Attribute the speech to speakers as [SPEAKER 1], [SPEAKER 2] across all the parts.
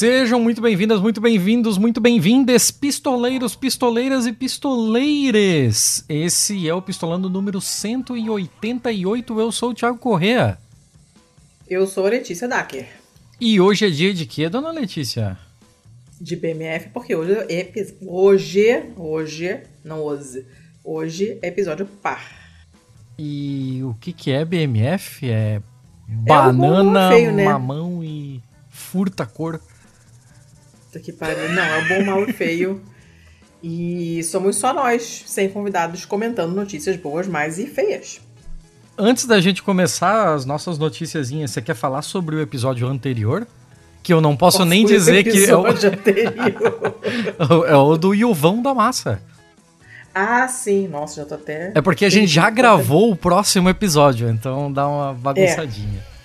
[SPEAKER 1] Sejam muito bem-vindas, muito bem-vindos, muito bem-vindes, pistoleiros, pistoleiras e pistoleires. Esse é o Pistolando número 188. Eu sou o Thiago Correa.
[SPEAKER 2] Eu sou a Letícia Dacker.
[SPEAKER 1] E hoje é dia de quê, dona Letícia?
[SPEAKER 2] De BMF, porque hoje é hoje, hoje, não hoje, hoje é episódio par.
[SPEAKER 1] E o que que é BMF? É banana, é feio, né? mamão e furta cor.
[SPEAKER 2] Puta que pariu. Não, é o bom, mal e feio. E somos só nós, sem convidados, comentando notícias boas, mais e feias.
[SPEAKER 1] Antes da gente começar as nossas noticiazinhas, você quer falar sobre o episódio anterior? Que eu não posso nem dizer que é o... é o do Ilvão da Massa.
[SPEAKER 2] Ah, sim. Nossa, já tô até.
[SPEAKER 1] É porque a gente já gravou o próximo episódio, então dá uma bagunçadinha. É.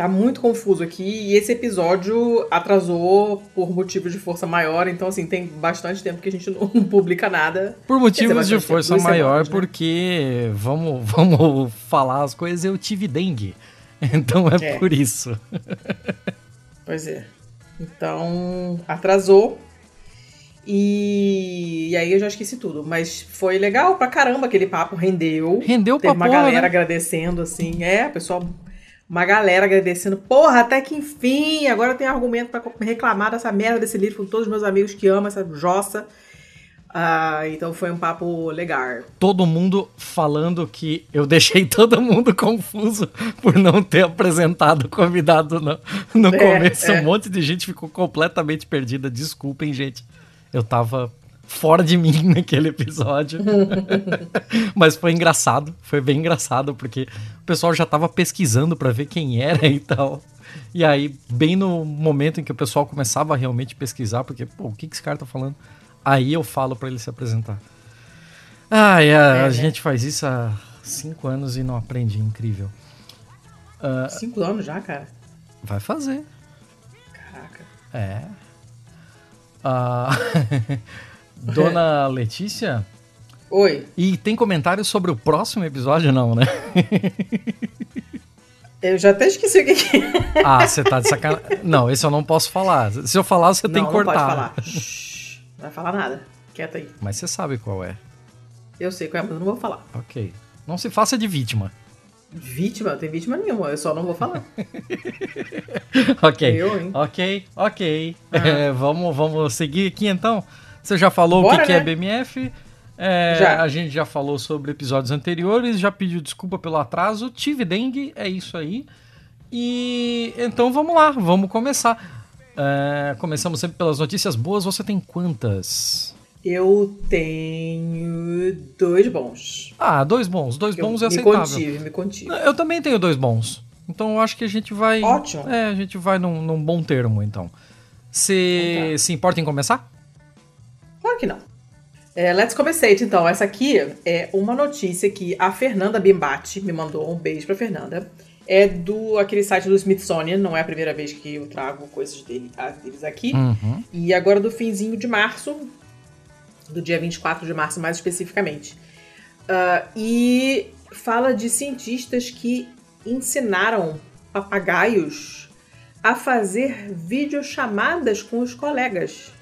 [SPEAKER 2] Tá muito confuso aqui e esse episódio atrasou por motivos de força maior, então assim, tem bastante tempo que a gente não publica nada.
[SPEAKER 1] Por motivos de força maior, semanas, né? porque vamos, vamos falar as coisas, eu tive dengue. Então é, é. por isso.
[SPEAKER 2] Pois é. Então, atrasou. E... e, aí eu já esqueci tudo. Mas foi legal pra caramba aquele papo, rendeu.
[SPEAKER 1] Rendeu
[SPEAKER 2] Teve
[SPEAKER 1] pra
[SPEAKER 2] uma
[SPEAKER 1] porra,
[SPEAKER 2] galera
[SPEAKER 1] né?
[SPEAKER 2] agradecendo, assim. É, pessoal uma galera agradecendo. Porra, até que enfim, agora eu tenho argumento para reclamar dessa merda desse livro com todos os meus amigos que amam essa jossa. Ah, então foi um papo legal.
[SPEAKER 1] Todo mundo falando que eu deixei todo mundo confuso por não ter apresentado o convidado no, no é, começo. É. Um monte de gente ficou completamente perdida. Desculpem, gente. Eu tava fora de mim naquele episódio. Mas foi engraçado, foi bem engraçado, porque o pessoal já tava pesquisando para ver quem era e tal. E aí, bem no momento em que o pessoal começava a realmente pesquisar, porque, pô, o que, que esse cara tá falando? Aí eu falo para ele se apresentar. Ah, é, a é, gente faz isso há cinco anos e não aprende, incrível.
[SPEAKER 2] Uh, cinco anos já, cara?
[SPEAKER 1] Vai fazer.
[SPEAKER 2] Caraca.
[SPEAKER 1] É. Uh, Dona Letícia?
[SPEAKER 2] Oi.
[SPEAKER 1] E tem comentários sobre o próximo episódio, não, né?
[SPEAKER 2] Eu já até esqueci o que, que é.
[SPEAKER 1] Ah, você tá de sacanagem. Não, esse eu não posso falar. Se eu falar, você não, tem que cortar.
[SPEAKER 2] Não, pode falar. Shhh, não vai falar nada. Quieta aí.
[SPEAKER 1] Mas você sabe qual é.
[SPEAKER 2] Eu sei qual é, mas eu não vou falar.
[SPEAKER 1] Ok. Não se faça de vítima.
[SPEAKER 2] Vítima? Não tem vítima nenhuma, eu só não vou falar.
[SPEAKER 1] ok.
[SPEAKER 2] Eu?
[SPEAKER 1] Ok, ok. Ah. É, vamos, vamos seguir aqui então? Você já falou Bora, o que, né? que é né? BMF. É. A gente já falou sobre episódios anteriores, já pediu desculpa pelo atraso. Tive dengue, é isso aí. E então vamos lá, vamos começar. É, começamos sempre pelas notícias boas. Você tem quantas?
[SPEAKER 2] Eu tenho dois bons.
[SPEAKER 1] Ah, dois bons. Dois eu bons é aceitável.
[SPEAKER 2] Me contive, me contive.
[SPEAKER 1] Eu também tenho dois bons. Então eu acho que a gente vai.
[SPEAKER 2] Ótimo.
[SPEAKER 1] É, a gente vai num, num bom termo, então. Você então tá. se importa em começar?
[SPEAKER 2] É, let's começar então. Essa aqui é uma notícia que a Fernanda Bimbati me mandou. Um beijo pra Fernanda. É do aquele site do Smithsonian, não é a primeira vez que eu trago coisas dele, deles aqui.
[SPEAKER 1] Uhum.
[SPEAKER 2] E agora do finzinho de março, do dia 24 de março mais especificamente. Uh, e fala de cientistas que ensinaram papagaios a fazer videochamadas com os colegas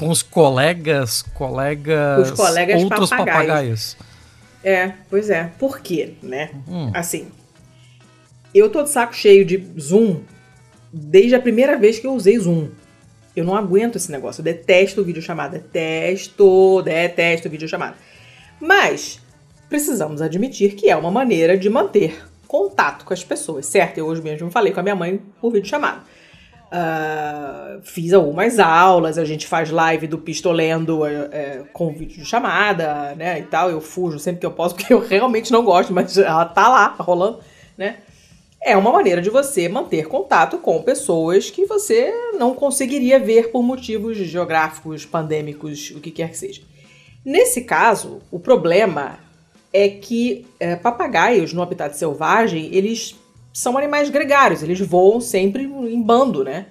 [SPEAKER 1] com os colegas, colegas,
[SPEAKER 2] os colegas
[SPEAKER 1] outros papagaios. papagaios.
[SPEAKER 2] É, pois é. Por quê, né? Hum. Assim, eu tô de saco cheio de Zoom desde a primeira vez que eu usei Zoom. Eu não aguento esse negócio. Eu detesto videochamada. Detesto, detesto videochamada. Mas precisamos admitir que é uma maneira de manter contato com as pessoas, certo? Eu hoje mesmo falei com a minha mãe por videochamada. Uh, fiz algumas aulas, a gente faz live do Pistolendo é, é, com vídeo de chamada, né, e tal. Eu fujo sempre que eu posso, porque eu realmente não gosto, mas ela tá lá, rolando, né. É uma maneira de você manter contato com pessoas que você não conseguiria ver por motivos geográficos, pandêmicos, o que quer que seja. Nesse caso, o problema é que é, papagaios no habitat selvagem, eles são animais gregários, eles voam sempre em bando, né?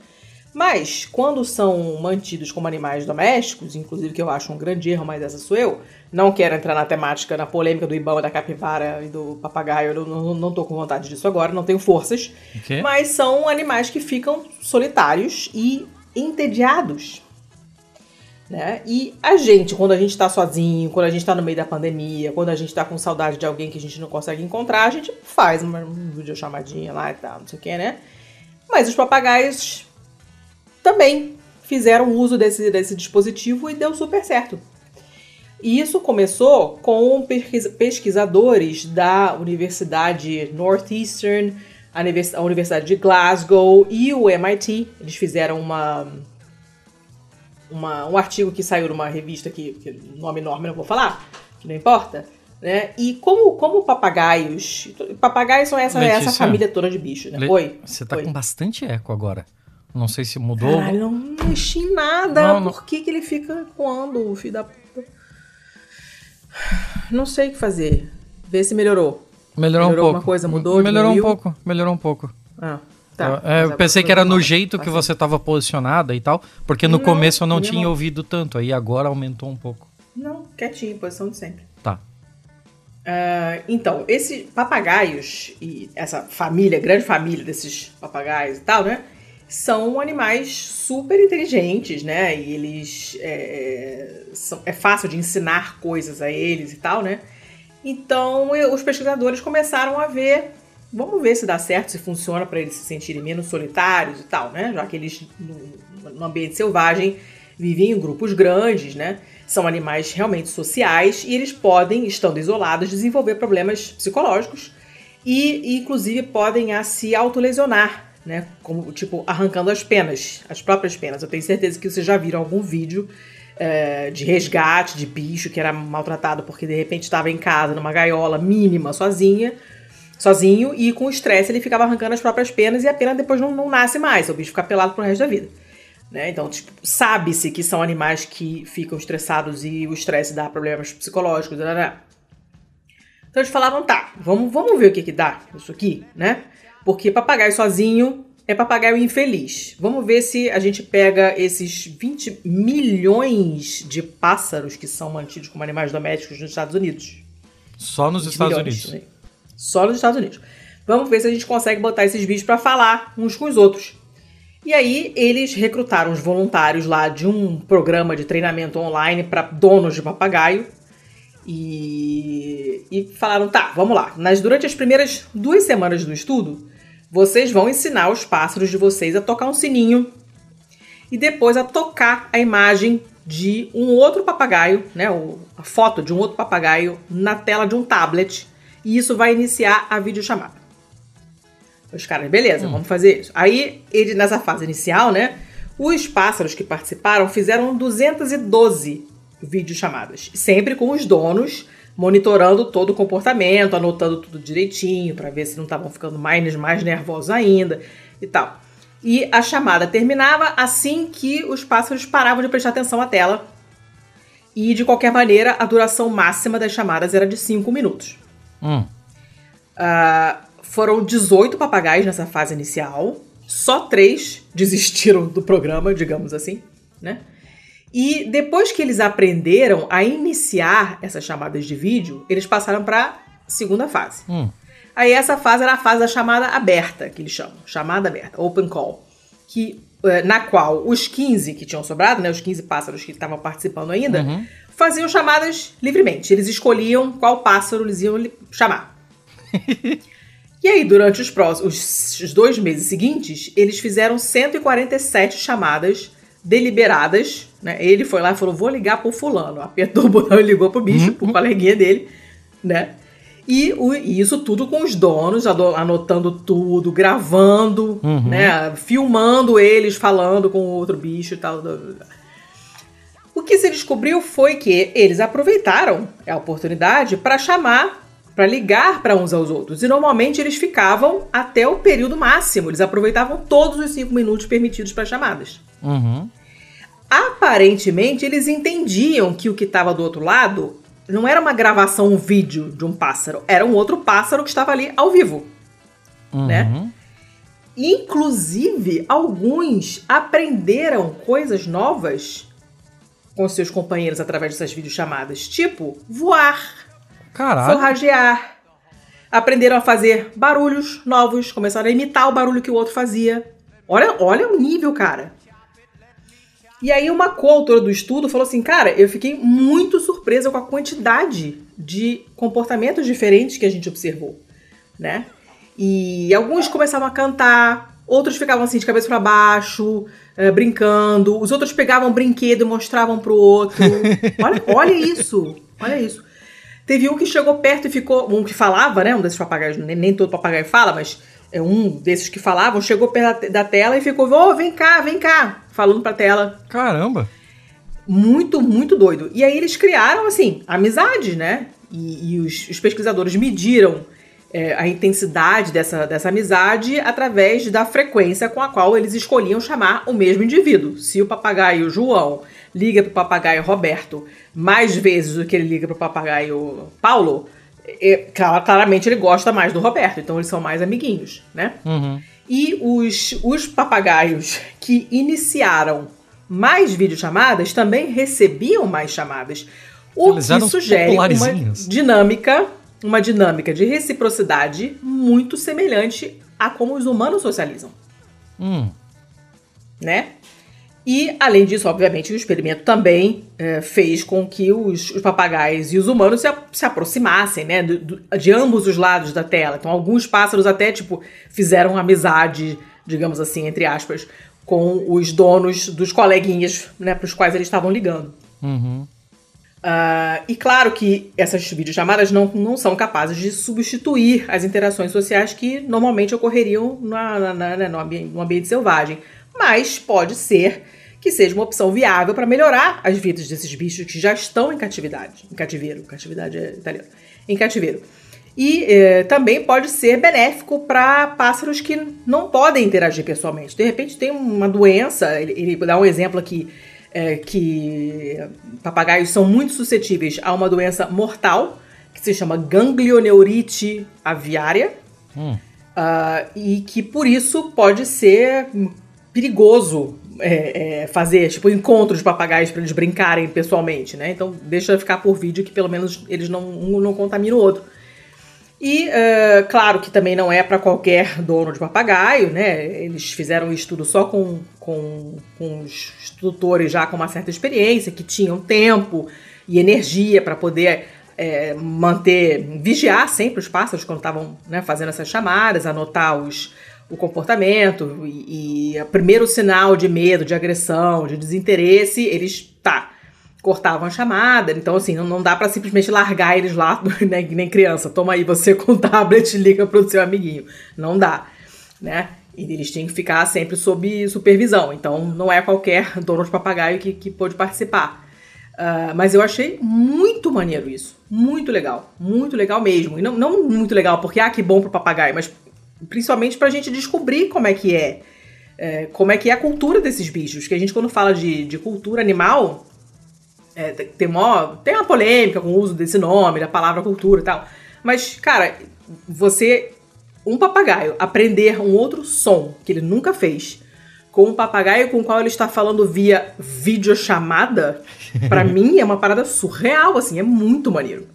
[SPEAKER 2] Mas, quando são mantidos como animais domésticos, inclusive que eu acho um grande erro, mas essa sou eu, não quero entrar na temática, na polêmica do ibama, da capivara e do papagaio, eu não, não tô com vontade disso agora, não tenho forças. Okay. Mas são animais que ficam solitários e entediados. Né? E a gente, quando a gente tá sozinho, quando a gente tá no meio da pandemia, quando a gente tá com saudade de alguém que a gente não consegue encontrar, a gente faz uma videochamadinha lá e tal, não sei o que, né? Mas os papagaios também fizeram uso desse, desse dispositivo e deu super certo. E isso começou com pesquisadores da Universidade Northeastern, a Universidade de Glasgow e o MIT. Eles fizeram uma, uma um artigo que saiu numa revista que, que nome enorme não vou falar, que não importa. Né? E como, como papagaios. Papagaios são essa, essa família toda de bicho, né?
[SPEAKER 1] Oi. Você tá Oi. com bastante eco agora. Não sei se mudou.
[SPEAKER 2] Caralho, não mexi em nada. Não, não. Por que, que ele fica coando, filho da puta? Não sei o que fazer. Vê se melhorou.
[SPEAKER 1] Melhorou, melhorou um pouco.
[SPEAKER 2] alguma coisa? Mudou?
[SPEAKER 1] Melhorou diminuiu? um pouco. Melhorou um pouco. Ah. Tá, eu, é, eu pensei que era no jeito que você estava posicionada e tal, porque no não, começo eu não tinha não. ouvido tanto, aí agora aumentou um pouco.
[SPEAKER 2] Não, quietinho, posição de sempre.
[SPEAKER 1] Tá.
[SPEAKER 2] Uh, então, esses papagaios e essa família, grande família desses papagaios e tal, né? são animais super inteligentes, né? E eles. É, são, é fácil de ensinar coisas a eles e tal, né? Então os pesquisadores começaram a ver. Vamos ver se dá certo, se funciona para eles se sentirem menos solitários e tal, né? Já que eles, no, ambiente selvagem, vivem em grupos grandes, né? São animais realmente sociais e eles podem, estando isolados, desenvolver problemas psicológicos e, inclusive, podem a se autolesionar né? Como, tipo, arrancando as penas, as próprias penas. Eu tenho certeza que vocês já viram algum vídeo é, de resgate de bicho que era maltratado porque de repente estava em casa, numa gaiola mínima, sozinha, sozinho, e com estresse ele ficava arrancando as próprias penas e a pena depois não, não nasce mais, o bicho fica pelado pro resto da vida. Né? Então, tipo, sabe-se que são animais que ficam estressados e o estresse dá problemas psicológicos. Blá, blá. Então eles falavam, tá, vamos, vamos ver o que que dá isso aqui, né? Porque papagaio sozinho é papagaio infeliz. Vamos ver se a gente pega esses 20 milhões de pássaros que são mantidos como animais domésticos nos Estados Unidos.
[SPEAKER 1] Só nos Estados milhões, Unidos. Né?
[SPEAKER 2] Só nos Estados Unidos. Vamos ver se a gente consegue botar esses bichos para falar uns com os outros. E aí eles recrutaram os voluntários lá de um programa de treinamento online para donos de papagaio e, e falaram: tá, vamos lá. Nas, durante as primeiras duas semanas do estudo, vocês vão ensinar os pássaros de vocês a tocar um sininho e depois a tocar a imagem de um outro papagaio, né, a foto de um outro papagaio na tela de um tablet e isso vai iniciar a videochamada. Os caras, beleza, hum. vamos fazer isso. Aí, ele, nessa fase inicial, né, os pássaros que participaram fizeram 212 videochamadas, sempre com os donos monitorando todo o comportamento, anotando tudo direitinho para ver se não estavam ficando mais, mais nervosos ainda e tal. E a chamada terminava assim que os pássaros paravam de prestar atenção à tela. E de qualquer maneira, a duração máxima das chamadas era de 5 minutos.
[SPEAKER 1] Hum.
[SPEAKER 2] Uh, foram 18 papagaios nessa fase inicial. Só três desistiram do programa, digamos assim, né? E depois que eles aprenderam a iniciar essas chamadas de vídeo, eles passaram para segunda fase.
[SPEAKER 1] Hum.
[SPEAKER 2] Aí essa fase era a fase da chamada aberta, que eles chamam, chamada aberta, open call, que na qual os 15 que tinham sobrado, né, os 15 pássaros que estavam participando ainda, uhum. faziam chamadas livremente. Eles escolhiam qual pássaro eles iam chamar. e aí, durante os próximos os dois meses seguintes, eles fizeram 147 chamadas deliberadas, né? Ele foi lá e falou: vou ligar pro fulano. Apertou o botão e ligou pro bicho, uhum. pro coleguinha dele, né? E, o, e, isso tudo com os donos, anotando tudo, gravando, uhum. né? Filmando eles falando com o outro bicho e tal. O que se descobriu foi que eles aproveitaram a oportunidade para chamar, para ligar para uns aos outros. E normalmente eles ficavam até o período máximo. Eles aproveitavam todos os cinco minutos permitidos para chamadas.
[SPEAKER 1] Uhum.
[SPEAKER 2] Aparentemente, eles entendiam que o que estava do outro lado não era uma gravação, um vídeo de um pássaro, era um outro pássaro que estava ali ao vivo,
[SPEAKER 1] uhum.
[SPEAKER 2] né? Inclusive, alguns aprenderam coisas novas com seus companheiros através dessas videochamadas, tipo voar,
[SPEAKER 1] Caralho.
[SPEAKER 2] forragear. Aprenderam a fazer barulhos novos, começaram a imitar o barulho que o outro fazia. Olha, olha o nível, cara. E aí uma coautora do estudo falou assim, cara, eu fiquei muito surpresa com a quantidade de comportamentos diferentes que a gente observou, né? E alguns começavam a cantar, outros ficavam assim de cabeça para baixo, é, brincando, os outros pegavam um brinquedo e mostravam pro outro. olha, olha isso, olha isso. Teve um que chegou perto e ficou, um que falava, né? Um desses papagaios, nem, nem todo papagaio fala, mas é um desses que falavam, chegou perto da, tela e ficou, ô, oh, vem cá, vem cá, falando pra tela.
[SPEAKER 1] Caramba!
[SPEAKER 2] Muito, muito doido. E aí eles criaram, assim, amizade, né? E, e os, os pesquisadores mediram é, a intensidade dessa, dessa amizade através da frequência com a qual eles escolhiam chamar o mesmo indivíduo. Se o papagaio João liga para o papagaio Roberto mais vezes do que ele liga para o papagaio Paulo, é, claramente ele gosta mais do Roberto, então eles são mais amiguinhos, né?
[SPEAKER 1] Uhum.
[SPEAKER 2] E os, os papagaios que iniciaram mais videochamadas também recebiam mais chamadas. O eles que sugere uma dinâmica uma dinâmica de reciprocidade muito semelhante a como os humanos socializam.
[SPEAKER 1] Hum.
[SPEAKER 2] Né? E, além disso, obviamente, o experimento também é, fez com que os, os, papagaios e os humanos se, se aproximassem, né? De, de, ambos os lados da tela. Então, alguns pássaros até, tipo, fizeram amizade, digamos assim, entre aspas, com os donos dos coleguinhas, né? Para os quais eles estavam ligando.
[SPEAKER 1] Uhum.
[SPEAKER 2] Uh, e claro que essas videochamadas não, não são capazes de substituir as interações sociais que normalmente ocorreriam na, na, na, né, no, ambiente, no ambiente selvagem. Mas pode ser que seja uma opção viável para melhorar as vidas desses bichos que já estão em catividade. Em cativeiro. Catividade é italiano. Em cativeiro. E eh, também pode ser benéfico para pássaros que não podem interagir pessoalmente. De repente tem uma doença, ele, ele dá um exemplo aqui é, que papagaios são muito suscetíveis a uma doença mortal que se chama ganglioneurite aviária
[SPEAKER 1] hum.
[SPEAKER 2] uh, e que por isso pode ser perigoso é, é, fazer tipo encontros de papagaios para eles brincarem pessoalmente, né? Então deixa ficar por vídeo que pelo menos eles não um não contaminam o outro. E, uh, claro que também não é para qualquer dono de papagaio, né? Eles fizeram um estudo só com, com, com os tutores já com uma certa experiência, que tinham tempo e energia para poder é, manter, vigiar sempre os pássaros quando estavam né, fazendo essas chamadas, anotar os, o comportamento e, e o primeiro sinal de medo, de agressão, de desinteresse, eles, tá, cortavam a chamada. Então, assim, não, não dá para simplesmente largar eles lá, né, nem criança. Toma aí você com o tablet liga pro seu amiguinho. Não dá, né? E eles tinham que ficar sempre sob supervisão. Então, não é qualquer dono de papagaio que, que pôde participar. Uh, mas eu achei muito maneiro isso. Muito legal. Muito legal mesmo. E não, não muito legal porque, ah, que bom pro papagaio, mas principalmente pra gente descobrir como é que é. é como é que é a cultura desses bichos. Que a gente, quando fala de, de cultura animal, é, tem, uma, tem uma polêmica com o uso desse nome, da palavra cultura e tal. Mas, cara, você. Um papagaio aprender um outro som que ele nunca fez com um papagaio com o qual ele está falando via videochamada, para mim é uma parada surreal, assim, é muito maneiro.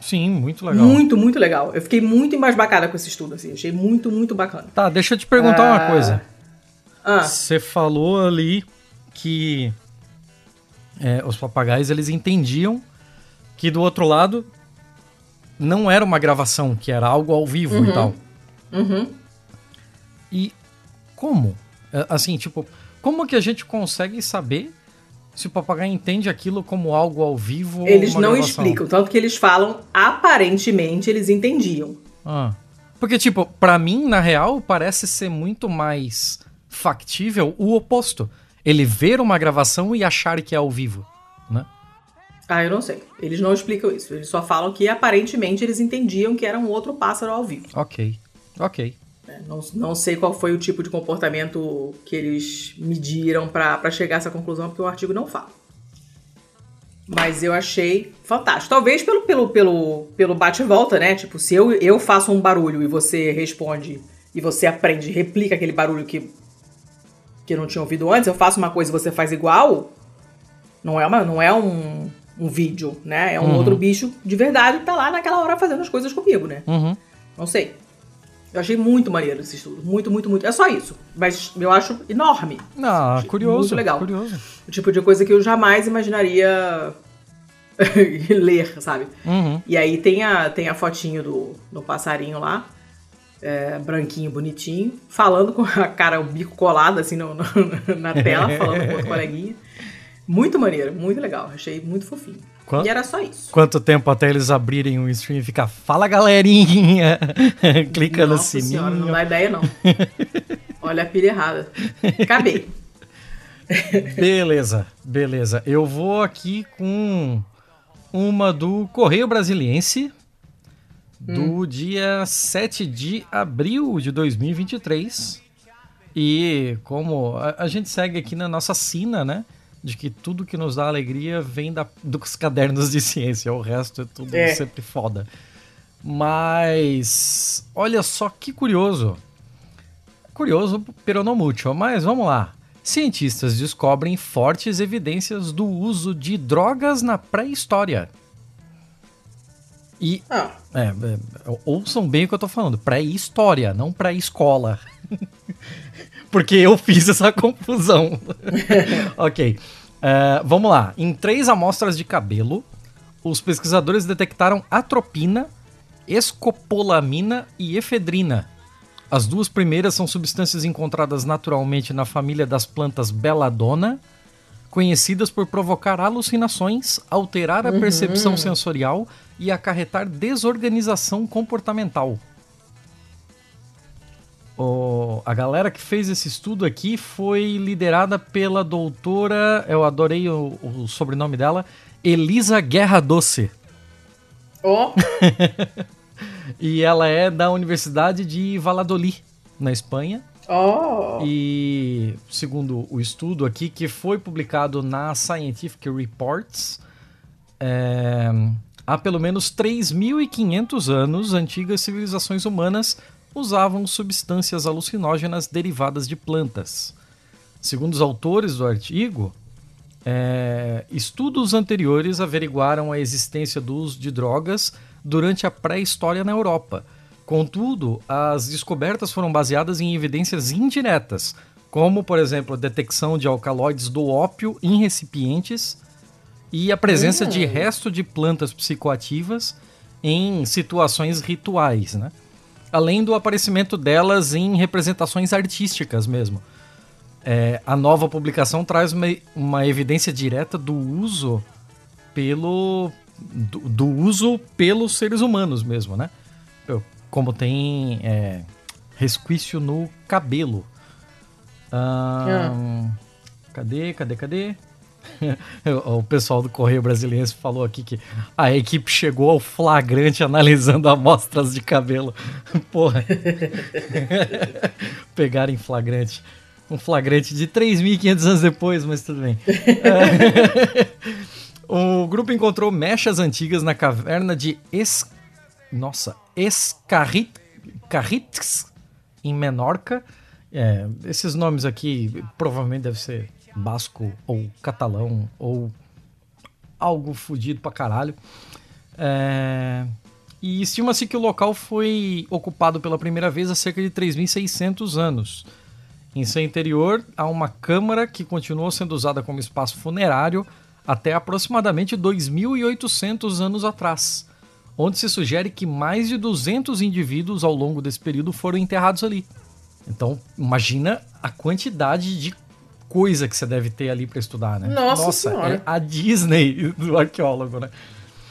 [SPEAKER 1] Sim, muito legal.
[SPEAKER 2] Muito, muito legal. Eu fiquei muito embasbacada com esse estudo, assim, achei muito, muito bacana.
[SPEAKER 1] Tá, deixa eu te perguntar uma ah, coisa.
[SPEAKER 2] Ah.
[SPEAKER 1] Você falou ali que é, os papagaios eles entendiam que do outro lado não era uma gravação, que era algo ao vivo
[SPEAKER 2] uhum.
[SPEAKER 1] e tal.
[SPEAKER 2] Uhum.
[SPEAKER 1] E como? É, assim, tipo, como que a gente consegue saber se o papagaio entende aquilo como algo ao vivo
[SPEAKER 2] Eles não gravação? explicam, tanto que eles falam, aparentemente eles entendiam.
[SPEAKER 1] Ah. Porque, tipo, para mim, na real, parece ser muito mais factível o oposto ele ver uma gravação e achar que é ao vivo, né?
[SPEAKER 2] Ah, eu não sei. Eles não explicam isso. Eles só falam que aparentemente eles entendiam que era um outro pássaro ao vivo.
[SPEAKER 1] Ok, ok.
[SPEAKER 2] Não, não sei qual foi o tipo de comportamento que eles mediram para chegar a essa conclusão, porque o artigo não fala. Mas eu achei fantástico. Talvez pelo, pelo, pelo, pelo bate-volta, né? Tipo, se eu, eu faço um barulho e você responde e você aprende, replica aquele barulho que, que eu não tinha ouvido antes, eu faço uma coisa e você faz igual, não é, uma, não é um, um vídeo, né? É um uhum. outro bicho de verdade que tá lá naquela hora fazendo as coisas comigo, né?
[SPEAKER 1] Uhum.
[SPEAKER 2] Não sei. Eu achei muito maneiro esse estudo. Muito, muito, muito. É só isso. Mas eu acho enorme.
[SPEAKER 1] Ah, curioso.
[SPEAKER 2] Muito legal.
[SPEAKER 1] Curioso.
[SPEAKER 2] O tipo de coisa que eu jamais imaginaria ler, sabe?
[SPEAKER 1] Uhum.
[SPEAKER 2] E aí tem a, tem a fotinho do, do passarinho lá, é, branquinho, bonitinho, falando com a cara, o bico colado assim no, no, na tela, falando com outro coleguinha. Muito maneiro, muito legal. Achei muito fofinho. Quanto, e era só isso.
[SPEAKER 1] Quanto tempo até eles abrirem o stream e ficar, fala galerinha, clica Nossa no sininho. Senhora,
[SPEAKER 2] não dá ideia não. Olha a pilha errada. Acabei.
[SPEAKER 1] beleza, beleza. Eu vou aqui com uma do Correio Brasiliense, do hum. dia 7 de abril de 2023. E como a, a gente segue aqui na nossa sina, né? De que tudo que nos dá alegria vem da, dos cadernos de ciência, o resto é tudo é. sempre foda. Mas olha só que curioso. Curioso, pero não muito, mas vamos lá. Cientistas descobrem fortes evidências do uso de drogas na pré-história. E ah. é, é, ouçam bem o que eu tô falando, pré-história, não pré-escola. porque eu fiz essa confusão. ok. Uh, vamos lá. Em três amostras de cabelo, os pesquisadores detectaram atropina, escopolamina e efedrina. As duas primeiras são substâncias encontradas naturalmente na família das plantas belladonna, conhecidas por provocar alucinações, alterar a uhum. percepção sensorial e acarretar desorganização comportamental. O, a galera que fez esse estudo aqui foi liderada pela doutora, eu adorei o, o sobrenome dela, Elisa Guerra Doce.
[SPEAKER 2] Oh.
[SPEAKER 1] e ela é da Universidade de Valladolid, na Espanha.
[SPEAKER 2] Oh.
[SPEAKER 1] E segundo o estudo aqui, que foi publicado na Scientific Reports, é, há pelo menos 3.500 anos, antigas civilizações humanas usavam substâncias alucinógenas derivadas de plantas. Segundo os autores do artigo, é, estudos anteriores averiguaram a existência do uso de drogas durante a pré-história na Europa. Contudo, as descobertas foram baseadas em evidências indiretas, como, por exemplo, a detecção de alcaloides do ópio em recipientes e a presença de hum. resto de plantas psicoativas em situações rituais, né? Além do aparecimento delas em representações artísticas mesmo. É, a nova publicação traz uma, uma, evidência direta do uso pelo do, do, uso pelos seres humanos mesmo, né? Como tem é, resquício no cabelo. Ah. Cadê, cadê, cadê? o pessoal do Correio Brasiliense falou aqui que a equipe chegou ao flagrante analisando amostras de cabelo. Porra. Pegaram em flagrante. Um flagrante de 3.500 anos depois, mas tudo bem. o grupo encontrou mechas antigas na caverna de Es... Nossa, Escarrites, em Menorca. É, esses nomes aqui provavelmente devem ser basco ou catalão ou algo fodido pra caralho. É... E estima-se que o local foi ocupado pela primeira vez há cerca de 3.600 anos. Em seu interior há uma câmara que continuou sendo usada como espaço funerário até aproximadamente 2.800 anos atrás, onde se sugere que mais de 200 indivíduos ao longo desse período foram enterrados ali. Então, imagina a quantidade de coisa que você deve ter ali para estudar, né?
[SPEAKER 2] Nossa, Nossa senhora.
[SPEAKER 1] É a Disney do arqueólogo, né?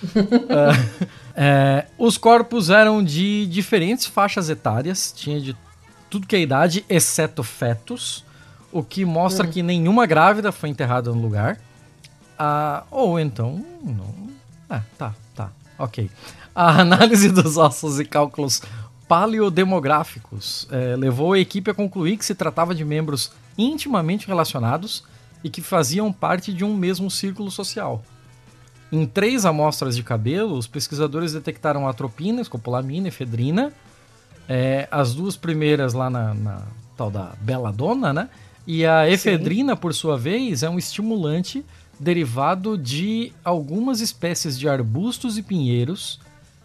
[SPEAKER 1] uh, é, os corpos eram de diferentes faixas etárias, tinha de tudo que é idade, exceto fetos, o que mostra hum. que nenhuma grávida foi enterrada no lugar. Uh, ou então. Não... Ah, tá, tá. Ok. A análise dos ossos e cálculos paleodemográficos é, levou a equipe a concluir que se tratava de membros intimamente relacionados e que faziam parte de um mesmo círculo social. Em três amostras de cabelo, os pesquisadores detectaram atropina, escopolamina, efedrina, É, as duas primeiras lá na, na tal da Belladonna, né? E a efedrina, Sim. por sua vez, é um estimulante derivado de algumas espécies de arbustos e pinheiros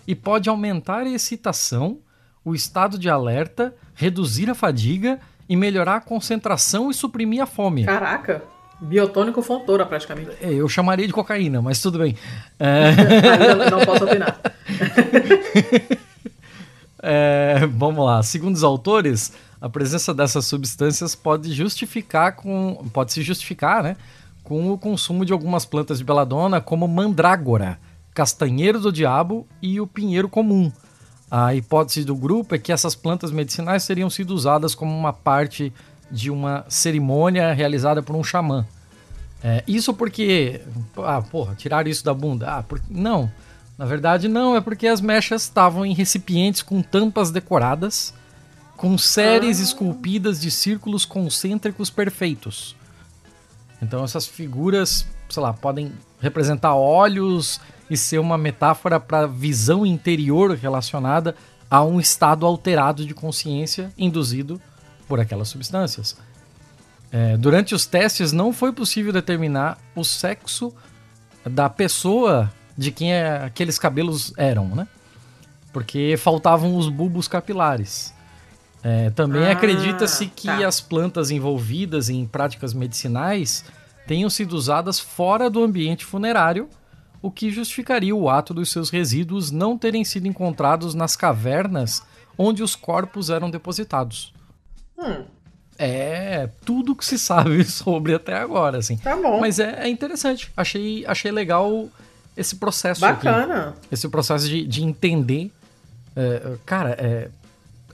[SPEAKER 1] e pode aumentar a excitação, o estado de alerta, reduzir a fadiga e melhorar a concentração e suprimir a fome.
[SPEAKER 2] Caraca! Biotônico fontora, praticamente.
[SPEAKER 1] É, eu chamaria de cocaína, mas tudo bem. É...
[SPEAKER 2] eu não posso opinar.
[SPEAKER 1] é, vamos lá. Segundo os autores, a presença dessas substâncias pode justificar com, pode se justificar, né, com o consumo de algumas plantas de beladona, como mandrágora, castanheiro do diabo e o pinheiro comum. A hipótese do grupo é que essas plantas medicinais teriam sido usadas como uma parte de uma cerimônia realizada por um xamã. É, isso porque. Ah, porra, tiraram isso da bunda. Ah, por, não. Na verdade, não. É porque as mechas estavam em recipientes com tampas decoradas com séries ah. esculpidas de círculos concêntricos perfeitos. Então essas figuras, sei lá, podem representar olhos e ser uma metáfora para visão interior relacionada a um estado alterado de consciência induzido por aquelas substâncias. É, durante os testes não foi possível determinar o sexo da pessoa de quem é, aqueles cabelos eram, né? Porque faltavam os bulbos capilares. É, também ah, acredita-se que tá. as plantas envolvidas em práticas medicinais tenham sido usadas fora do ambiente funerário, o que justificaria o ato dos seus resíduos não terem sido encontrados nas cavernas onde os corpos eram depositados. Hum. É tudo que se sabe sobre até agora, assim.
[SPEAKER 2] Tá bom.
[SPEAKER 1] Mas é, é interessante. Achei, achei legal esse processo
[SPEAKER 2] Bacana.
[SPEAKER 1] Aqui. Esse processo de, de entender. É, cara, é,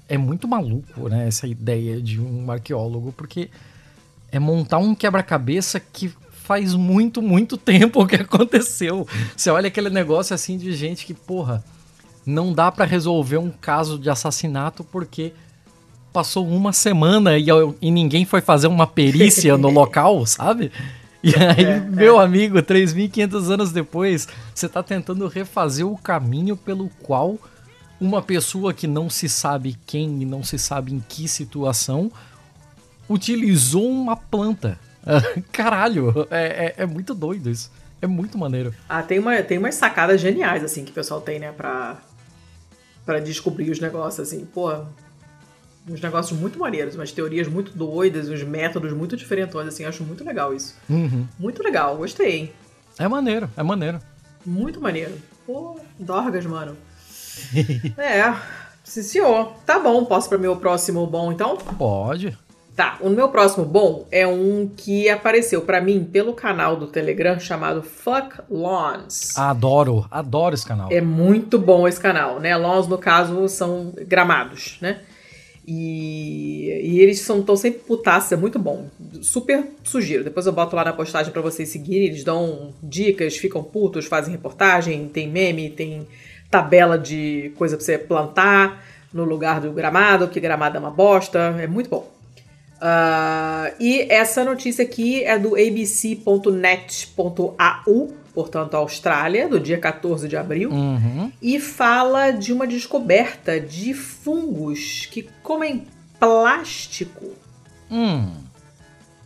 [SPEAKER 1] é muito maluco, né? Essa ideia de um arqueólogo, porque é montar um quebra-cabeça que faz muito, muito tempo que aconteceu. Você olha aquele negócio assim de gente que, porra, não dá para resolver um caso de assassinato porque passou uma semana e, e ninguém foi fazer uma perícia no local, sabe? E aí, é, meu é. amigo, 3.500 anos depois, você tá tentando refazer o caminho pelo qual uma pessoa que não se sabe quem e não se sabe em que situação utilizou uma planta. Caralho, é, é, é, muito doido isso. É muito maneiro.
[SPEAKER 2] Ah, tem, uma, tem umas sacadas geniais, assim, que o pessoal tem, né, pra, pra descobrir os negócios, assim. Pô, uns negócios muito maneiros, umas teorias muito doidas, uns métodos muito diferentões, assim. Acho muito legal isso.
[SPEAKER 1] Uhum.
[SPEAKER 2] Muito legal, gostei.
[SPEAKER 1] É maneiro, é maneiro.
[SPEAKER 2] Muito maneiro. Pô, Dorgas, mano. é, sim senhor. Tá bom, posso para meu próximo bom então?
[SPEAKER 1] Pode.
[SPEAKER 2] Tá, o meu próximo bom é um que apareceu para mim pelo canal do Telegram chamado Fuck Lawns.
[SPEAKER 1] Adoro, adoro esse canal.
[SPEAKER 2] É muito bom esse canal, né? Lawns, no caso, são gramados, né? E, e eles estão sempre putaços, é muito bom. Super sugiro. Depois eu boto lá na postagem para vocês seguirem. Eles dão dicas, ficam putos, fazem reportagem, tem meme, tem tabela de coisa pra você plantar no lugar do gramado, que gramado é uma bosta. É muito bom. Uh, e essa notícia aqui é do abc.net.au, portanto, Austrália, do dia 14 de abril,
[SPEAKER 1] uhum.
[SPEAKER 2] e fala de uma descoberta de fungos que comem plástico.
[SPEAKER 1] Hum.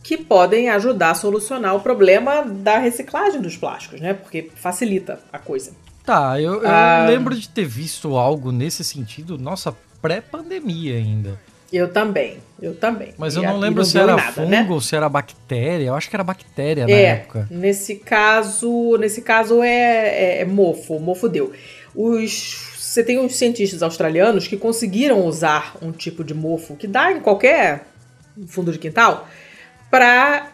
[SPEAKER 2] Que podem ajudar a solucionar o problema da reciclagem dos plásticos, né? Porque facilita a coisa.
[SPEAKER 1] Tá, eu, eu ah, lembro de ter visto algo nesse sentido, nossa, pré-pandemia ainda.
[SPEAKER 2] Eu também, eu também.
[SPEAKER 1] Mas eu não lembro não se era nada, fungo né? ou se era bactéria. Eu acho que era bactéria é, na época.
[SPEAKER 2] Nesse caso, nesse caso é, é, é mofo, mofo deu. Os você tem uns cientistas australianos que conseguiram usar um tipo de mofo que dá em qualquer fundo de quintal para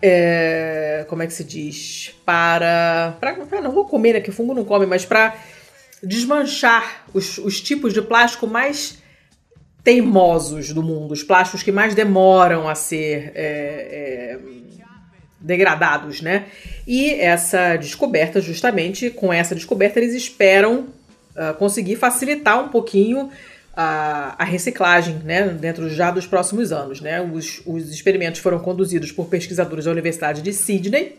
[SPEAKER 2] é, como é que se diz? Para. Pra, não vou comer, né? Que fungo não come, mas para desmanchar os, os tipos de plástico mais teimosos do mundo, os plásticos que mais demoram a ser é, é, degradados, né? E essa descoberta, justamente com essa descoberta, eles esperam uh, conseguir facilitar um pouquinho a, reciclagem né, dentro já dos próximos anos. Né? Os, os experimentos foram conduzidos por pesquisadores da Universidade de Sydney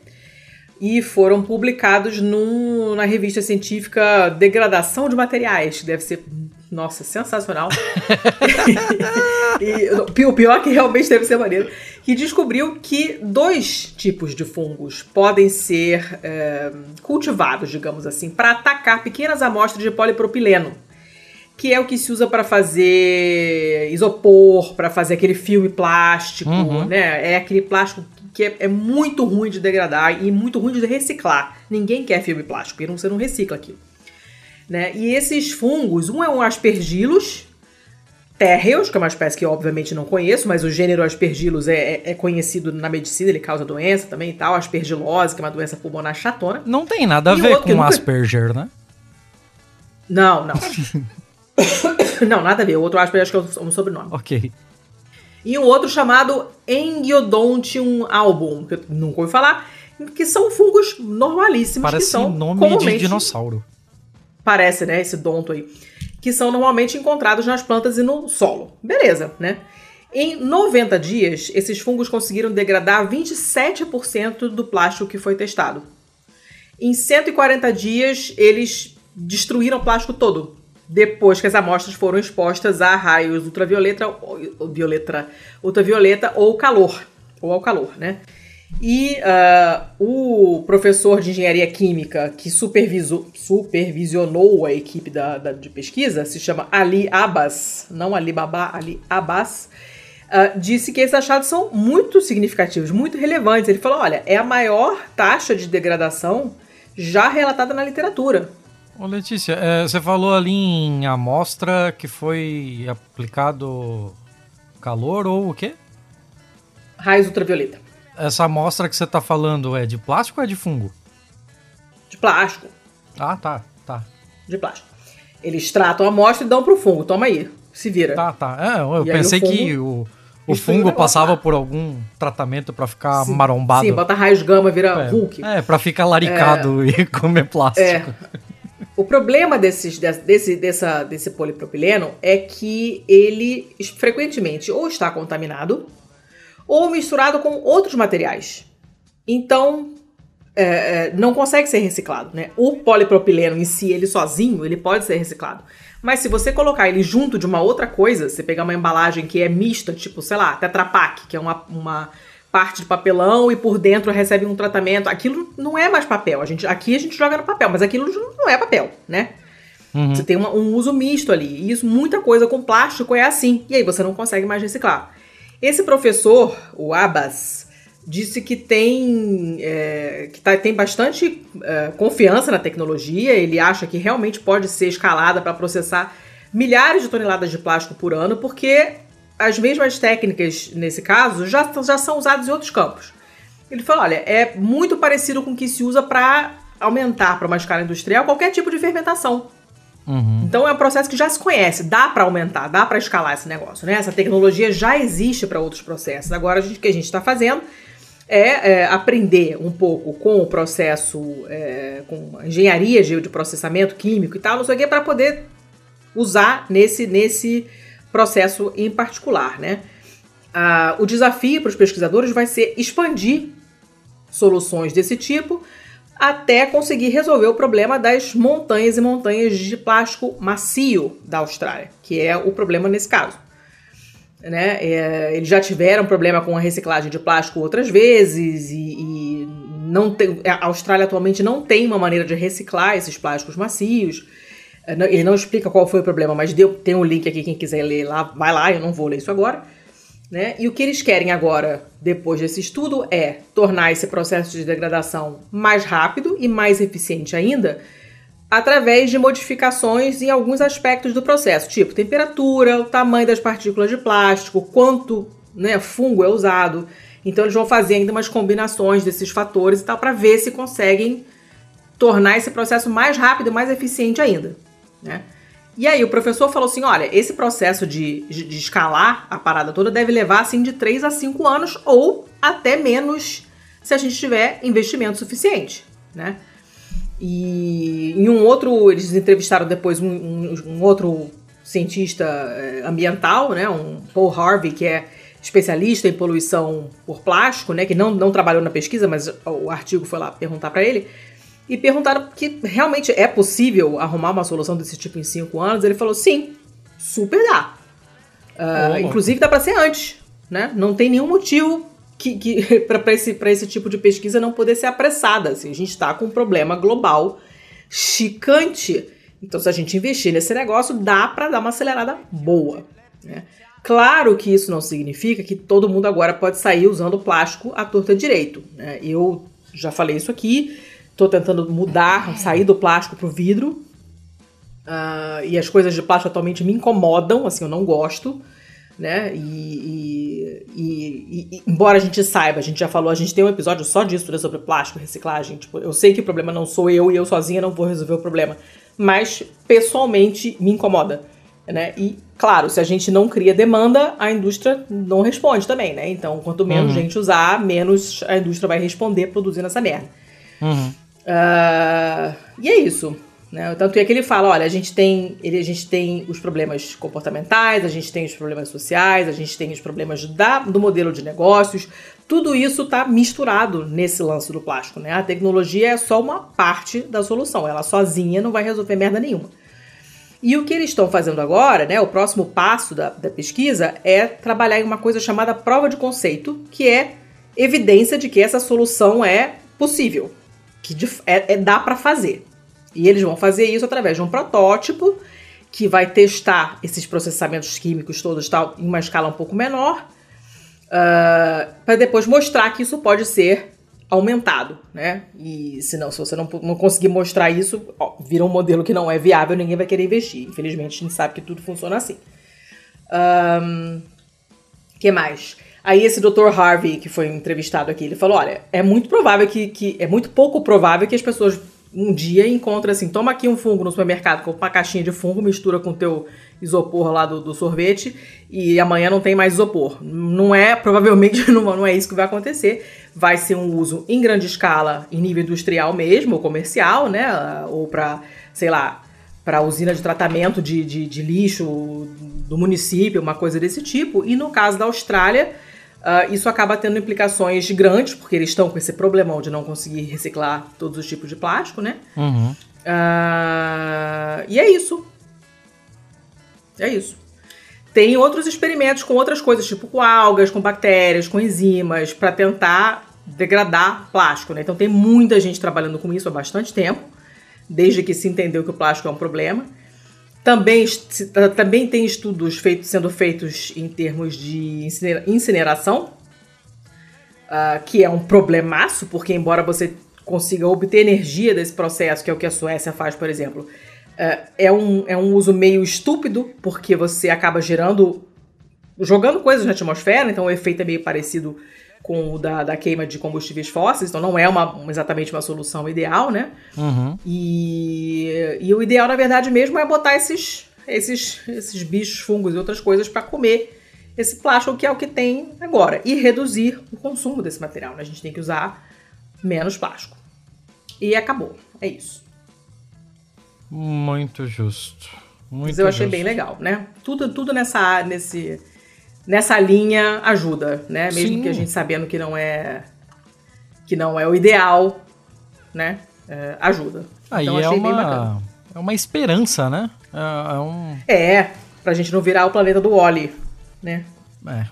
[SPEAKER 2] e foram publicados num, na revista científica Degradação de Materiais, que deve ser Nossa, sensacional. e, o pior é que realmente deve ser maneiro. Que descobriu que dois tipos de fungos podem ser é, cultivados, digamos assim, para atacar pequenas amostras de polipropileno. Que é o que se usa para fazer isopor, para fazer aquele filme plástico, uhum. né? É aquele plástico que é, é, muito ruim de degradar e muito ruim de reciclar. Ninguém quer filme plástico, porque você não recicla aquilo. Né? E esses fungos, um é um aspergillus terreus, que é uma espécie que eu obviamente não conheço, mas o gênero aspergillus é, é, é, conhecido na medicina, ele causa doença também e tal, aspergilose, que é uma doença pulmonar chatona.
[SPEAKER 1] Não tem nada a ver com nunca... Asperger, né?
[SPEAKER 2] Não, não. não, nada a ver. O outro Asperger acho que é um sobrenome.
[SPEAKER 1] Ok.
[SPEAKER 2] E um outro chamado Engiodontium album, que eu nunca ouvi falar, que são fungos normalíssimos
[SPEAKER 1] Parece
[SPEAKER 2] que são
[SPEAKER 1] nome comumente... de dinossauro.
[SPEAKER 2] Parece, né? Esse donto aí. Que são normalmente encontrados nas plantas e no solo. Beleza, né? Em 90 dias, esses fungos conseguiram degradar 27% do plástico que foi testado. Em 140 dias, eles destruíram o plástico todo, depois que as amostras foram expostas a raios ultravioleta, violeta, ultravioleta ou calor, ou ao calor, né? E uh, o professor de engenharia química que supervisionou a equipe da, da, de pesquisa se chama Ali Abbas, não Ali Baba, Ali Abbas, uh, disse que esses achados são muito significativos, muito relevantes. Ele falou: olha, é a maior taxa de degradação já relatada na literatura.
[SPEAKER 1] Ô Letícia, é, você falou ali em amostra que foi aplicado calor ou o quê?
[SPEAKER 2] Raios ultravioleta.
[SPEAKER 1] Essa amostra que você está falando é de plástico ou é de fungo?
[SPEAKER 2] De plástico.
[SPEAKER 1] Ah, tá, tá.
[SPEAKER 2] De plástico. Eles tratam a amostra e dão pro fungo. Toma aí, se vira.
[SPEAKER 1] Tá, tá. É, eu e pensei o fungo, que o, o fungo passava por algum tratamento para ficar sim, marombado.
[SPEAKER 2] Sim, bota raios gama, vira é, Hulk.
[SPEAKER 1] É, pra ficar laricado é, e comer plástico. É.
[SPEAKER 2] O problema desses, desse, dessa, desse polipropileno é que ele frequentemente ou está contaminado ou misturado com outros materiais. Então, é, é, não consegue ser reciclado, né? O polipropileno em si, ele sozinho, ele pode ser reciclado. Mas se você colocar ele junto de uma outra coisa, você pegar uma embalagem que é mista, tipo, sei lá, Tetra Pak, que é uma, uma parte de papelão e por dentro recebe um tratamento, aquilo não é mais papel. A gente, aqui a gente joga no papel, mas aquilo não é papel, né? Uhum. Você tem uma, um uso misto ali. E isso, muita coisa com plástico é assim. E aí você não consegue mais reciclar. Esse professor, o Abbas, disse que tem, é, que tá, tem bastante é, confiança na tecnologia, ele acha que realmente pode ser escalada para processar milhares de toneladas de plástico por ano, porque as mesmas técnicas, nesse caso, já, já são usadas em outros campos. Ele falou: olha, é muito parecido com o que se usa para aumentar para uma escala industrial qualquer tipo de fermentação. Uhum. Então é um processo que já se conhece, dá para aumentar, dá para escalar esse negócio, né? Essa tecnologia já existe para outros processos. Agora o que a gente está fazendo é, é, aprender um pouco com o processo, é, com a engenharia de, processamento químico e tal, não sei o para poder usar nesse, nesse processo em particular, né? Ah, o desafio para os pesquisadores vai ser expandir soluções desse tipo até conseguir resolver o problema das montanhas e montanhas de plástico macio da Austrália, que é o problema nesse caso. Né? É, eles já tiveram problema com a reciclagem de plástico outras vezes e, e, não tem, a Austrália atualmente não tem uma maneira de reciclar esses plásticos macios. É, ele não explica qual foi o problema, mas deu, tem um link aqui, quem quiser ler lá, vai lá, eu não vou ler isso agora. Né? E o que eles querem agora, depois desse estudo, é tornar esse processo de degradação mais rápido e mais eficiente ainda, através de modificações em alguns aspectos do processo, tipo temperatura, o tamanho das partículas de plástico, quanto né, fungo é usado. Então eles vão fazer ainda umas combinações desses fatores e tal para ver se conseguem tornar esse processo mais rápido e mais eficiente ainda. Né? E aí o professor falou assim: olha, esse processo de, de, escalar a parada toda deve levar assim de 3 a 5 anos ou até menos se a gente tiver investimento suficiente, né? E em um outro, eles entrevistaram depois um, um, um outro cientista eh, ambiental, né, um Paul Harvey, que é especialista em poluição por plástico, né, que não, não trabalhou na pesquisa, mas o artigo foi lá perguntar para ele e perguntaram que realmente é possível arrumar uma solução desse tipo em cinco anos. Ele falou: sim, Super dá. Uh, inclusive dá para ser antes, né? Não tem nenhum motivo que, que para esse, esse tipo de pesquisa não poder ser apressada. Assim, a gente está com um problema global chicante. Então, se a gente investir nesse negócio, dá para dar uma acelerada boa. Né? Claro que isso não significa que todo mundo agora pode sair usando plástico à torta direito. Né? Eu já falei isso aqui, estou tentando mudar, sair do plástico para o vidro. Uh, e as coisas de plástico atualmente me incomodam, assim, eu não gosto. Né? E, e, e, e, embora a gente saiba, a gente já falou, a gente tem um episódio só disso, né, sobre plástico e reciclagem. Tipo, eu sei que o problema não sou eu e eu sozinha não vou resolver o problema. Mas pessoalmente me incomoda. Né? E, claro, se a gente não cria demanda, a indústria não responde também, né? Então, quanto menos uhum. gente usar, menos a indústria vai responder produzindo essa merda. Uhum. Uh, e é isso. Né? Tanto é que ele fala, olha, a gente tem ele, a gente tem os problemas comportamentais, a gente tem os problemas sociais, a gente tem os problemas da, do modelo de negócios, tudo isso está misturado nesse lance do plástico. Né? A tecnologia é só uma parte da solução, ela sozinha não vai resolver merda nenhuma. E o que eles estão fazendo agora, né, o próximo passo da, da pesquisa é trabalhar em uma coisa chamada prova de conceito, que é evidência de que essa solução é possível, que é, é dá para fazer. E eles vão fazer isso através de um protótipo que vai testar esses processamentos químicos todos tal, em uma escala um pouco menor, uh, ah, para depois mostrar que isso pode ser aumentado, né? E se não, se você não, não conseguir mostrar isso, ó, vira um modelo que não é viável, ninguém vai querer investir. Infelizmente, a gente sabe que tudo funciona assim. Um, que mais? Aí esse Dr. Harvey, que foi entrevistado aqui, ele falou, olha, é muito provável que, que é muito pouco provável que as pessoas um dia encontrem assim, toma aqui um fungo no supermercado, com uma caixinha de fungo, mistura com o teu isopor lá do, do, sorvete e amanhã não tem mais isopor. Não é, provavelmente não, não é isso que vai acontecer. Vai ser um uso em grande escala, em nível industrial mesmo, ou comercial, né? Ou para, sei lá, para usina de tratamento de, de, de, lixo do município, uma coisa desse tipo. E no caso da Austrália, uh, isso acaba tendo implicações grandes, porque eles estão com esse problemão de não conseguir reciclar todos os tipos de plástico, né? Uhum. Uh, e é isso. É isso. Tem outros experimentos com outras coisas, tipo com algas, com bactérias, com enzimas, para tentar degradar plástico. Né? Então tem muita gente trabalhando com isso há bastante tempo, desde que se entendeu que o plástico é um problema. Também, também tem estudos sendo feitos em termos de incineração, uh, que é um problemaço, porque embora você consiga obter energia desse processo, que é o que a Suécia faz, por exemplo, é, é, um, é um uso meio estúpido, porque você acaba gerando. jogando coisas na atmosfera, então o efeito é meio parecido com o da, da queima de combustíveis fósseis, então não é uma, exatamente uma solução ideal, né? Uhum. E, e o ideal, na verdade, mesmo é botar esses, esses, esses bichos, fungos e outras coisas para comer esse plástico, que é o que tem agora, e reduzir o consumo desse material. Né? A gente tem que usar menos plástico. E acabou. É isso.
[SPEAKER 1] Muito justo. Muito
[SPEAKER 2] Mas eu achei justo. bem legal, né? Tudo, tudo nessa, nesse, nessa linha ajuda, né? Mesmo Sim. que a gente sabendo que não é que não é o ideal, né? É, ajuda.
[SPEAKER 1] Aí então, é uma. É uma esperança, né? É, é, um...
[SPEAKER 2] é, pra gente não virar o planeta do Oli, né?
[SPEAKER 1] É.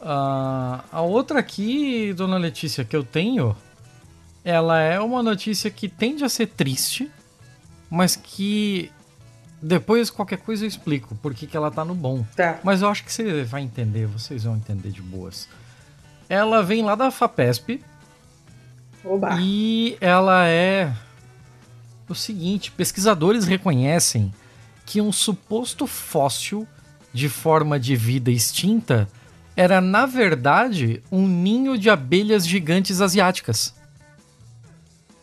[SPEAKER 1] Uh, a outra aqui, dona Letícia, que eu tenho, ela é uma notícia que tende a ser triste, mas que depois qualquer coisa eu explico por que, que ela tá no bom. Tá. Mas eu acho que você vai entender, vocês vão entender de boas. Ela vem lá da FAPESP. Oba. E ela é o seguinte: pesquisadores reconhecem que um suposto fóssil de forma de vida extinta era, na verdade, um ninho de abelhas gigantes asiáticas.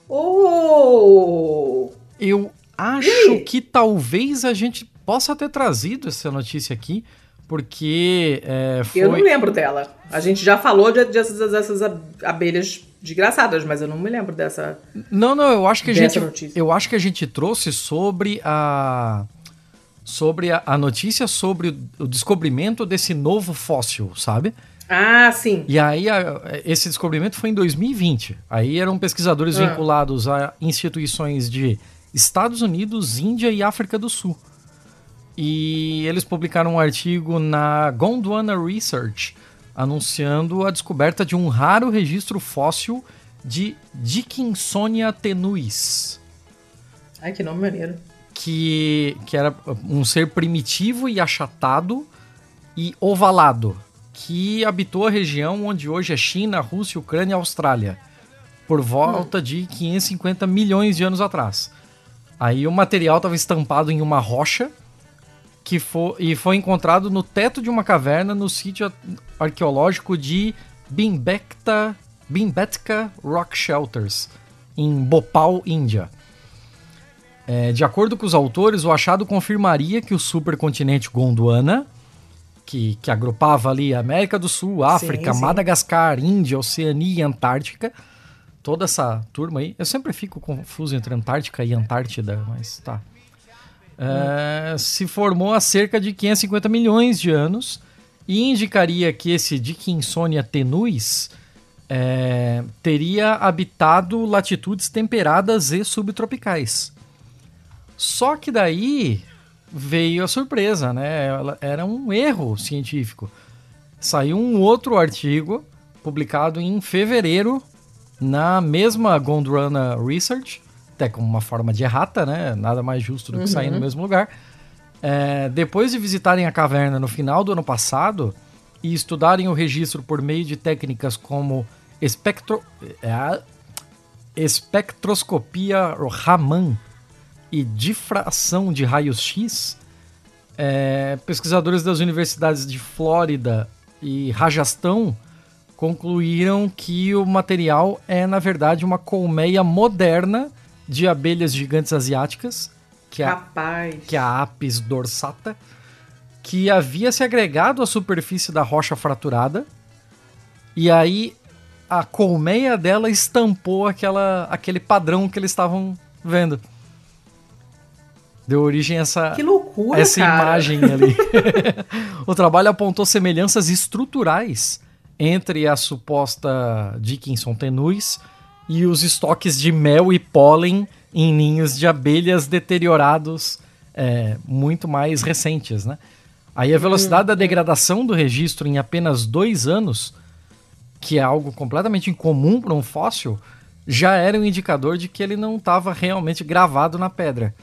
[SPEAKER 2] Oh!
[SPEAKER 1] Eu acho que talvez a gente possa ter trazido essa notícia aqui, porque é,
[SPEAKER 2] foi... Eu não lembro dela. A gente já falou de, dessas, dessas abelhas desgraçadas, mas eu não me lembro dessa.
[SPEAKER 1] Não, não, eu acho que a gente, notícia. eu acho que a gente trouxe sobre a sobre a, a notícia sobre o, o descobrimento desse novo fóssil, sabe?
[SPEAKER 2] Ah, sim.
[SPEAKER 1] E aí, a, esse descobrimento foi em 2020. Aí eram pesquisadores ah. vinculados a instituições de Estados Unidos, Índia e África do Sul. E eles publicaram um artigo na Gondwana Research anunciando a descoberta de um raro registro fóssil de Dickinsonia tenuis.
[SPEAKER 2] Ai, que nome maneiro.
[SPEAKER 1] Que, que era um ser primitivo e achatado e ovalado, que habitou a região onde hoje é China, Rússia, Ucrânia e Austrália, por volta hum. de 550 milhões de anos atrás. Aí o material estava estampado em uma rocha que foi, e foi encontrado no teto de uma caverna no sítio arqueológico de Bimbetka, Bimbetka Rock Shelters, em Bhopal, Índia. É, de acordo com os autores, o achado confirmaria que o supercontinente Gondwana, que, que agrupava ali América do Sul, África, sim, sim. Madagascar, Índia, Oceania e Antártica, toda essa turma aí. Eu sempre fico confuso entre Antártica e Antártida, mas tá é, se formou há cerca de 550 milhões de anos e indicaria que esse Dickinsonia tenuis é, teria habitado latitudes temperadas e subtropicais. Só que daí veio a surpresa, né? Era um erro científico. Saiu um outro artigo publicado em fevereiro na mesma Gondwana Research até como uma forma de errata, né? Nada mais justo do que uhum. sair no uhum. mesmo lugar. É, depois de visitarem a caverna no final do ano passado e estudarem o registro por meio de técnicas como espectro, é, espectroscopia Raman e difração de raios-x, é, pesquisadores das universidades de Flórida e Rajastão concluíram que o material é, na verdade, uma colmeia moderna de abelhas gigantes asiáticas, que é, a, que é a Apis dorsata, que havia se agregado à superfície da rocha fraturada, e aí a colmeia dela estampou aquela, aquele padrão que eles estavam vendo. Deu origem a essa,
[SPEAKER 2] que loucura,
[SPEAKER 1] essa cara. imagem ali. o trabalho apontou semelhanças estruturais entre a suposta Dickinson tenuis e os estoques de mel e pólen em ninhos de abelhas deteriorados é, muito mais recentes, né? Aí a velocidade da uhum. degradação do registro em apenas dois anos, que é algo completamente incomum para um fóssil, já era um indicador de que ele não estava realmente gravado na pedra.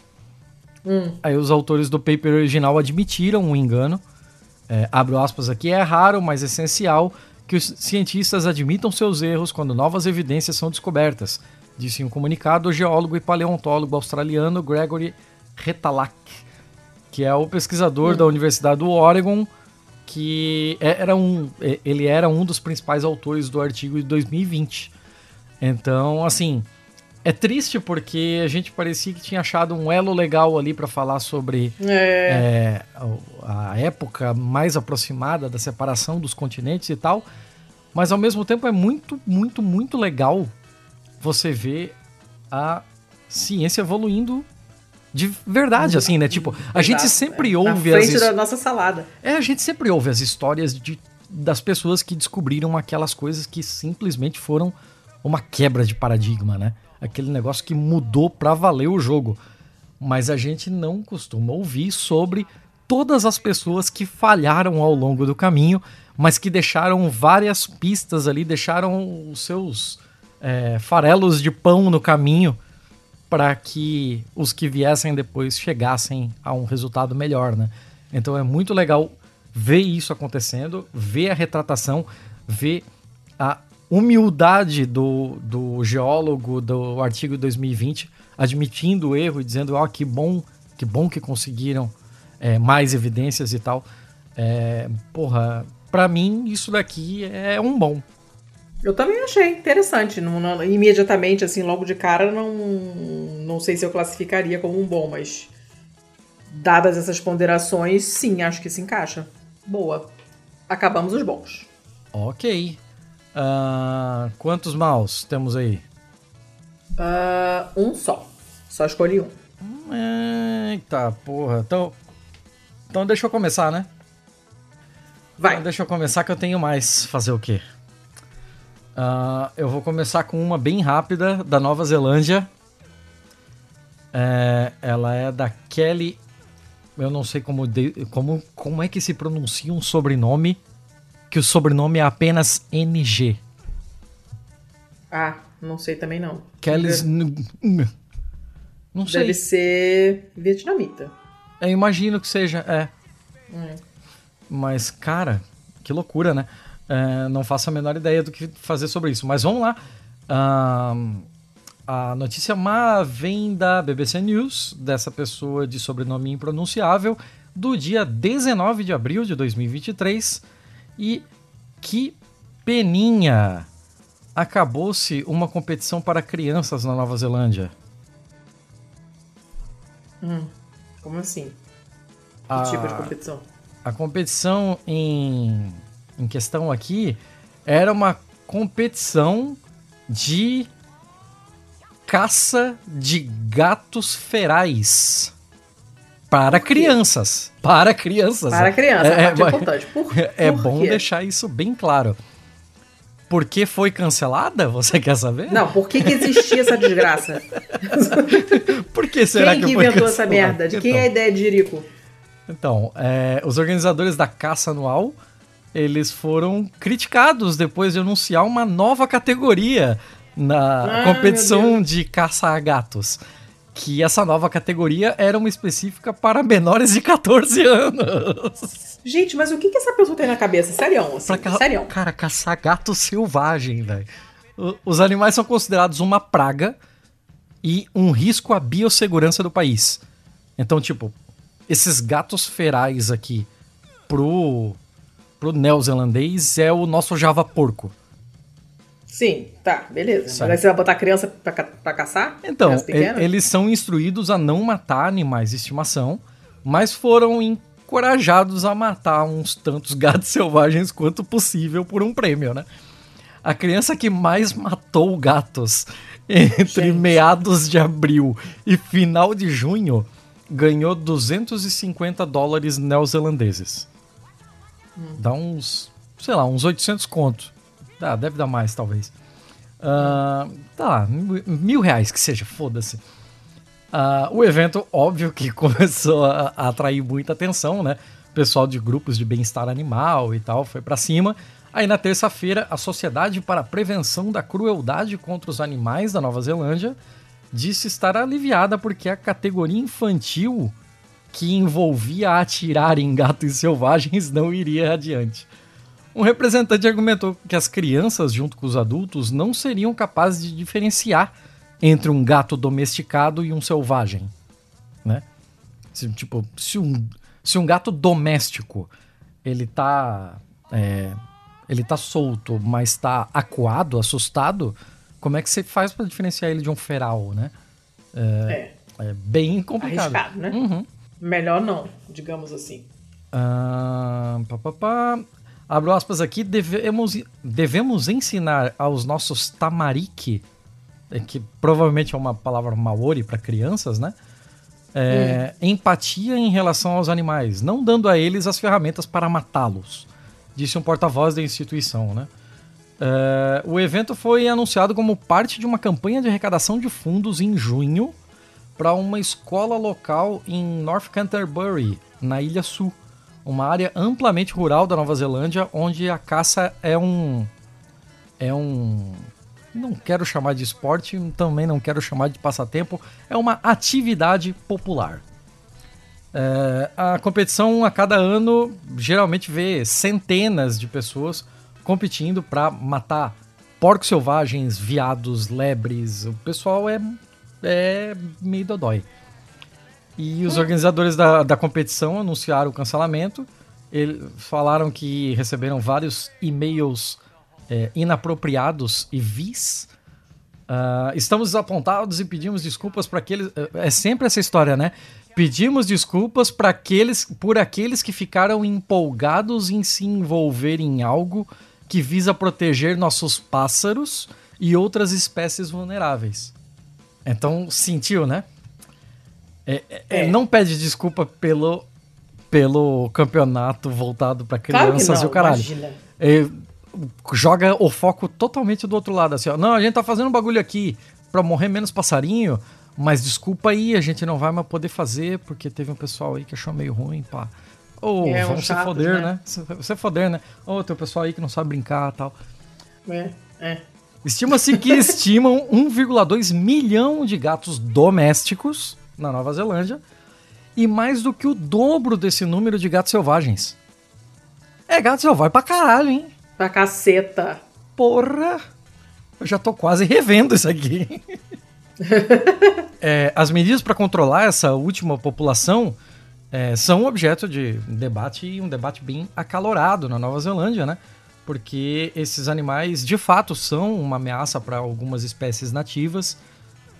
[SPEAKER 1] Hum. Aí os autores do paper original admitiram o engano. É, abro aspas aqui, é raro, mas essencial que os cientistas admitam seus erros quando novas evidências são descobertas, disse em um comunicado o geólogo e paleontólogo australiano Gregory Retalak, que é o pesquisador da Universidade do Oregon, que é, era um, é, ele era um dos principais autores do artigo de 2020. Então, assim, é triste porque a gente parecia que tinha achado um elo legal ali para falar sobre é. É, a época mais aproximada da separação dos continentes e tal. Mas ao mesmo tempo é muito, muito, muito legal você ver a ciência evoluindo de verdade, assim, né? Tipo, a Exato, gente sempre é. ouve
[SPEAKER 2] Na frente as... da nossa salada.
[SPEAKER 1] É, a gente sempre ouve as histórias de, das pessoas que descobriram aquelas coisas que simplesmente foram uma quebra de paradigma, né? Aquele negócio que mudou para valer o jogo. Mas a gente não costuma ouvir sobre todas as pessoas que falharam ao longo do caminho, mas que deixaram várias pistas ali, deixaram os seus é, farelos de pão no caminho para que os que viessem depois chegassem a um resultado melhor, né? Então é muito legal ver isso acontecendo, ver a retratação, ver a humildade do, do geólogo do artigo 2020, admitindo o erro e dizendo, ó, oh, que bom, que bom que conseguiram é, mais evidências e tal. É, porra, para mim isso daqui é um bom.
[SPEAKER 2] Eu também achei interessante. Não, não, imediatamente, assim, logo de cara, não, não sei se eu classificaria como um bom, mas dadas essas ponderações, sim, acho que se encaixa. Boa. Acabamos os bons.
[SPEAKER 1] Ok. Uh, quantos maus temos aí?
[SPEAKER 2] Uh, um só. Só escolhi um.
[SPEAKER 1] Eita porra. Então, então deixa eu começar, né?
[SPEAKER 2] Vai.
[SPEAKER 1] Então deixa eu começar que eu tenho mais. Fazer o quê? Uh, eu vou começar com uma bem rápida da Nova Zelândia. É, ela é da Kelly eu não sei como, de, como, como é que se pronuncia um sobrenome que o sobrenome é apenas NG.
[SPEAKER 2] Ah, não sei também não.
[SPEAKER 1] Kellys.
[SPEAKER 2] Não sei. Deve ser vietnamita.
[SPEAKER 1] Eu imagino que seja, é. é. Mas, cara, que loucura, né? É, não faço a menor ideia do que fazer sobre isso. Mas vamos lá. Um, a notícia má vem da BBC News, dessa pessoa de sobrenome impronunciável, do dia 19 de abril de 2023. E que peninha! Acabou-se uma competição para crianças na Nova Zelândia.
[SPEAKER 2] Hum, como assim? Que a, tipo de competição?
[SPEAKER 1] A competição em, em questão aqui era uma competição de caça de gatos ferais. Para crianças. Para crianças.
[SPEAKER 2] Para crianças, é, é, é importante. Por,
[SPEAKER 1] é por bom quê? deixar isso bem claro. Por que foi cancelada? Você quer saber?
[SPEAKER 2] Não, por que, que existia essa desgraça?
[SPEAKER 1] por que será
[SPEAKER 2] quem
[SPEAKER 1] que,
[SPEAKER 2] que inventou essa merda? De quem então, é a ideia de Jerico?
[SPEAKER 1] Então, é, os organizadores da caça anual, eles foram criticados depois de anunciar uma nova categoria na ah, competição de caça a gatos. Que essa nova categoria era uma específica para menores de 14 anos.
[SPEAKER 2] Gente, mas o que, que essa pessoa tem na cabeça? Sério, assim,
[SPEAKER 1] ca Serião. Cara, caçar gato selvagem, velho. Os animais são considerados uma praga e um risco à biossegurança do país. Então, tipo, esses gatos ferais aqui pro, pro neozelandês é o nosso java porco.
[SPEAKER 2] Sim, tá, beleza. Certo. Mas aí você vai botar a criança pra, pra caçar?
[SPEAKER 1] Então, eles são instruídos a não matar animais de estimação, mas foram encorajados a matar uns tantos gatos selvagens quanto possível por um prêmio, né? A criança que mais matou gatos entre Gente. meados de abril e final de junho ganhou 250 dólares neozelandeses. Hum. Dá uns, sei lá, uns 800 contos. Tá, deve dar mais, talvez. Uh, tá, mil reais que seja, foda-se. Uh, o evento, óbvio que começou a, a, atrair muita atenção, né? Pessoal de grupos de bem-estar animal e tal foi para cima. Aí na terça-feira, a Sociedade para a Prevenção da Crueldade contra os Animais da Nova Zelândia disse estar aliviada porque a categoria infantil que envolvia atirar em gatos selvagens não iria adiante. Um representante argumentou que as crianças, junto com os adultos, não seriam capazes de diferenciar entre um gato domesticado e um selvagem, né? Se, tipo, se um, se um gato doméstico ele tá é, ele tá solto, mas tá acuado, assustado, como é que você faz para diferenciar ele de um feral, né? É, é. é bem complicado.
[SPEAKER 2] Arriscado, né? Uhum. Melhor não, digamos assim.
[SPEAKER 1] Ah, pá, pá, pá abro aspas aqui, devemos, devemos ensinar aos nossos tamariki, é, que provavelmente é uma palavra maori para crianças, né? É, hum. Empatia em relação aos animais, não dando a eles as ferramentas para matá-los, disse um porta-voz da instituição, né? É, o evento foi anunciado como parte de uma campanha de arrecadação de fundos em junho para uma escola local em North Canterbury, na Ilha Sul uma área amplamente rural da Nova Zelândia, onde a caça é um. É um. Não quero chamar de esporte, também não quero chamar de passatempo, é uma atividade popular. É, a competição a cada ano geralmente vê centenas de pessoas competindo para matar porcos selvagens, viados, lebres. O pessoal é, é meio dodói. E os organizadores da, da competição anunciaram o cancelamento. Eles falaram que receberam vários e-mails é, inapropriados e vis. Uh, estamos desapontados e pedimos desculpas para aqueles. É, é sempre essa história, né? Pedimos desculpas para aqueles, por aqueles que ficaram empolgados em se envolver em algo que visa proteger nossos pássaros e outras espécies vulneráveis. Então, sentiu, né? É, é, é. Não pede desculpa pelo, pelo campeonato voltado para crianças claro não, e o caralho. É, joga o foco totalmente do outro lado, assim, ó. Não, a gente tá fazendo um bagulho aqui para morrer menos passarinho, Mas desculpa aí, a gente não vai mais poder fazer, porque teve um pessoal aí que achou meio ruim, pá. Ou é, vamos se foder, né? né? Você foder, né? Ou tem o pessoal aí que não sabe brincar e tal.
[SPEAKER 2] É, é.
[SPEAKER 1] Estima-se que estimam 1,2 milhão de gatos domésticos na Nova Zelândia e mais do que o dobro desse número de gatos selvagens. É gato selvagem pra caralho, hein?
[SPEAKER 2] Pra caceta.
[SPEAKER 1] Porra! Eu já tô quase revendo isso aqui. é, as medidas para controlar essa última população é, são objeto de debate e um debate bem acalorado na Nova Zelândia, né? Porque esses animais de fato são uma ameaça para algumas espécies nativas.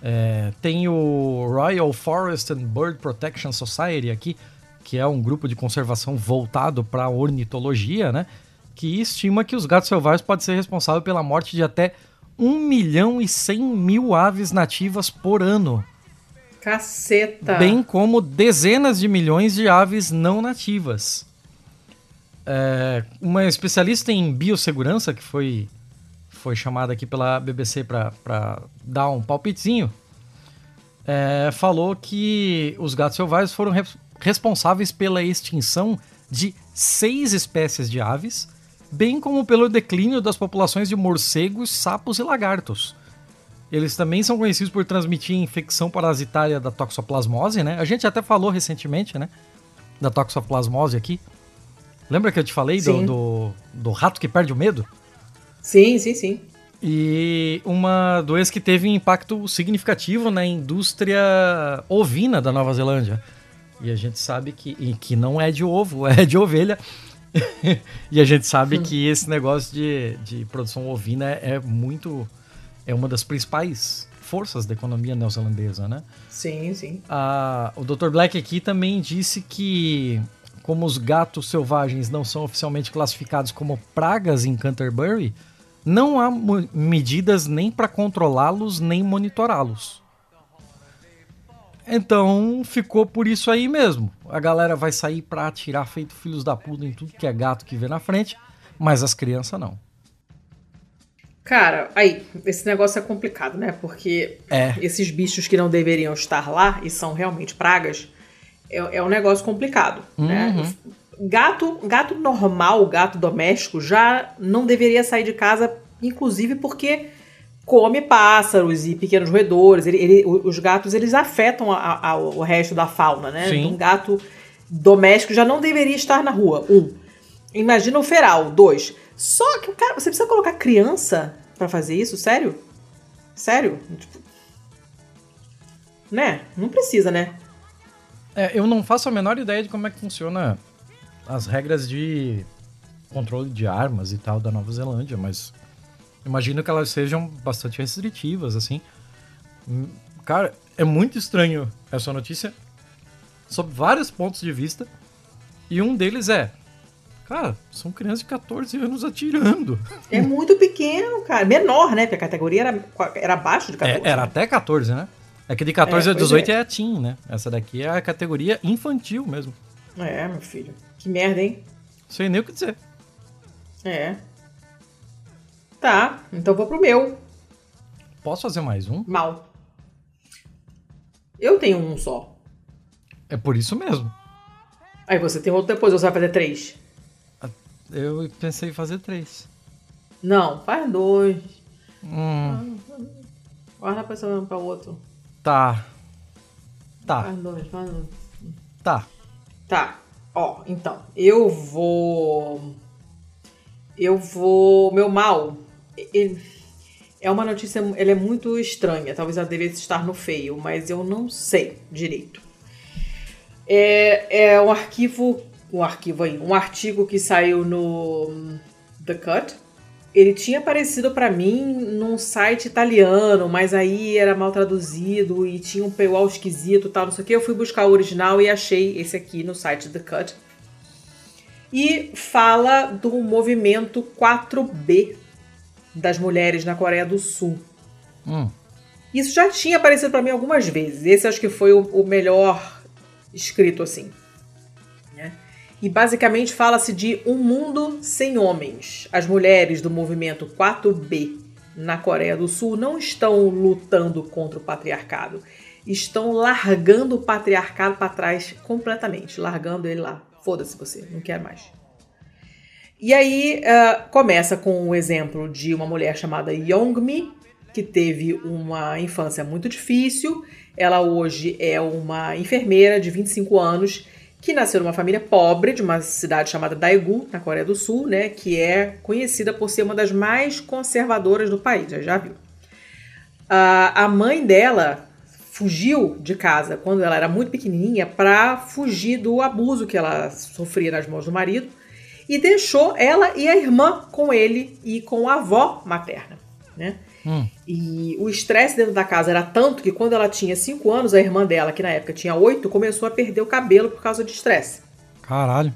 [SPEAKER 1] É, tem o Royal Forest and Bird Protection Society aqui, que é um grupo de conservação voltado para a ornitologia, né? Que estima que os gatos selvagens podem ser responsáveis pela morte de até 1 milhão e 100 mil aves nativas por ano.
[SPEAKER 2] Caceta!
[SPEAKER 1] Bem como dezenas de milhões de aves não nativas. É, uma especialista em biossegurança, que foi, foi chamada aqui pela BBC para dar um palpitezinho, é, falou que os gatos selvagens foram re responsáveis pela extinção de seis espécies de aves, bem como pelo declínio das populações de morcegos, sapos e lagartos. Eles também são conhecidos por transmitir infecção parasitária da toxoplasmose, né? A gente até falou recentemente, né? Da toxoplasmose aqui. Lembra que eu te falei do, do, do, rato que perde o medo?
[SPEAKER 2] Sim, sim, sim.
[SPEAKER 1] E uma doença que teve impacto significativo na indústria ovina da Nova Zelândia. E a gente sabe que, que não é de ovo, é de ovelha. e a gente sabe que esse negócio de, de produção ovina é, é muito. É uma das principais forças da economia neozelandesa, né?
[SPEAKER 2] Sim, sim.
[SPEAKER 1] Ah, o Dr. Black aqui também disse que, como os gatos selvagens não são oficialmente classificados como pragas em Canterbury, não há medidas nem para controlá-los nem monitorá-los. Então ficou por isso aí mesmo. A galera vai sair pra atirar feito filhos da puta em tudo que é gato que vê na frente, mas as crianças não.
[SPEAKER 2] Cara, aí, esse negócio é complicado, né? Porque é. esses bichos que não deveriam estar lá e são realmente pragas, é, é um negócio complicado, né? uhum. né? Gato, gato normal, gato doméstico, já não deveria sair de casa, inclusive porque come pássaros e pequenos roedores. Ele, ele, os gatos eles afetam a, a, o resto da fauna, né? Sim. Um gato doméstico já não deveria estar na rua. Um. Imagina o feral. Dois. Só que, cara, você precisa colocar criança para fazer isso? Sério? Sério? Tipo, né? Não precisa, né?
[SPEAKER 1] É, eu não faço a menor ideia de como é que funciona as regras de controle de armas e tal da Nova Zelândia, mas imagino que elas sejam bastante restritivas, assim. Hum, cara, é muito estranho essa notícia sob vários pontos de vista. E um deles é, cara, são crianças de 14 anos atirando.
[SPEAKER 2] É muito pequeno, cara. Menor, né? Porque a categoria era, era abaixo de 14.
[SPEAKER 1] É, era né? até 14, né? É que de 14 é, a 18 é. é a teen, né? Essa daqui é a categoria infantil mesmo.
[SPEAKER 2] É, meu filho. Que merda, hein?
[SPEAKER 1] Sei nem o que dizer.
[SPEAKER 2] É. Tá, então vou pro meu.
[SPEAKER 1] Posso fazer mais um?
[SPEAKER 2] Mal. Eu tenho um só.
[SPEAKER 1] É por isso mesmo.
[SPEAKER 2] Aí você tem outro depois, ou você vai fazer três?
[SPEAKER 1] Eu pensei em fazer três.
[SPEAKER 2] Não, faz dois.
[SPEAKER 1] Hum.
[SPEAKER 2] Guarda pra esse um pra outro.
[SPEAKER 1] Tá. Tá.
[SPEAKER 2] Faz dois, faz dois.
[SPEAKER 1] Tá.
[SPEAKER 2] Tá. Ó, então, eu vou. Eu vou. Meu mal ele, é uma notícia, ela é muito estranha. Talvez ela devesse estar no feio, mas eu não sei direito. É, é um arquivo, um arquivo aí, um artigo que saiu no The Cut. Ele tinha aparecido para mim num site italiano, mas aí era mal traduzido e tinha um paywall esquisito, tal, não sei o que. Eu fui buscar o original e achei esse aqui no site The Cut. E fala do movimento 4B das mulheres na Coreia do Sul.
[SPEAKER 1] Hum.
[SPEAKER 2] Isso já tinha aparecido para mim algumas vezes. Esse acho que foi o, o melhor escrito assim. E basicamente fala-se de um mundo sem homens. As mulheres do movimento 4B na Coreia do Sul não estão lutando contra o patriarcado. estão largando o patriarcado para trás completamente, largando ele lá. Foda-se você, não quer mais. E aí uh, começa com o exemplo de uma mulher chamada Yongmi, que teve uma infância muito difícil. Ela hoje é uma enfermeira de 25 anos que nasceu numa família pobre de uma cidade chamada Daegu, na Coreia do Sul, né, que é conhecida por ser uma das mais conservadoras do país, já, já viu. A mãe dela fugiu de casa quando ela era muito pequenininha para fugir do abuso que ela sofria nas mãos do marido e deixou ela e a irmã com ele e com a avó materna, né? Hum. E o estresse dentro da casa era tanto que quando ela tinha 5 anos, a irmã dela, que na época tinha 8, começou a perder o cabelo por causa de estresse.
[SPEAKER 1] Caralho.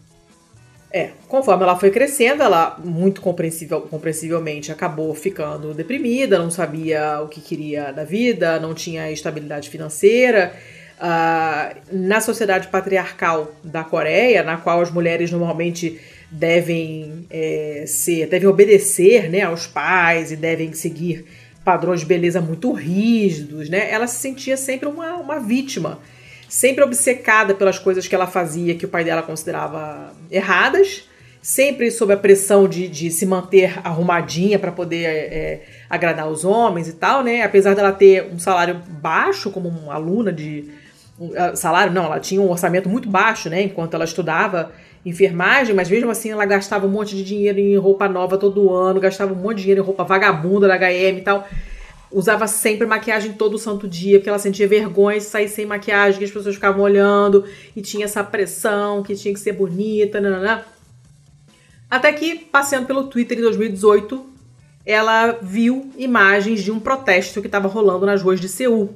[SPEAKER 2] É, conforme ela foi crescendo, ela muito compreensível, compreensivelmente acabou ficando deprimida, não sabia o que queria da vida, não tinha estabilidade financeira. Uh, na sociedade patriarcal da Coreia, na qual as mulheres normalmente devem é, ser, devem obedecer né, aos pais e devem seguir padrões de beleza muito rígidos, né? Ela se sentia sempre uma, uma vítima sempre obcecada pelas coisas que ela fazia que o pai dela considerava erradas, sempre sob a pressão de, de se manter arrumadinha para poder é, agradar os homens e tal, né? Apesar dela ter um salário baixo como uma aluna de um, salário, não, ela tinha um orçamento muito baixo, né? Enquanto ela estudava enfermagem, mas mesmo assim ela gastava um monte de dinheiro em roupa nova todo ano, gastava um monte de dinheiro em roupa vagabunda da H&M e tal usava sempre maquiagem todo santo dia, porque ela sentia vergonha de sair sem maquiagem, que as pessoas ficavam olhando e tinha essa pressão que tinha que ser bonita, nananã. Até que, passeando pelo Twitter em 2018, ela viu imagens de um protesto que estava rolando nas ruas de Seul.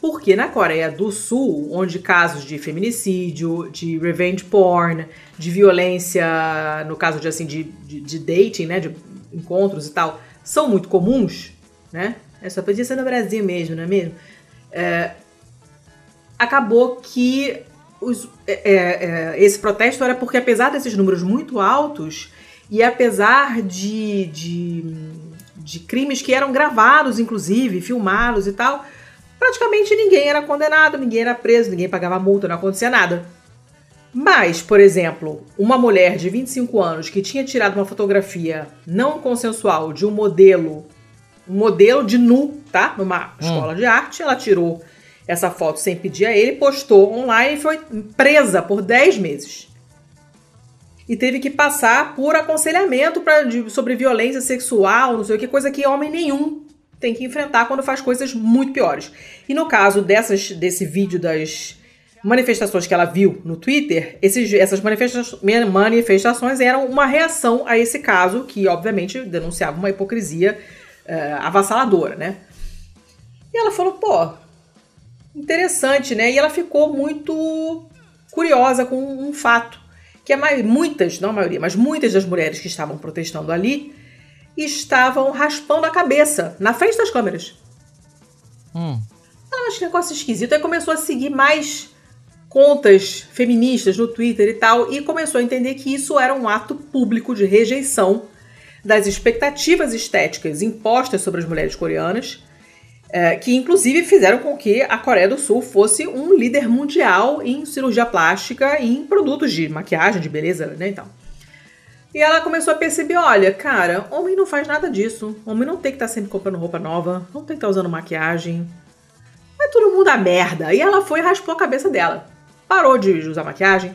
[SPEAKER 2] Porque na Coreia do Sul, onde casos de feminicídio, de revenge porn, de violência, no caso de assim, de, de, de dating, né, de encontros e tal, são muito comuns, né? É, só podia ser no Brasil mesmo, não é mesmo? É, acabou que os, é, é, é, esse protesto era porque, apesar desses números muito altos, e apesar de, de, de crimes que eram gravados, inclusive, filmados e tal, praticamente ninguém era condenado, ninguém era preso, ninguém pagava multa, não acontecia nada. Mas, por exemplo, uma mulher de 25 anos que tinha tirado uma fotografia não consensual de um modelo um modelo de nu, tá? Numa hum. escola de arte. Ela tirou essa foto sem pedir a ele, postou online e foi presa por 10 meses. E teve que passar por aconselhamento pra, de, sobre violência sexual, não sei o que, coisa que homem nenhum tem que enfrentar quando faz coisas muito piores. E no caso dessas, desse vídeo das manifestações que ela viu no Twitter, esses, essas manifestações eram uma reação a esse caso, que obviamente denunciava uma hipocrisia uh, avassaladora, né? E ela falou, pô, interessante, né? E ela ficou muito curiosa com um fato, que a muitas, não a maioria, mas muitas das mulheres que estavam protestando ali estavam raspando a cabeça na frente das câmeras. Hum. Ela achou um negócio esquisito, aí começou a seguir mais contas feministas no Twitter e tal, e começou a entender que isso era um ato público de rejeição das expectativas estéticas impostas sobre as mulheres coreanas, é, que inclusive fizeram com que a Coreia do Sul fosse um líder mundial em cirurgia plástica e em produtos de maquiagem, de beleza, né, então. E ela começou a perceber, olha, cara, homem não faz nada disso. Homem não tem que estar tá sempre comprando roupa nova, não tem que estar tá usando maquiagem. Vai todo mundo a merda. E ela foi e raspou a cabeça dela. Parou de usar maquiagem,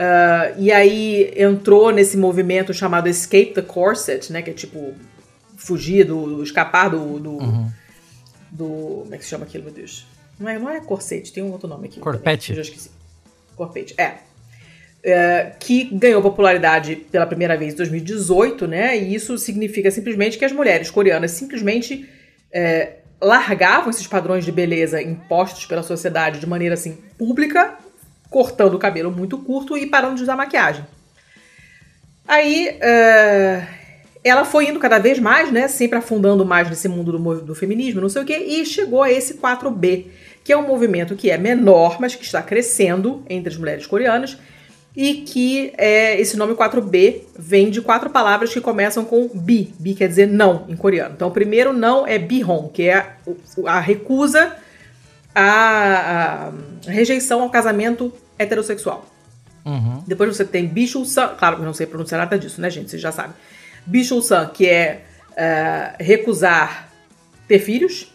[SPEAKER 2] Uh, e aí entrou nesse movimento chamado Escape the Corset, né? Que é tipo fugir do. escapar do. do, uhum. do como é que se chama aquilo, meu Deus? Não é, não é corset, tem um outro nome aqui.
[SPEAKER 1] Corpete.
[SPEAKER 2] Eu já esqueci. Corpete, é. Uh, que ganhou popularidade pela primeira vez em 2018, né? E isso significa simplesmente que as mulheres coreanas simplesmente uh, largavam esses padrões de beleza impostos pela sociedade de maneira assim pública cortando o cabelo muito curto e parando de usar maquiagem. Aí uh, ela foi indo cada vez mais, né? Sempre afundando mais nesse mundo do, do feminismo, não sei o quê, e chegou a esse 4B, que é um movimento que é menor, mas que está crescendo entre as mulheres coreanas, e que é, esse nome 4B vem de quatro palavras que começam com bi. Bi quer dizer não em coreano. Então, o primeiro não é bihon, que é a recusa a, a rejeição ao casamento heterossexual.
[SPEAKER 1] Uhum.
[SPEAKER 2] Depois você tem Bichul San, claro, eu não sei pronunciar nada disso, né, gente? Vocês já sabem. Bichul San, que é uh, recusar ter filhos.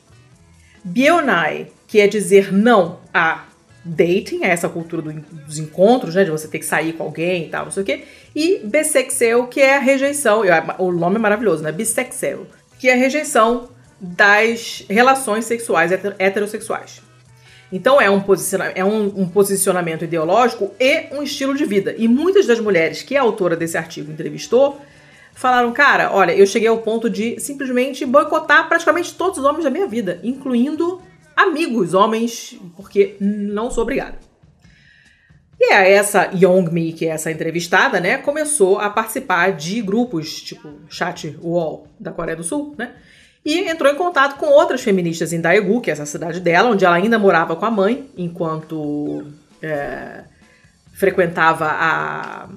[SPEAKER 2] Bionai, que é dizer não a dating, a essa cultura do, dos encontros, né? De você ter que sair com alguém e tal, não sei o quê. E bissexual, que é a rejeição, o nome é maravilhoso, né? Bissexual, que é a rejeição das relações sexuais heterossexuais. Então é um, posicionamento, é um, um, posicionamento ideológico e um estilo de vida. E muitas das mulheres que a autora desse artigo entrevistou falaram: cara, olha, eu cheguei ao ponto de simplesmente boicotar praticamente todos os homens da minha vida, incluindo amigos homens, porque não sou obrigada. E é essa Youngmi, que é essa entrevistada, né, começou a participar de grupos, tipo Chat Wall da Coreia do Sul, né? E entrou em contato com outras feministas em Daegu, que é essa cidade dela, onde ela ainda morava com a mãe, enquanto é, frequentava a,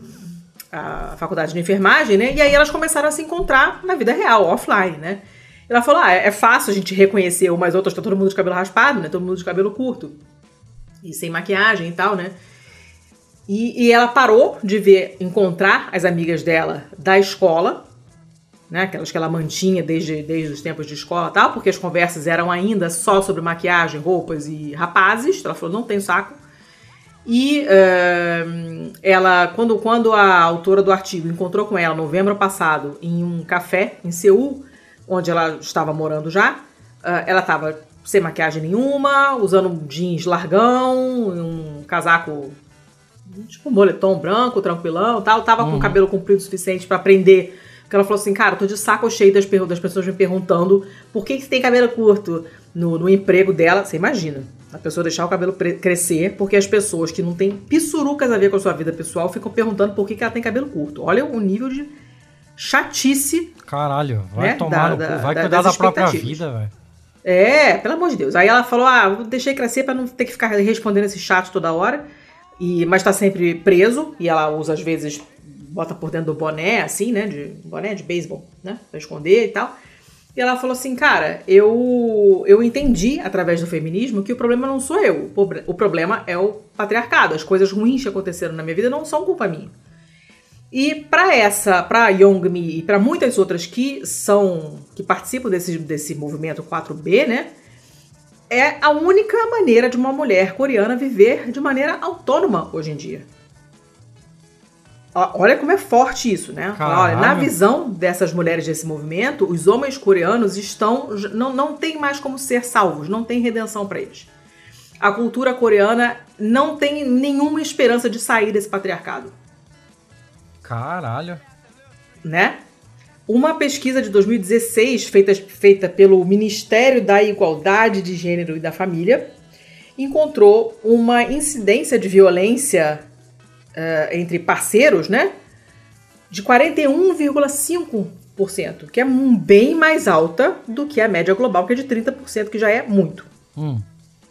[SPEAKER 2] a faculdade de enfermagem, né? E aí elas começaram a se encontrar na vida real, offline, né? Ela falou: ah, é fácil a gente reconhecer umas outras, tá todo mundo de cabelo raspado, né? Todo mundo de cabelo curto. E sem maquiagem e tal, né? E, e ela parou de ver, encontrar as amigas dela da escola, né? Aquelas que ela mantinha desde, desde os tempos de escola e tal, porque as conversas eram ainda só sobre maquiagem, roupas e rapazes. Ela falou: não tem saco. E uh, ela, quando, quando a autora do artigo encontrou com ela novembro passado em um café em Seul, onde ela estava morando já, uh, ela estava sem maquiagem nenhuma, usando um jeans largão, um casaco tipo um moletom branco, tranquilão, tal, tava uhum. com o cabelo comprido o suficiente para prender porque ela falou assim, cara, tô de saco cheio das, das pessoas me perguntando por que, que você tem cabelo curto no, no emprego dela. Você imagina, a pessoa deixar o cabelo crescer, porque as pessoas que não têm pissurucas a ver com a sua vida pessoal ficam perguntando por que, que ela tem cabelo curto. Olha o nível de chatice.
[SPEAKER 1] Caralho, vai né, tomar, da, vai da, cuidar da própria vida, velho.
[SPEAKER 2] É, pelo amor de Deus. Aí ela falou: ah, deixei crescer para não ter que ficar respondendo esse chat toda hora. E, mas tá sempre preso, e ela usa às vezes bota por dentro do boné, assim, né? De boné de beisebol, né? Pra esconder e tal. E ela falou assim, cara, eu, eu entendi através do feminismo que o problema não sou eu. O problema é o patriarcado. As coisas ruins que aconteceram na minha vida não são culpa minha. E para essa, para Youngmi e para muitas outras que são que participam desse, desse movimento 4B, né? É a única maneira de uma mulher coreana viver de maneira autônoma hoje em dia. Olha como é forte isso, né? Olha, na visão dessas mulheres desse movimento, os homens coreanos estão não, não tem mais como ser salvos, não tem redenção para eles. A cultura coreana não tem nenhuma esperança de sair desse patriarcado.
[SPEAKER 1] Caralho.
[SPEAKER 2] Né? Uma pesquisa de 2016 feita, feita pelo Ministério da Igualdade de Gênero e da Família encontrou uma incidência de violência uh, entre parceiros, né? De 41,5%, que é bem mais alta do que a média global, que é de 30%, que já é muito.
[SPEAKER 1] Hum.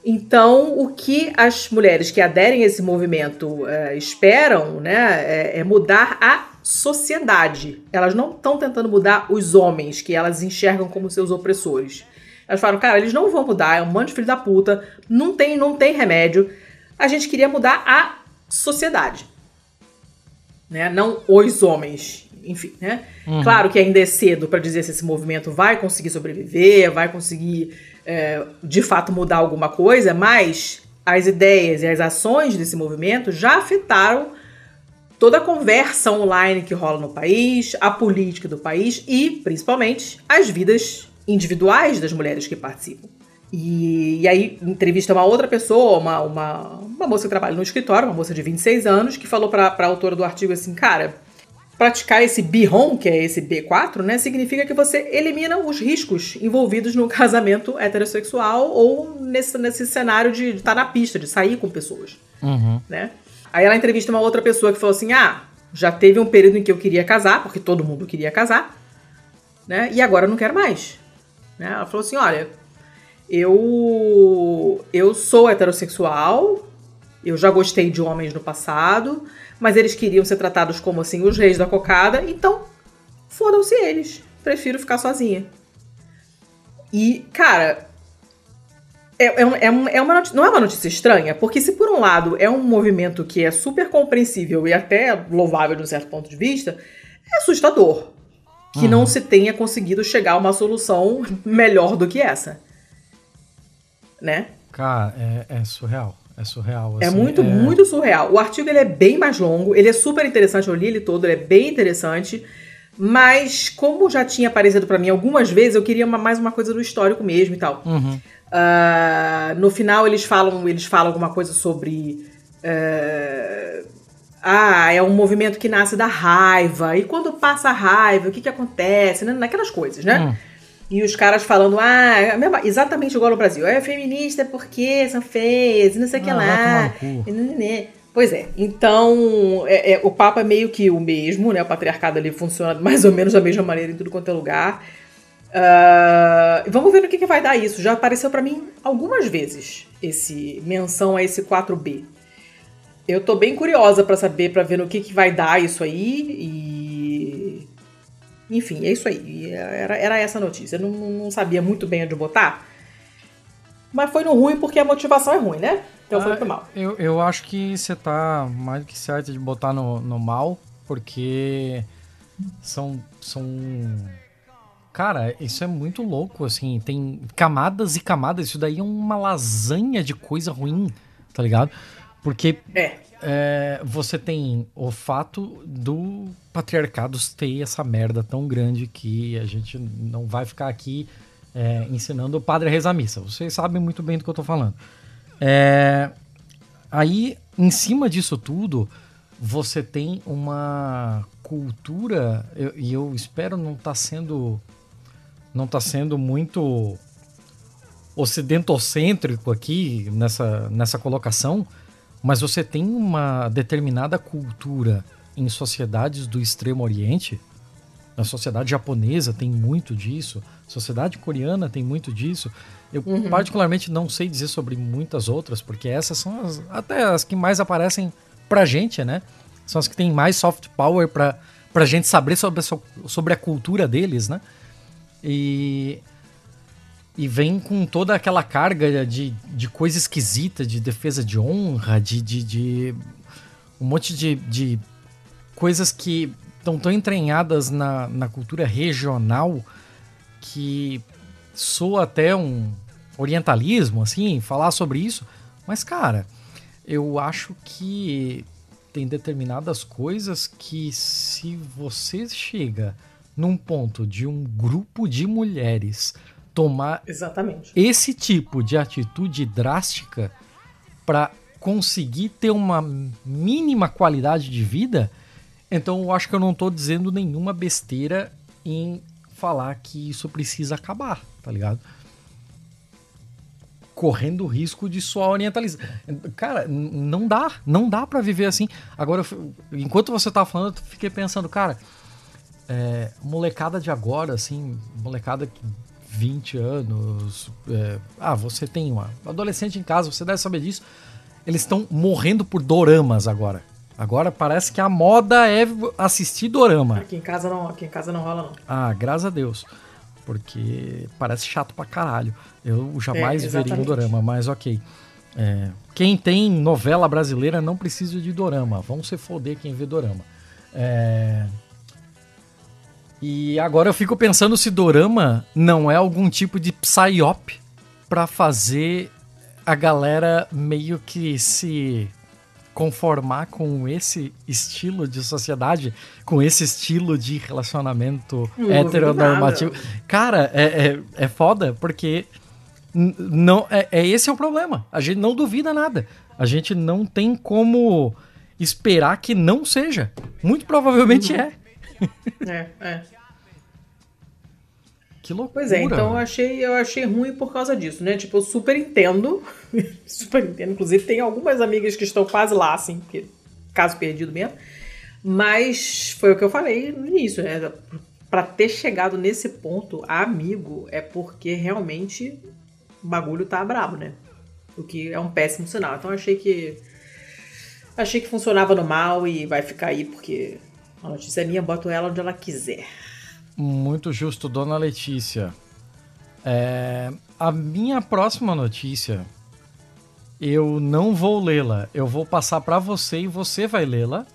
[SPEAKER 2] Então, o que as mulheres que aderem a esse movimento uh, esperam né, é, é, mudar a sociedade. Elas não estão tentando mudar os homens, que elas enxergam como seus opressores. Elas falam, cara, eles não vão mudar, é um monte de filho da puta, não tem, não tem remédio. A gente queria mudar a sociedade né? Não os homens, enfim, né? Uhum. Claro que ainda é cedo para dizer se esse movimento vai conseguir sobreviver, vai conseguir é, de fato mudar alguma coisa, mas as ideias e as ações desse movimento já afetaram toda a conversa online que rola no país, a política do país e, principalmente, as vidas individuais das mulheres que participam. E, e, aí entrevista uma outra pessoa, uma, uma, uma moça que trabalha no escritório, uma moça de 26 anos, que falou para a autora do artigo assim, cara, praticar esse BIHOM, que é esse B4, né, significa que você elimina os riscos envolvidos no casamento heterossexual ou nesse, nesse cenário de estar tá na pista, de sair com pessoas,
[SPEAKER 1] uhum.
[SPEAKER 2] né? Aí ela entrevista uma outra pessoa que falou assim, ah, já teve um período em que eu queria casar, porque todo mundo queria casar, né, e agora eu não quero mais. Né? Ela falou assim, olha, eu eu sou heterossexual, eu já gostei de homens no passado, mas eles queriam ser tratados como assim os reis da cocada, então fodam-se eles. Prefiro ficar sozinha. E, cara, é, é, é, uma notícia, não é uma notícia estranha, porque se por um lado é um movimento que é super compreensível e até louvável de um certo ponto de vista, é assustador que uhum. não se tenha conseguido chegar a uma solução melhor do que essa. Né?
[SPEAKER 1] Cara, é, é surreal. É surreal.
[SPEAKER 2] É assim, é muito, é... muito surreal. O artigo ele é bem mais longo, ele é super interessante, eu li ele todo, ele é bem interessante. Mas, como já tinha aparecido para mim algumas vezes, eu queria uma, mais uma coisa do histórico mesmo e tal.
[SPEAKER 1] Uhum.
[SPEAKER 2] Uh, no final eles falam, eles falam alguma coisa sobre. Uh, ah, é um movimento que nasce da raiva. E quando passa a raiva, o que, que acontece? Né? Naquelas coisas, né? Uhum. E os caras falando, ah, é exatamente igual no Brasil. É feminista porque são feias, não sei o que ah, lá. Pois é. Então, é, é, o Papa é meio que o mesmo, né? O patriarcado ali funciona mais ou menos da mesma maneira em tudo quanto é lugar. Uh, vamos ver no que, que vai dar isso. Já apareceu para mim algumas vezes esse menção a esse 4B. Eu tô bem curiosa para saber, para ver no que, que vai dar isso aí. E. Enfim, é isso aí. Era, era essa notícia. Eu não, não sabia muito bem onde botar. Mas foi no ruim porque a motivação é ruim, né? Então ah, foi pro mal.
[SPEAKER 1] Eu, eu acho que você tá mais do que certo de botar no, no mal, porque são. são Cara, isso é muito louco, assim. Tem camadas e camadas. Isso daí é uma lasanha de coisa ruim, tá ligado? Porque
[SPEAKER 2] é.
[SPEAKER 1] É, você tem o fato do patriarcado ter essa merda tão grande que a gente não vai ficar aqui é, ensinando o padre a rezar missa. Vocês sabem muito bem do que eu tô falando. É, aí, em cima disso tudo, você tem uma cultura, e eu, espero não estar tá sendo não está sendo muito ocidentocêntrico aqui nessa, nessa colocação, mas você tem uma determinada cultura em sociedades do Extremo Oriente. A sociedade japonesa tem muito disso, sociedade coreana tem muito disso. Eu uhum. particularmente não sei dizer sobre muitas outras, porque essas são as, até as que mais aparecem pra gente, né? São as que têm mais soft power pra, pra gente saber sobre a, sobre a cultura deles, né? E, e vem com toda aquela carga de, de coisa esquisita, de defesa de honra, de, de, de um monte de, de coisas que estão tão entranhadas na, na cultura regional que soa até um orientalismo, assim, falar sobre isso. Mas, cara, eu acho que tem determinadas coisas que se você chega num ponto de um grupo de mulheres tomar
[SPEAKER 2] Exatamente.
[SPEAKER 1] esse tipo de atitude drástica para conseguir ter uma mínima qualidade de vida, então eu acho que eu não estou dizendo nenhuma besteira em falar que isso precisa acabar, tá ligado? Correndo o risco de só orientalizar. Cara, não dá, não dá para viver assim. Agora, enquanto você tá falando, eu fiquei pensando, cara, é, molecada de agora, assim, molecada que 20 anos. É, ah, você tem uma adolescente em casa, você deve saber disso. Eles estão morrendo por doramas agora. Agora parece que a moda é assistir dorama.
[SPEAKER 2] Aqui em casa não, aqui em casa não rola não.
[SPEAKER 1] Ah, graças a Deus. Porque parece chato pra caralho. Eu jamais é, veria um dorama, mas ok. É, quem tem novela brasileira não precisa de dorama. Vão se foder quem vê dorama. É, e agora eu fico pensando se Dorama não é algum tipo de psyop para fazer a galera meio que se conformar com esse estilo de sociedade, com esse estilo de relacionamento não heteronormativo. Cara, é, é, é foda, porque não é, é esse é o problema. A gente não duvida nada. A gente não tem como esperar que não seja. Muito provavelmente uhum. é.
[SPEAKER 2] É, é.
[SPEAKER 1] Que loucura.
[SPEAKER 2] Pois é, então eu achei, eu achei ruim por causa disso, né? Tipo, eu super entendo. super entendo. Inclusive, tem algumas amigas que estão quase lá, assim, porque, caso perdido mesmo. Mas foi o que eu falei no início, né? Pra ter chegado nesse ponto, amigo, é porque realmente o bagulho tá brabo, né? O que é um péssimo sinal. Então eu achei que. Achei que funcionava no mal e vai ficar aí porque a notícia é minha, boto ela onde ela quiser.
[SPEAKER 1] Muito justo, dona Letícia. É, a minha próxima notícia, eu não vou lê-la. Eu vou passar para você e você vai lê-la.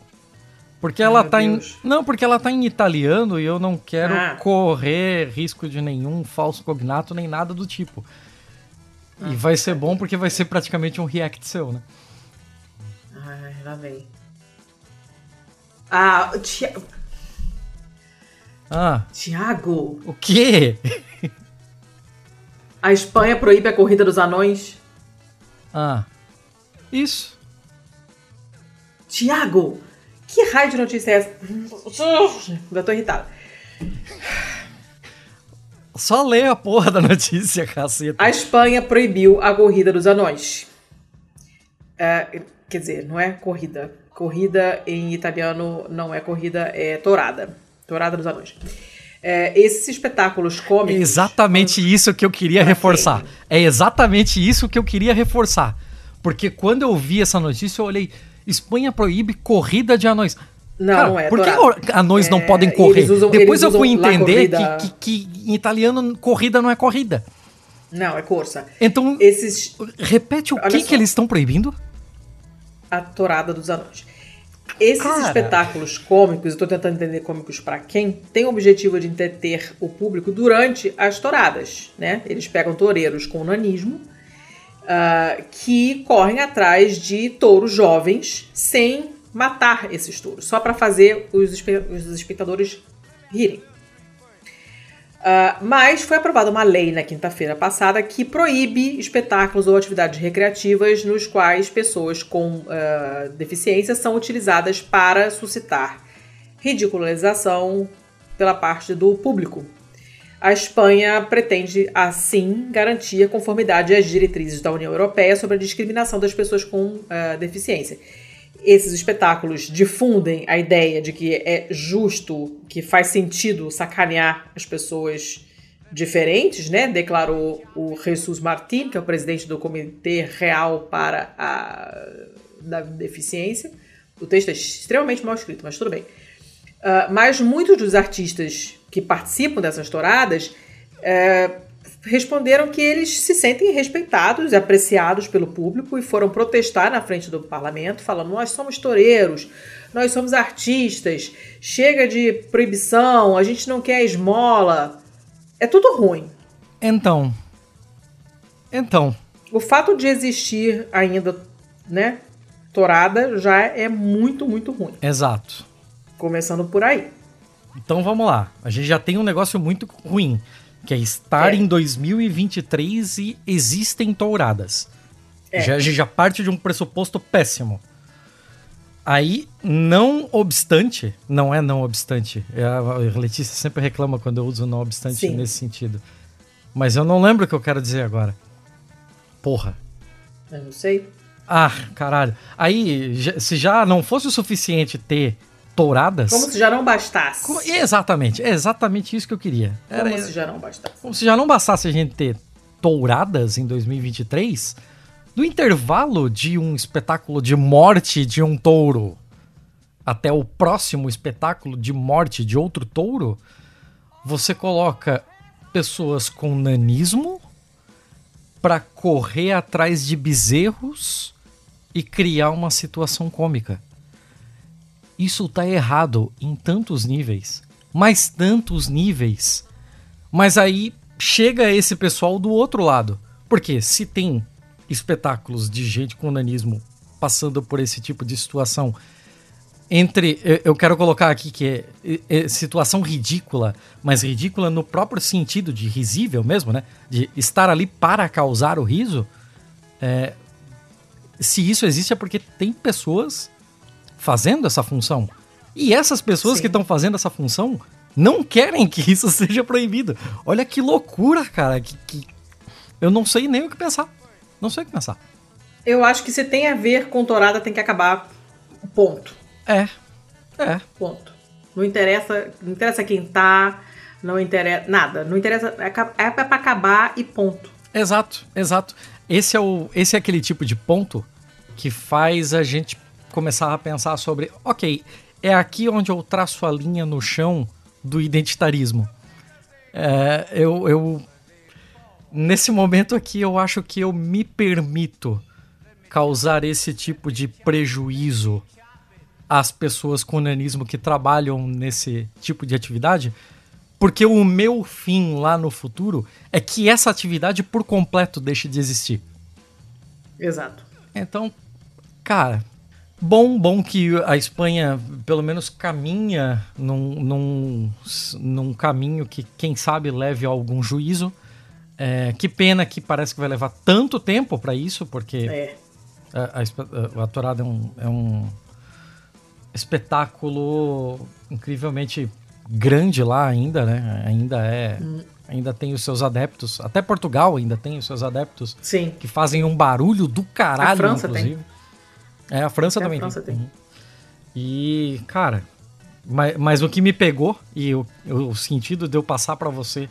[SPEAKER 1] Porque Ai, ela tá Deus. em. Não, porque ela tá em italiano e eu não quero ah. correr risco de nenhum falso cognato nem nada do tipo. Ah, e vai ser bom porque vai ser praticamente um react seu, né?
[SPEAKER 2] Ai, lá vem. Ah, tia...
[SPEAKER 1] ah.
[SPEAKER 2] Tiago.
[SPEAKER 1] O quê?
[SPEAKER 2] A Espanha proíbe a corrida dos anões.
[SPEAKER 1] Ah. Isso.
[SPEAKER 2] Tiago, que raio de notícia é essa? Já tô irritada.
[SPEAKER 1] Só lê a porra da notícia, caceta.
[SPEAKER 2] A Espanha proibiu a corrida dos anões. É, quer dizer, não é corrida. Corrida em italiano não é corrida, é torada. Torada dos anões. É, esses espetáculos cômicos.
[SPEAKER 1] É exatamente quando... isso que eu queria reforçar. É exatamente isso que eu queria reforçar. Porque quando eu vi essa notícia, eu olhei: Espanha proíbe corrida de anões.
[SPEAKER 2] Não, Cara, não é.
[SPEAKER 1] Por que anões é, não podem correr? Usam, Depois eu fui entender que, que, que, em italiano corrida não é corrida.
[SPEAKER 2] Não, é corsa.
[SPEAKER 1] Então, esses. Repete o que, que eles estão proibindo?
[SPEAKER 2] A torada dos anões. Esses Cara. espetáculos cômicos, eu estou tentando entender cômicos para quem, tem o objetivo de entreter o público durante as touradas, né? Eles pegam toureiros com nanismo, uh, que correm atrás de touros jovens sem matar esses touros, só para fazer os, os espectadores rirem. Uh, mas foi aprovada uma lei na quinta-feira passada que proíbe espetáculos ou atividades recreativas nos quais pessoas com uh, deficiência são utilizadas para suscitar ridicularização pela parte do público. A Espanha pretende, assim, garantir a conformidade às diretrizes da União Europeia sobre a discriminação das pessoas com uh, deficiência esses espetáculos difundem a ideia de que é justo, que faz sentido sacanear as pessoas diferentes, né? Declarou o Jesus Martin, que é o presidente do Comitê Real para a da Deficiência. O texto é extremamente mal escrito, mas tudo bem. Uh, mas muitos dos artistas que participam dessas touradas uh, responderam que eles se sentem respeitados e apreciados pelo público e foram protestar na frente do parlamento, falando: nós somos toureiros, nós somos artistas, chega de proibição, a gente não quer esmola. É tudo ruim.
[SPEAKER 1] Então. Então.
[SPEAKER 2] O fato de existir ainda, né, tourada já é muito, muito ruim.
[SPEAKER 1] Exato.
[SPEAKER 2] Começando por aí.
[SPEAKER 1] Então vamos lá. A gente já tem um negócio muito ruim que é estar é. em 2023 e existem touradas. É. Já, já parte de um pressuposto péssimo. Aí, não obstante, não é não obstante, é, a Letícia sempre reclama quando eu uso não obstante Sim. nesse sentido. Mas eu não lembro o que eu quero dizer agora. Porra.
[SPEAKER 2] Eu não sei.
[SPEAKER 1] Ah, caralho. Aí, se já não fosse o suficiente ter touradas.
[SPEAKER 2] Como se já não bastasse.
[SPEAKER 1] Como, exatamente, é exatamente isso que eu queria.
[SPEAKER 2] Era, Como se já não bastasse.
[SPEAKER 1] Como se já não bastasse a gente ter touradas em 2023, no intervalo de um espetáculo de morte de um touro até o próximo espetáculo de morte de outro touro, você coloca pessoas com nanismo para correr atrás de bezerros e criar uma situação cômica. Isso tá errado em tantos níveis, mas tantos níveis. Mas aí chega esse pessoal do outro lado. Porque se tem espetáculos de gente com nanismo passando por esse tipo de situação, entre. Eu quero colocar aqui que é, é, situação ridícula, mas ridícula no próprio sentido de risível mesmo, né? De estar ali para causar o riso. É, se isso existe é porque tem pessoas fazendo essa função. E essas pessoas Sim. que estão fazendo essa função não querem que isso seja proibido. Olha que loucura, cara. Que, que... Eu não sei nem o que pensar. Não sei o que pensar.
[SPEAKER 2] Eu acho que se tem a ver com Torada, tem que acabar. Ponto.
[SPEAKER 1] É. É.
[SPEAKER 2] Ponto. Não interessa, não interessa quem tá, não interessa. Nada. Não interessa. É, é pra acabar e ponto.
[SPEAKER 1] Exato, exato. Esse é, o, esse é aquele tipo de ponto que faz a gente começar a pensar sobre, ok, é aqui onde eu traço a linha no chão do identitarismo. É, eu, eu nesse momento aqui eu acho que eu me permito causar esse tipo de prejuízo às pessoas com nanismo que trabalham nesse tipo de atividade, porque o meu fim lá no futuro é que essa atividade por completo deixe de existir.
[SPEAKER 2] Exato.
[SPEAKER 1] Então, cara, bom, bom que a Espanha pelo menos caminha num, num, num caminho que, quem sabe, leve a algum juízo. É, que pena que parece que vai levar tanto tempo para isso, porque é. a, a, a, Torada é um, é um espetáculo incrivelmente grande lá ainda, né? Ainda é. Hum. Ainda tem os seus adeptos. Até Portugal ainda tem os seus adeptos.
[SPEAKER 2] Sim.
[SPEAKER 1] Que fazem um barulho do caralho, a França inclusive. Tem. É, a França Até também a França tem. tem. Uhum. E, cara, mas, mas o que me pegou e o, o sentido de eu passar para você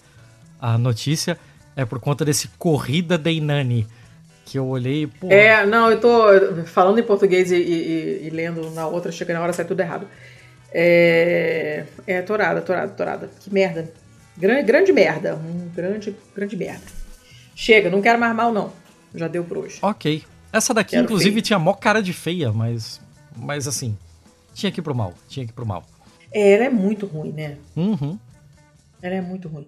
[SPEAKER 1] a notícia é por conta desse Corrida de Inani que eu olhei.
[SPEAKER 2] Pô. É, não, eu tô falando em português e, e, e lendo na outra, chega na hora sai tudo errado. É, é torada, torada, torada. Que merda. Grande, grande merda. Um grande, grande merda. Chega, não quero mais mal, não. Já deu por hoje.
[SPEAKER 1] Ok. Essa daqui, quero inclusive, feio. tinha mó cara de feia, mas. Mas assim. Tinha que ir pro mal. Tinha que ir pro mal.
[SPEAKER 2] É, ela é muito ruim, né?
[SPEAKER 1] Uhum.
[SPEAKER 2] Ela é muito ruim.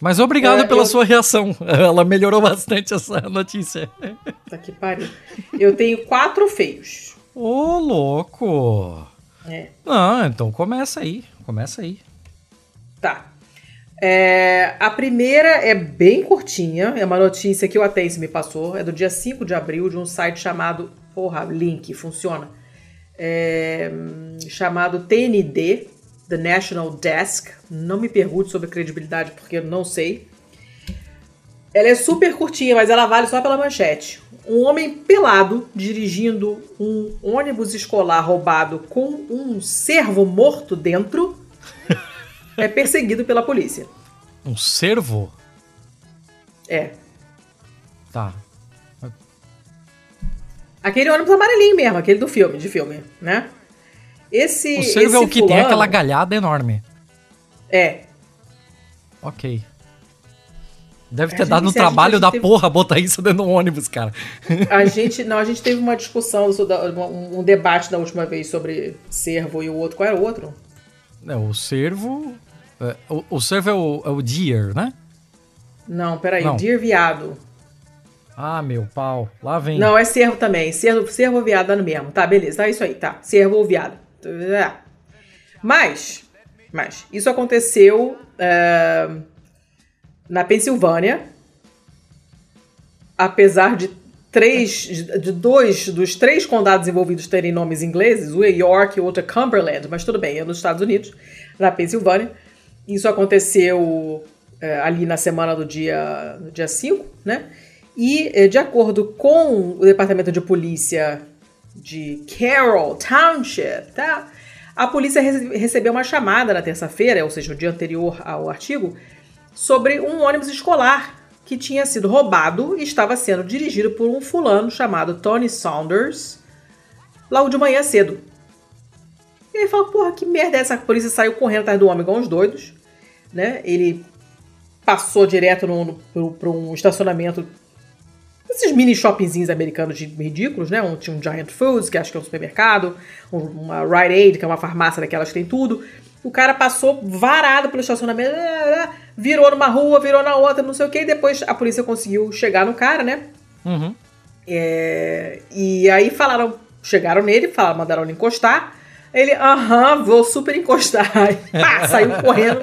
[SPEAKER 1] Mas obrigado é, pela eu... sua reação. Ela melhorou bastante essa notícia.
[SPEAKER 2] Tá que pariu. Eu tenho quatro feios.
[SPEAKER 1] Ô, louco!
[SPEAKER 2] É.
[SPEAKER 1] Ah, então começa aí. Começa aí.
[SPEAKER 2] Tá. É, a primeira é bem curtinha, é uma notícia que o Atense me passou, é do dia 5 de abril, de um site chamado. Porra, link, funciona. É, chamado TND, The National Desk. Não me pergunte sobre credibilidade, porque eu não sei. Ela é super curtinha, mas ela vale só pela manchete. Um homem pelado dirigindo um ônibus escolar roubado com um cervo morto dentro é perseguido pela polícia.
[SPEAKER 1] Um cervo?
[SPEAKER 2] É.
[SPEAKER 1] Tá.
[SPEAKER 2] Aquele ônibus amarelinho mesmo, aquele do filme, de filme, né? Esse.
[SPEAKER 1] O cervo
[SPEAKER 2] esse
[SPEAKER 1] é o que fulano, tem aquela galhada enorme.
[SPEAKER 2] É.
[SPEAKER 1] Ok. Deve ter dado um trabalho da teve... porra botar isso dentro do ônibus, cara.
[SPEAKER 2] A gente, não, a gente teve uma discussão, um debate da última vez sobre cervo e o outro. Qual era o outro?
[SPEAKER 1] É, o cervo. É, o, o cervo é o, é o deer, né?
[SPEAKER 2] Não, peraí, não. deer viado.
[SPEAKER 1] Ah, meu pau. Lá vem.
[SPEAKER 2] Não, é cervo também. Cervo, cervo ou viado dá no mesmo. Tá, beleza. Tá isso aí, tá. Cervo ou viado. É. Mas, mas isso aconteceu uh, na Pensilvânia, apesar de três, de dois dos três condados envolvidos terem nomes ingleses, um é York e o outro é Cumberland, mas tudo bem, é nos Estados Unidos, na Pensilvânia. Isso aconteceu uh, ali na semana do dia, do dia 5, né? E, de acordo com o Departamento de Polícia de Carroll Township, tá? A polícia recebeu uma chamada na terça-feira, ou seja, o dia anterior ao artigo, sobre um ônibus escolar que tinha sido roubado e estava sendo dirigido por um fulano chamado Tony Saunders, logo de manhã cedo. E ele fala, porra, que merda é essa? A polícia saiu correndo atrás do homem igual uns doidos, né? Ele passou direto para um estacionamento esses mini shoppingzinhos americanos de ridículos, né? Um, tinha um Giant Foods, que acho que é um supermercado, uma Rite Aid, que é uma farmácia daquelas que tem tudo. O cara passou varado pelo estacionamento, virou numa rua, virou na outra, não sei o que, e depois a polícia conseguiu chegar no cara, né?
[SPEAKER 1] Uhum.
[SPEAKER 2] É, e aí falaram, chegaram nele, falaram, mandaram ele encostar. Ele, aham, vou super encostar. pá, saiu correndo,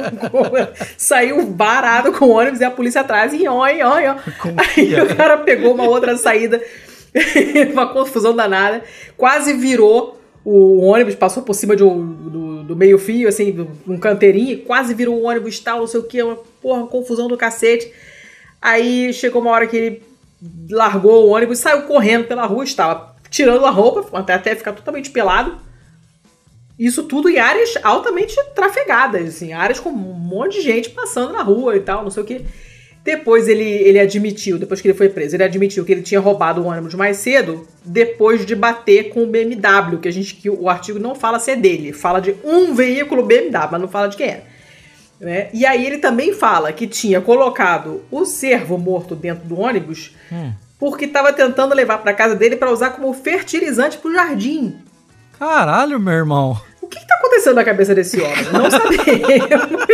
[SPEAKER 2] saiu varado com o ônibus e a polícia atrás, e oi, oi, oi. Aí o cara pegou uma outra saída, uma confusão danada, quase virou o ônibus, passou por cima de um, do, do meio-fio, assim, um canteirinho, quase virou um ônibus tal, não sei o que, uma porra, uma confusão do cacete. Aí chegou uma hora que ele largou o ônibus, saiu correndo pela rua, estava tirando a roupa, até, até ficar totalmente pelado isso tudo em áreas altamente trafegadas, assim, áreas com um monte de gente passando na rua e tal, não sei o que. Depois ele, ele admitiu, depois que ele foi preso, ele admitiu que ele tinha roubado o ônibus mais cedo, depois de bater com o BMW, que a gente que o artigo não fala se é dele, fala de um veículo BMW, mas não fala de quem é. Né? E aí ele também fala que tinha colocado o cervo morto dentro do ônibus hum. porque estava tentando levar para casa dele para usar como fertilizante para o jardim.
[SPEAKER 1] Caralho, meu irmão.
[SPEAKER 2] O que, está acontecendo na cabeça desse homem? Não sabemos.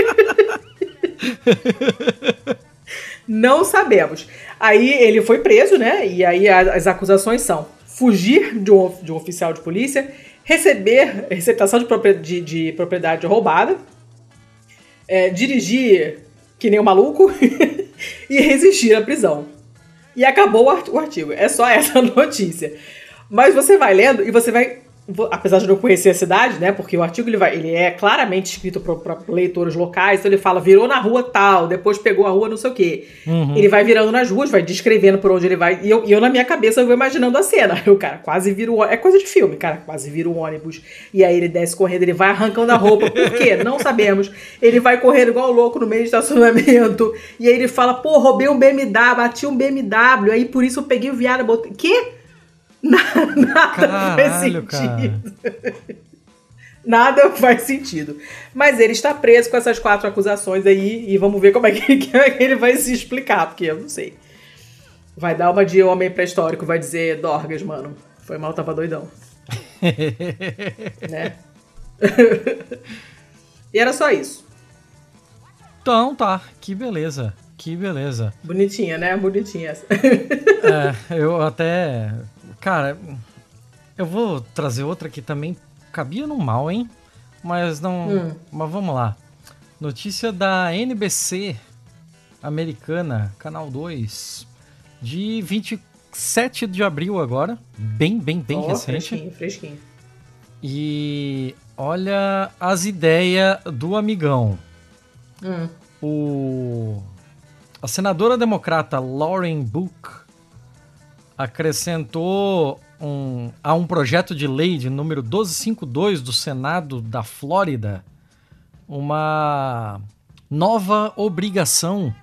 [SPEAKER 2] Não sabemos. Aí ele foi preso, né? E aí as acusações são fugir de um, de um oficial de polícia, receber receptação de propriedade, de, de propriedade roubada, é, dirigir que nem um maluco e resistir à prisão. E acabou o artigo. É só essa notícia. Mas você vai lendo e você vai apesar de não conhecer a cidade, né? Porque o artigo ele, vai, ele é claramente escrito para leitores locais, então ele fala virou na rua tal, depois pegou a rua não sei o quê. Uhum. Ele vai virando nas ruas, vai descrevendo por onde ele vai. E eu, eu na minha cabeça eu vou imaginando a cena. O cara quase vira o É coisa de filme, cara, quase vira o ônibus. E aí ele desce correndo, ele vai arrancando a roupa. Por quê? Não sabemos. Ele vai correndo igual louco no meio do estacionamento. E aí ele fala: pô, roubei um BMW, bati um BMW, aí por isso eu peguei o viado. Botei... Quê? Nada Caralho, faz sentido. Cara. Nada faz sentido. Mas ele está preso com essas quatro acusações aí e vamos ver como é que, como é que ele vai se explicar, porque eu não sei. Vai dar uma de homem pré-histórico, vai dizer Dorgas, mano. Foi mal, tava doidão. né? e era só isso.
[SPEAKER 1] Então tá, que beleza. Que beleza.
[SPEAKER 2] Bonitinha, né? Bonitinha essa.
[SPEAKER 1] é, eu até Cara, eu vou trazer outra que também cabia no mal, hein? Mas não. Hum. Mas vamos lá. Notícia da NBC americana, canal 2, de 27 de abril agora. Bem, bem, bem oh, recente.
[SPEAKER 2] Fresquinho, fresquinho.
[SPEAKER 1] E olha as ideias do amigão. Hum. O. A senadora democrata Lauren Book acrescentou um, a um projeto de lei de número 1252 do Senado da Flórida uma nova obrigação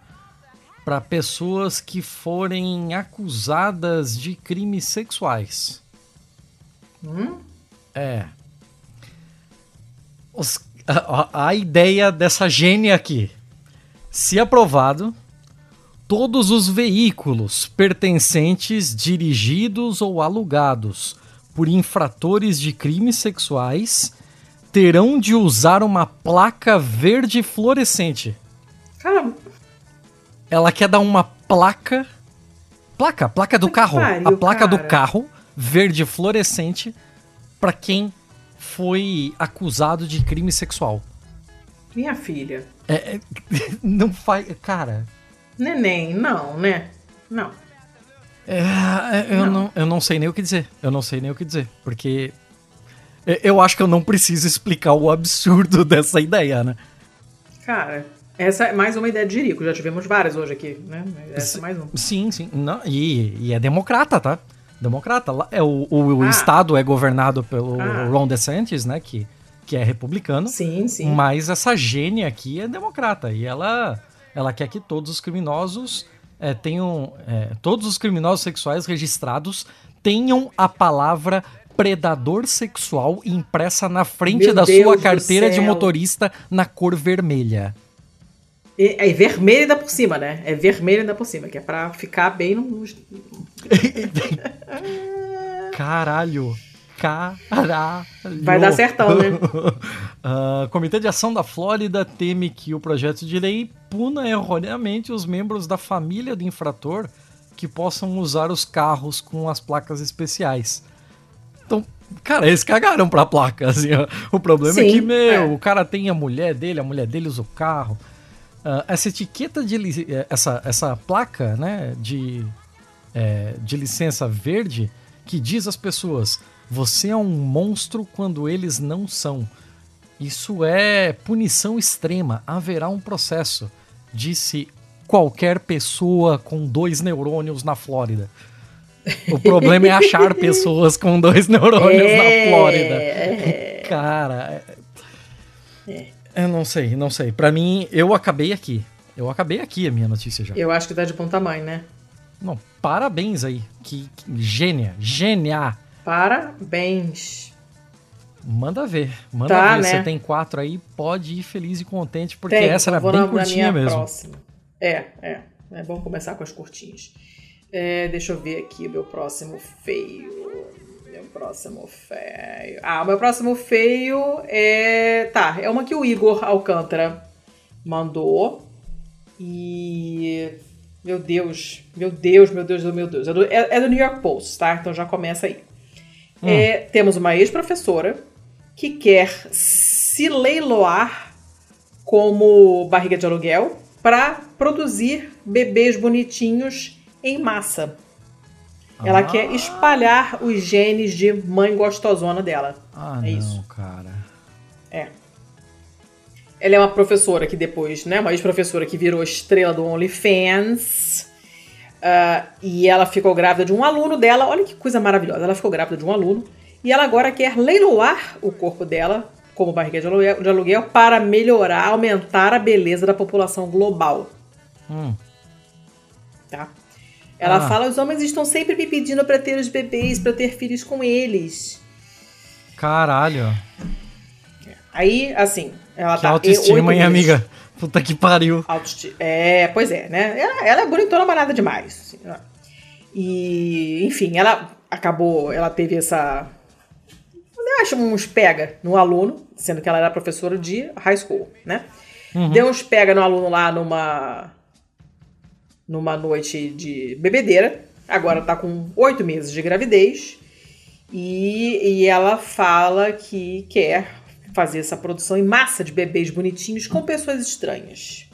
[SPEAKER 1] para pessoas que forem acusadas de crimes sexuais.
[SPEAKER 2] Hum?
[SPEAKER 1] É. Os, a, a ideia dessa gênia aqui, se aprovado, todos os veículos pertencentes, dirigidos ou alugados por infratores de crimes sexuais terão de usar uma placa verde fluorescente.
[SPEAKER 2] Caramba.
[SPEAKER 1] Ela quer dar uma placa. Placa, placa do carro. Pariu, a placa cara. do carro verde fluorescente para quem foi acusado de crime sexual.
[SPEAKER 2] Minha filha.
[SPEAKER 1] É, é não faz. Cara,
[SPEAKER 2] Neném, não, né? Não.
[SPEAKER 1] É, é, eu não. não. eu não sei nem o que dizer. Eu não sei nem o que dizer. Porque eu acho que eu não preciso explicar o absurdo dessa ideia, né?
[SPEAKER 2] Cara, essa é mais uma ideia de Jerico. Já tivemos várias hoje aqui, né? Essa é mais uma.
[SPEAKER 1] Sim, sim. Não, e, e é democrata, tá? Democrata. É, o o, o ah. estado é governado pelo ah. Ron DeSantis, né? Que, que é republicano.
[SPEAKER 2] Sim, sim.
[SPEAKER 1] Mas essa gênia aqui é democrata. E ela ela quer que todos os criminosos é, tenham. É, todos os criminosos sexuais registrados tenham a palavra predador sexual impressa na frente Meu da Deus sua carteira de motorista na cor vermelha.
[SPEAKER 2] É, é vermelho ainda por cima, né? É vermelho ainda por cima, que é pra ficar bem no.
[SPEAKER 1] Caralho! Caralho.
[SPEAKER 2] Vai dar certão, né?
[SPEAKER 1] uh, Comitê de Ação da Flórida teme que o projeto de lei puna erroneamente os membros da família do infrator que possam usar os carros com as placas especiais. Então, cara, eles cagaram pra placa, assim, ó. O problema Sim, é que, meu, é. o cara tem a mulher dele, a mulher dele usa o carro. Uh, essa etiqueta de... Essa, essa placa, né, de, é, de licença verde que diz às pessoas você é um monstro quando eles não são. Isso é punição extrema. Haverá um processo, disse qualquer pessoa com dois neurônios na Flórida. O problema é achar pessoas com dois neurônios é, na Flórida. É, Cara, é, eu não sei, não sei. Para mim, eu acabei aqui. Eu acabei aqui a minha notícia já.
[SPEAKER 2] Eu acho que tá de bom tamanho, né?
[SPEAKER 1] Não, parabéns aí. Que, que gênia, gênia.
[SPEAKER 2] Parabéns.
[SPEAKER 1] Manda ver, manda
[SPEAKER 2] Tá,
[SPEAKER 1] ver.
[SPEAKER 2] né?
[SPEAKER 1] Você tem quatro aí, pode ir feliz e contente, porque
[SPEAKER 2] Tem,
[SPEAKER 1] essa era bem
[SPEAKER 2] na- na
[SPEAKER 1] curtinha
[SPEAKER 2] minha
[SPEAKER 1] mesmo.
[SPEAKER 2] próxima. É, é. É bom começar com as curtinhas. É, deixa eu ver aqui o meu próximo feio. Meu próximo feio. Ah, o meu próximo feio é. Tá, é uma que o Igor Alcântara mandou. E. Meu Deus, meu Deus, meu Deus, meu Deus. É do, é- é do New York Post, tá? Então já começa aí. É, temos uma ex-professora que quer se leiloar como barriga de aluguel para produzir bebês bonitinhos em massa. Ela
[SPEAKER 1] Ah.
[SPEAKER 2] quer espalhar os genes de mãe gostosona dela.
[SPEAKER 1] Ah,
[SPEAKER 2] É
[SPEAKER 1] não,
[SPEAKER 2] isso.
[SPEAKER 1] cara.
[SPEAKER 2] É. Ela é uma professora que depois, né, uma ex-professora que virou estrela do OnlyFans. Ah, e ela ficou grávida de um aluno dela. Olha que coisa maravilhosa. Ela ficou grávida de um aluno. E ela agora quer leiloar o corpo dela como barriga de aluguel, de aluguel para melhorar, aumentar a beleza da população global.
[SPEAKER 1] Hum.
[SPEAKER 2] Tá? Ela
[SPEAKER 1] Ah.
[SPEAKER 2] fala: os homens estão sempre me pedindo para ter os bebês, para ter filhos com eles.
[SPEAKER 1] Caralho.
[SPEAKER 2] Aí, assim, ela
[SPEAKER 1] Que
[SPEAKER 2] tá.
[SPEAKER 1] autoestima, hein, amiga? Puta que pariu.
[SPEAKER 2] É, pois é, né? Ela, ela é bonitona, mas nada demais. assim, né? E, enfim, ela acabou, ela teve essa. Eu acho uns pega no aluno, sendo que ela era professora de high school, né? Deu uns pega no aluno lá numa. numa noite de bebedeira. Agora tá com oito meses de gravidez. E, e ela fala que quer fazer essa produção em massa de bebês bonitinhos com pessoas estranhas.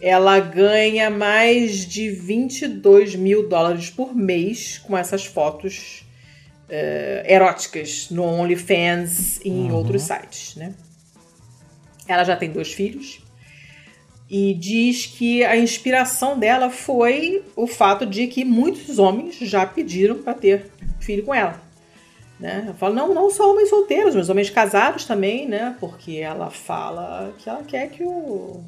[SPEAKER 2] Ela ganha mais de 22 mil dólares por mês com essas fotos eh, eróticas no OnlyFans e em outros sites, né? Ela já tem dois filhos e diz que a inspiração dela foi o fato de que muitos homens já pediram para ter filho com ela. Né? Eu falo, não, não só homens solteiros, mas homens casados também, né? Porque ela fala que ela quer que o,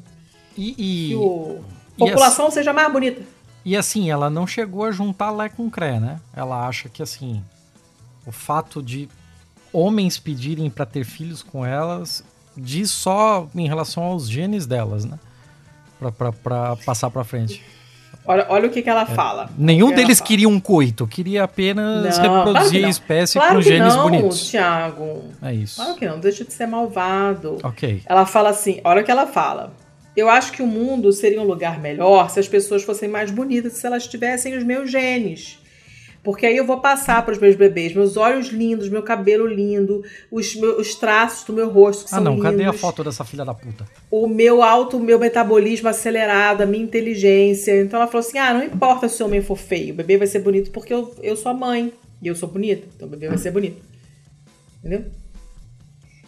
[SPEAKER 1] E,
[SPEAKER 2] que
[SPEAKER 1] e,
[SPEAKER 2] o
[SPEAKER 1] e
[SPEAKER 2] população seja mais bonita.
[SPEAKER 1] e assim, ela não chegou a juntar Lé com Cré, né? Ela acha que assim, o fato de homens pedirem pra ter filhos com elas diz só em relação aos genes delas, né? Pra, pra, pra passar pra frente.
[SPEAKER 2] Olha, olha o que, que ela fala.
[SPEAKER 1] Nenhum
[SPEAKER 2] que
[SPEAKER 1] deles queria um coito, queria apenas
[SPEAKER 2] Não, claro
[SPEAKER 1] reproduzir
[SPEAKER 2] não.
[SPEAKER 1] a espécie
[SPEAKER 2] Claro
[SPEAKER 1] com
[SPEAKER 2] que
[SPEAKER 1] genes
[SPEAKER 2] não,
[SPEAKER 1] bonitos.
[SPEAKER 2] Thiago.
[SPEAKER 1] É isso.
[SPEAKER 2] Claro que não, deixa de ser malvado.
[SPEAKER 1] Ok.
[SPEAKER 2] Ela fala assim, olha o que ela fala. Eu acho que o mundo seria um lugar melhor se as pessoas fossem mais bonitas, se elas tivessem os meus genes. Porque aí eu vou passar para os meus bebês meus olhos lindos, meu cabelo lindo, os, meus, os traços do meu rosto que
[SPEAKER 1] Ah,
[SPEAKER 2] são
[SPEAKER 1] não,
[SPEAKER 2] lindos,
[SPEAKER 1] cadê a foto dessa filha da puta?
[SPEAKER 2] o meu alto, o meu metabolismo acelerado, a minha inteligência. Então ela falou assim: ah, não importa se o homem for feio, o bebê vai ser bonito porque eu, eu sou a mãe e eu sou bonita, então o bebê vai ser bonito. Entendeu?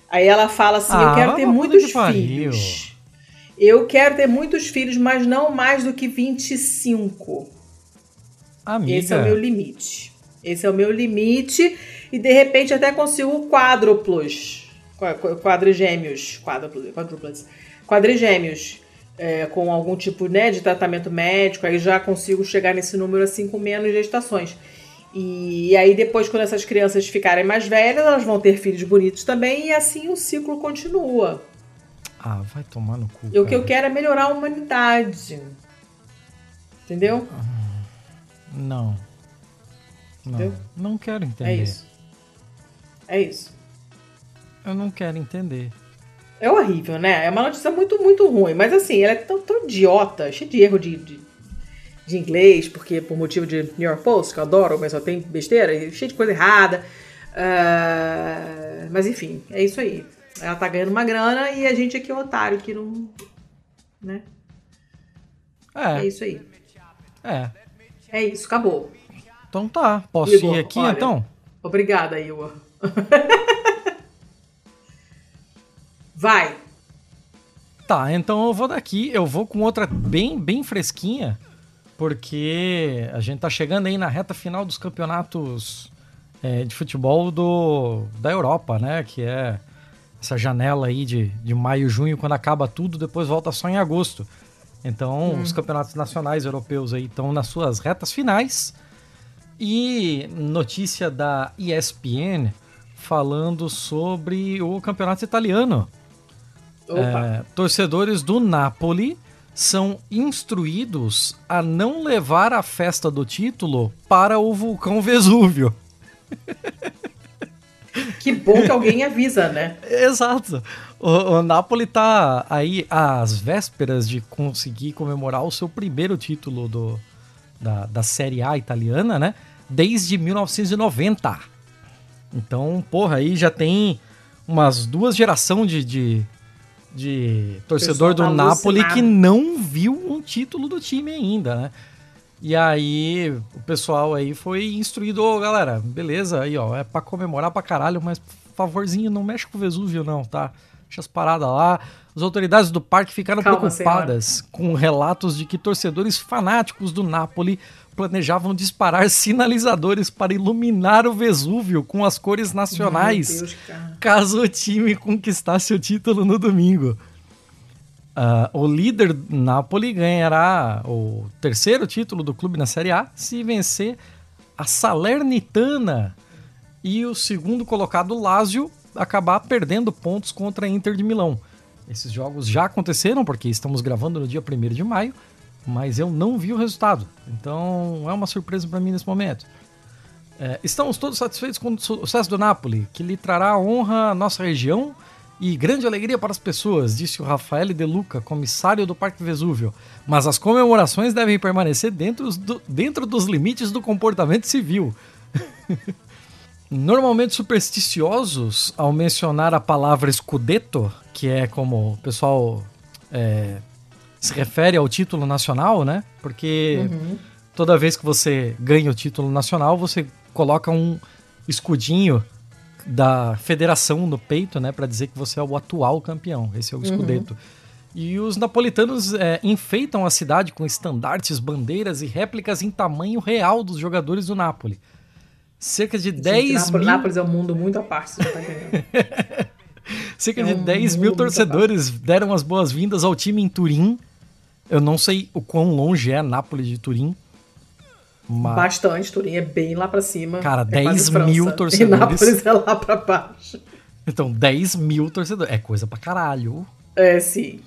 [SPEAKER 2] Aí ela fala assim: eu
[SPEAKER 1] Ah,
[SPEAKER 2] quero
[SPEAKER 1] vai
[SPEAKER 2] ter muitos filhos. Eu quero ter muitos filhos, mas não mais do que 25.
[SPEAKER 1] Amiga.
[SPEAKER 2] Esse é o meu limite. Esse é o meu limite. E de repente até consigo quádruplos. Qua- qua- Quadrigêmeos. Quádruplos. Quadrigêmeos. é, com algum tipo né, de tratamento médico. Aí já consigo chegar nesse número assim com menos gestações. E aí depois, quando essas crianças ficarem mais velhas, elas vão ter filhos bonitos também. E assim o ciclo continua.
[SPEAKER 1] Ah, vai tomar no cu.
[SPEAKER 2] E o que eu
[SPEAKER 1] cara.
[SPEAKER 2] quero é melhorar a humanidade. Entendeu?
[SPEAKER 1] Não. Não.
[SPEAKER 2] Entendeu?
[SPEAKER 1] Não quero entender.
[SPEAKER 2] É isso. É isso.
[SPEAKER 1] Eu não quero entender.
[SPEAKER 2] É horrível, né? É uma notícia muito, muito ruim. Mas assim, ela é tão, tão idiota, cheia de erro de, de, de inglês, porque por motivo de New York Post, que eu adoro, mas só tem besteira, cheia de coisa errada. Ah, mas enfim, é isso aí. Ela tá ganhando uma grana e a gente aqui é otário que não. Né? É
[SPEAKER 1] É,
[SPEAKER 2] isso aí.
[SPEAKER 1] é.
[SPEAKER 2] É isso, acabou.
[SPEAKER 1] Então tá. Posso
[SPEAKER 2] Igor,
[SPEAKER 1] ir aqui
[SPEAKER 2] olha.
[SPEAKER 1] então?
[SPEAKER 2] Obrigada, Igor. Vai.
[SPEAKER 1] Tá, então eu vou daqui. Eu vou com outra bem, bem fresquinha. Porque a gente tá chegando aí na reta final dos campeonatos é, de futebol do, da Europa, né? Que é essa janela aí de, de maio, junho, quando acaba tudo, depois volta só em agosto. Então, os campeonatos nacionais europeus aí estão nas suas retas finais. E notícia da ESPN falando sobre o campeonato italiano. É, torcedores do Napoli são instruídos a não levar a festa do título para o vulcão Vesúvio.
[SPEAKER 2] Que bom que alguém avisa, né?
[SPEAKER 1] Exato. O, o Napoli tá aí às vésperas de conseguir comemorar o seu primeiro título do, da, da Série A italiana, né? Desde 1990. Então, porra, aí já tem umas duas gerações de, de, de torcedor do Napoli que não viu um título do time ainda, né? E aí o pessoal aí foi instruído, ô oh, galera, beleza, aí ó, é pra comemorar pra caralho, mas favorzinho, não mexe com o Vesúvio não, tá? Deixa as paradas lá. As autoridades do parque ficaram Calma, preocupadas senhora. com relatos de que torcedores fanáticos do Napoli planejavam disparar sinalizadores para iluminar o Vesúvio com as cores nacionais, Deus, caso o time conquistasse o título no domingo. Uh, o líder Napoli ganhará o terceiro título do clube na Série A se vencer a Salernitana e o segundo colocado Lazio acabar perdendo pontos contra a Inter de Milão. Esses jogos já aconteceram porque estamos gravando no dia 1 de maio, mas eu não vi o resultado. Então é uma surpresa para mim nesse momento. É, estamos todos satisfeitos com o sucesso do Napoli, que lhe trará honra à nossa região e grande alegria para as pessoas, disse o Rafael De Luca, comissário do Parque Vesúvio. Mas as comemorações devem permanecer dentro, do, dentro dos limites do comportamento civil. Normalmente supersticiosos, ao mencionar a palavra escudeto, que é como o pessoal é, se refere ao título nacional, né? Porque uhum. toda vez que você ganha o título nacional, você coloca um escudinho da federação no peito, né, para dizer que você é o atual campeão. Esse é o escudeto. Uhum. E os napolitanos é, enfeitam a cidade com estandartes, bandeiras e réplicas em tamanho real dos jogadores do Napoli. Cerca de Gente, 10
[SPEAKER 2] Nápoles, mil... Nápoles é um mundo muito à parte, você não tá entendendo.
[SPEAKER 1] Cerca é de um 10 mil torcedores deram as boas-vindas ao time em Turim. Eu não sei o quão longe é Nápoles de Turim,
[SPEAKER 2] mas... Bastante, Turim é bem lá pra cima.
[SPEAKER 1] Cara, é 10 mil torcedores. E
[SPEAKER 2] Nápoles é lá pra baixo.
[SPEAKER 1] Então, 10 mil torcedores. É coisa pra caralho.
[SPEAKER 2] É, sim.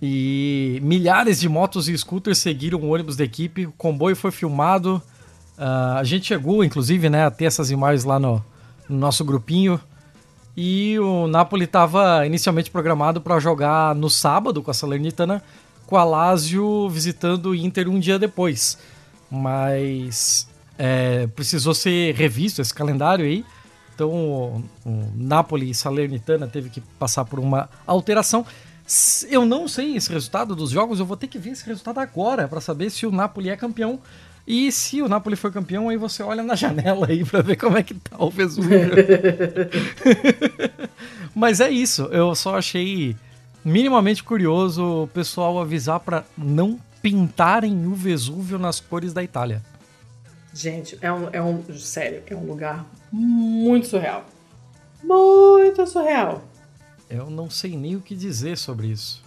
[SPEAKER 1] E milhares de motos e scooters seguiram o ônibus da equipe. O comboio foi filmado. Uh, a gente chegou, inclusive, né, a ter essas imagens lá no, no nosso grupinho. E o Napoli estava inicialmente programado para jogar no sábado com a Salernitana, com a Lazio visitando o Inter um dia depois mas é, precisou ser revisto esse calendário aí. Então o, o Napoli e Salernitana teve que passar por uma alteração. Eu não sei esse resultado dos jogos, eu vou ter que ver esse resultado agora para saber se o Napoli é campeão. E se o Napoli for campeão, aí você olha na janela aí para ver como é que tá o Vesúvio. Mas é isso, eu só achei minimamente curioso o pessoal avisar para não pintarem o Vesúvio nas cores da Itália.
[SPEAKER 2] Gente, é um, é um. Sério, é um lugar muito surreal. Muito surreal.
[SPEAKER 1] Eu não sei nem o que dizer sobre isso.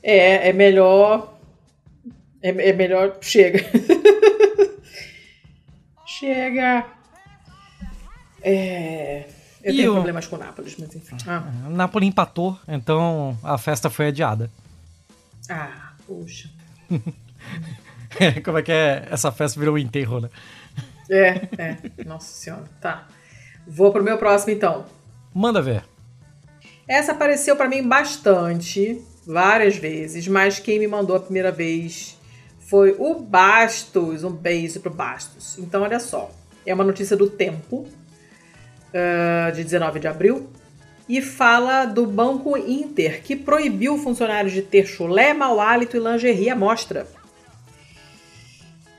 [SPEAKER 2] É, é melhor. É, é melhor. Chega. chega. É. Eu e tenho o... problemas com o Nápoles, mas enfim.
[SPEAKER 1] Ah. O Nápoles empatou, então a festa foi adiada.
[SPEAKER 2] Ah, puxa.
[SPEAKER 1] Como é que é? Essa festa virou um enterro, né?
[SPEAKER 2] É, é. Nossa senhora. Tá. Vou pro meu próximo então.
[SPEAKER 1] Manda ver.
[SPEAKER 2] Essa apareceu para mim bastante, várias vezes, mas quem me mandou a primeira vez foi o Bastos. Um beijo pro Bastos. Então, olha só. É uma notícia do Tempo, uh, de 19 de abril e fala do Banco Inter, que proibiu funcionários de ter chulé, mau hálito e lingerie à mostra.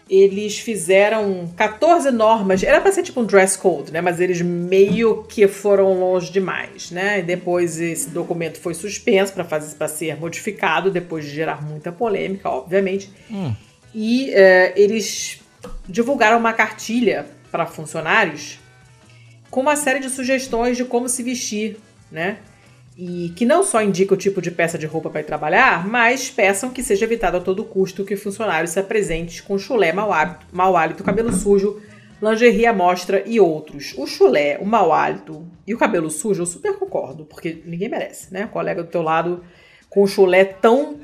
[SPEAKER 2] Eles fizeram 14 normas, era para ser tipo um dress code, né? Mas eles meio que foram longe demais, né? E depois esse documento foi suspenso para ser modificado, depois de gerar muita polêmica, obviamente. Hum. E é, eles divulgaram uma cartilha para funcionários com uma série de sugestões de como se vestir né? E que não só indica o tipo de peça de roupa para trabalhar, mas peçam que seja evitado a todo custo que funcionários se apresentem com chulé, mau hálito, mau hálito cabelo sujo, lingerie à mostra e outros. O chulé, o mau hálito e o cabelo sujo, eu super concordo, porque ninguém merece, né? colega do teu lado com o chulé tão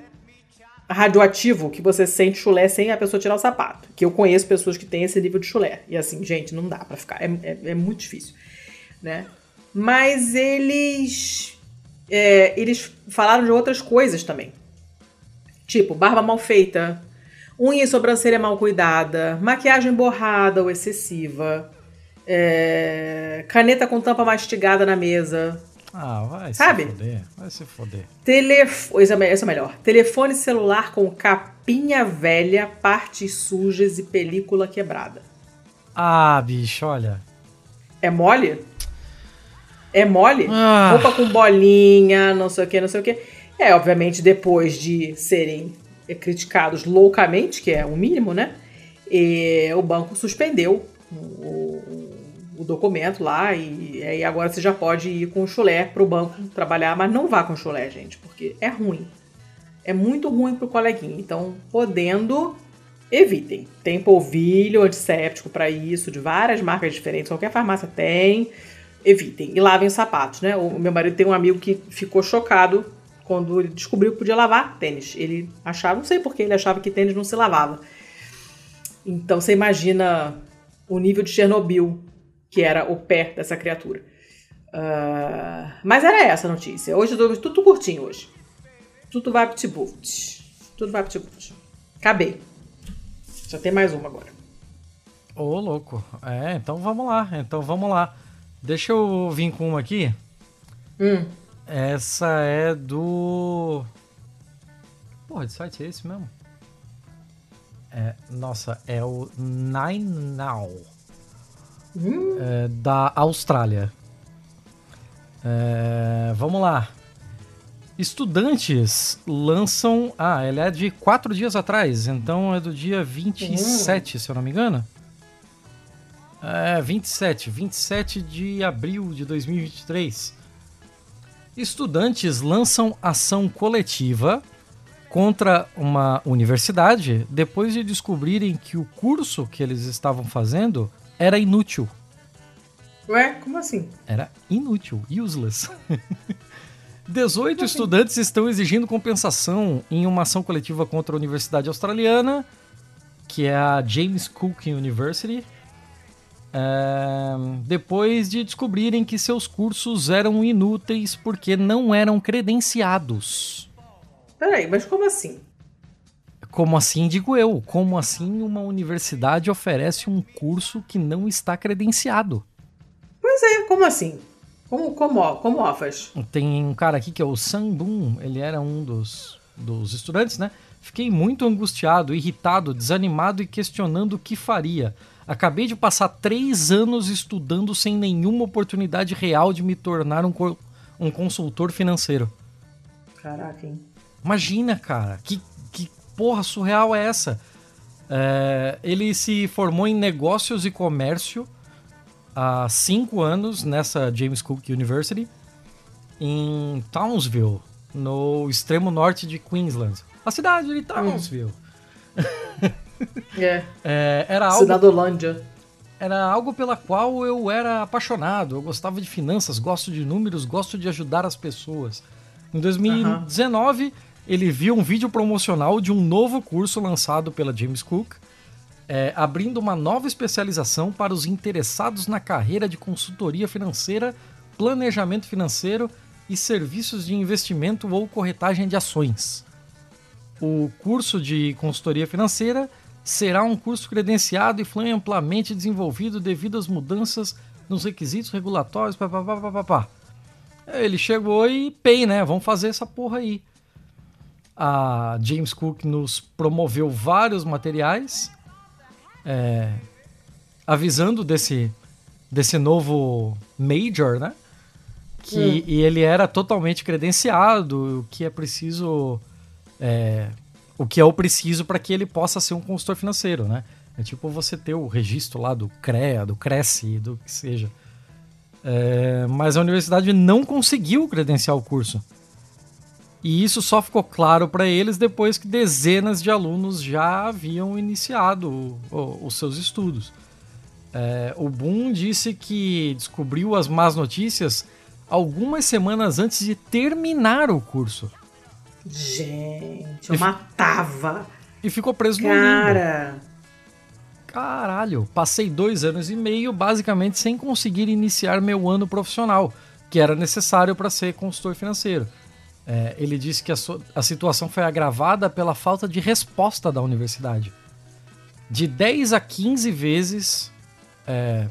[SPEAKER 2] radioativo que você sente chulé sem a pessoa tirar o sapato. Que eu conheço pessoas que têm esse nível de chulé. E assim, gente, não dá para ficar. É, é, é, muito difícil, né? Mas eles... É, eles falaram de outras coisas também. Tipo, barba mal feita, unha e sobrancelha mal cuidada, maquiagem borrada ou excessiva, é, caneta com tampa mastigada na mesa.
[SPEAKER 1] Ah, vai Sabe? se foder. Vai se foder.
[SPEAKER 2] Telef... Esse é, é melhor. Telefone celular com capinha velha, partes sujas e película quebrada.
[SPEAKER 1] Ah, bicho, olha.
[SPEAKER 2] É mole? É mole? Ah. Roupa com bolinha, não sei o que, não sei o que. É, obviamente, depois de serem criticados loucamente, que é o mínimo, né? E o banco suspendeu o, o documento lá e aí agora você já pode ir com o chulé para o banco trabalhar, mas não vá com o chulé, gente, porque é ruim. É muito ruim para o coleguinha. Então, podendo, evitem. Tem polvilho antisséptico para isso, de várias marcas diferentes, qualquer farmácia tem. Evitem. E lavem os sapatos, né? O meu marido tem um amigo que ficou chocado quando ele descobriu que podia lavar tênis. Ele achava, não sei porque ele achava que tênis não se lavava. Então você imagina o nível de Chernobyl que era o pé dessa criatura. Uh, mas era essa a notícia. Hoje eu tô tudo curtinho hoje. Tudo vai pro Tudo vai pro Acabei. Já tem mais uma agora.
[SPEAKER 1] Ô, oh, louco. É, então vamos lá. Então vamos lá. Deixa eu vir com uma aqui.
[SPEAKER 2] Hum.
[SPEAKER 1] Essa é do. Porra, de site é esse mesmo? É, nossa, é o Nine Now. Hum. É, da Austrália. É, vamos lá. Estudantes lançam. Ah, ele é de quatro dias atrás, então é do dia 27, hum. se eu não me engano. É, 27, 27 de abril de 2023. Estudantes lançam ação coletiva contra uma universidade depois de descobrirem que o curso que eles estavam fazendo era inútil.
[SPEAKER 2] Ué, como assim?
[SPEAKER 1] Era inútil, useless. 18 estudantes estão exigindo compensação em uma ação coletiva contra a Universidade Australiana, que é a James Cook University, depois de descobrirem que seus cursos eram inúteis porque não eram credenciados.
[SPEAKER 2] Peraí, mas como assim?
[SPEAKER 1] Como assim, digo eu? Como assim uma universidade oferece um curso que não está credenciado?
[SPEAKER 2] Pois é, como assim? Como, como, como offers?
[SPEAKER 1] Tem um cara aqui que é o Boom, ele era um dos, dos estudantes, né? Fiquei muito angustiado, irritado, desanimado e questionando o que faria. Acabei de passar três anos estudando sem nenhuma oportunidade real de me tornar um, um consultor financeiro.
[SPEAKER 2] Caraca, hein?
[SPEAKER 1] Imagina, cara, que, que porra surreal é essa? É, ele se formou em negócios e comércio há cinco anos nessa James Cook University em Townsville, no extremo norte de Queensland. A cidade de Townsville. Hum.
[SPEAKER 2] É.
[SPEAKER 1] é era algo.
[SPEAKER 2] Cidadolândia.
[SPEAKER 1] Era algo pela qual eu era apaixonado. Eu gostava de finanças, gosto de números, gosto de ajudar as pessoas. Em 2019, uhum. ele viu um vídeo promocional de um novo curso lançado pela James Cook, é, abrindo uma nova especialização para os interessados na carreira de consultoria financeira, planejamento financeiro e serviços de investimento ou corretagem de ações. O curso de consultoria financeira será um curso credenciado e foi amplamente desenvolvido devido às mudanças nos requisitos regulatórios. Pá, pá, pá, pá, pá. Ele chegou e pay, né? Vamos fazer essa porra aí. A James Cook nos promoveu vários materiais é, avisando desse, desse novo major, né? Que, hum. E ele era totalmente credenciado, o que é preciso é, o que é o preciso para que ele possa ser um consultor financeiro, né? É tipo você ter o registro lá do CREA, do Cresce, do que seja. É, mas a universidade não conseguiu credenciar o curso. E isso só ficou claro para eles depois que dezenas de alunos já haviam iniciado o, o, os seus estudos. É, o Boom disse que descobriu as más notícias algumas semanas antes de terminar o curso.
[SPEAKER 2] Gente, eu e matava.
[SPEAKER 1] E ficou preso Cara. no limbo. Caralho, passei dois anos e meio basicamente sem conseguir iniciar meu ano profissional, que era necessário para ser consultor financeiro. É, ele disse que a, a situação foi agravada pela falta de resposta da universidade. De 10 a 15 vezes é,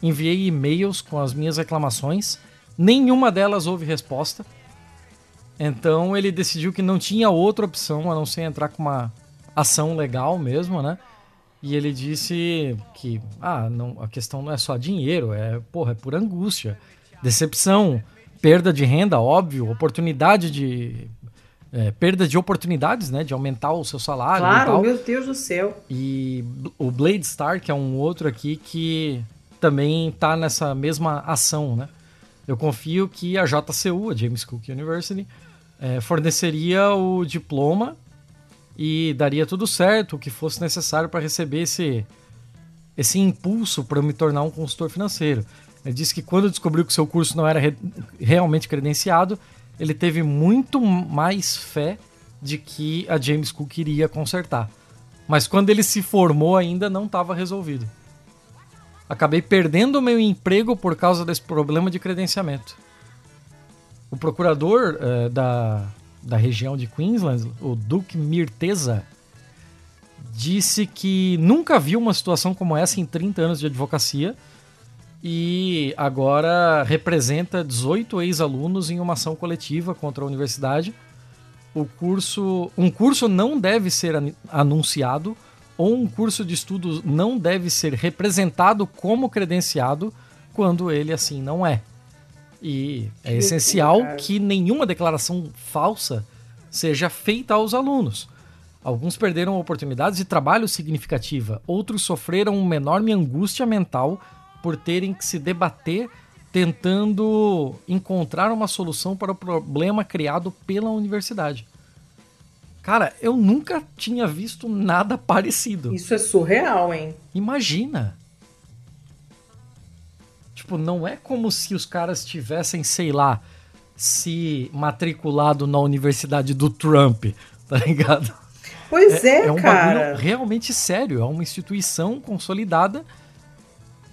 [SPEAKER 1] enviei e-mails com as minhas reclamações, nenhuma delas houve resposta. Então ele decidiu que não tinha outra opção a não ser entrar com uma ação legal mesmo, né? E ele disse que ah, não, a questão não é só dinheiro, é, porra, é por angústia, decepção, perda de renda, óbvio, oportunidade de é, perda de oportunidades, né, de aumentar o seu salário.
[SPEAKER 2] Claro, meu Deus do céu.
[SPEAKER 1] E o Blade Star, que é um outro aqui que também está nessa mesma ação, né? Eu confio que a JCU, a James Cook University, é, forneceria o diploma e daria tudo certo, o que fosse necessário para receber esse, esse impulso para me tornar um consultor financeiro. Ele disse que quando descobriu que seu curso não era re realmente credenciado, ele teve muito mais fé de que a James Cook iria consertar. Mas quando ele se formou ainda não estava resolvido. Acabei perdendo o meu emprego por causa desse problema de credenciamento. O procurador uh, da, da região de Queensland, o Duke Mirteza, disse que nunca viu uma situação como essa em 30 anos de advocacia e agora representa 18 ex-alunos em uma ação coletiva contra a universidade. O curso, um curso não deve ser anunciado ou um curso de estudos não deve ser representado como credenciado quando ele assim não é. E é essencial que nenhuma declaração falsa seja feita aos alunos. Alguns perderam oportunidades de trabalho significativa, outros sofreram uma enorme angústia mental por terem que se debater tentando encontrar uma solução para o problema criado pela universidade. Cara, eu nunca tinha visto nada parecido.
[SPEAKER 2] Isso é surreal, hein?
[SPEAKER 1] Imagina. Tipo, não é como se os caras tivessem, sei lá, se matriculado na universidade do Trump, tá ligado?
[SPEAKER 2] Pois é, é, é um cara.
[SPEAKER 1] realmente sério, é uma instituição consolidada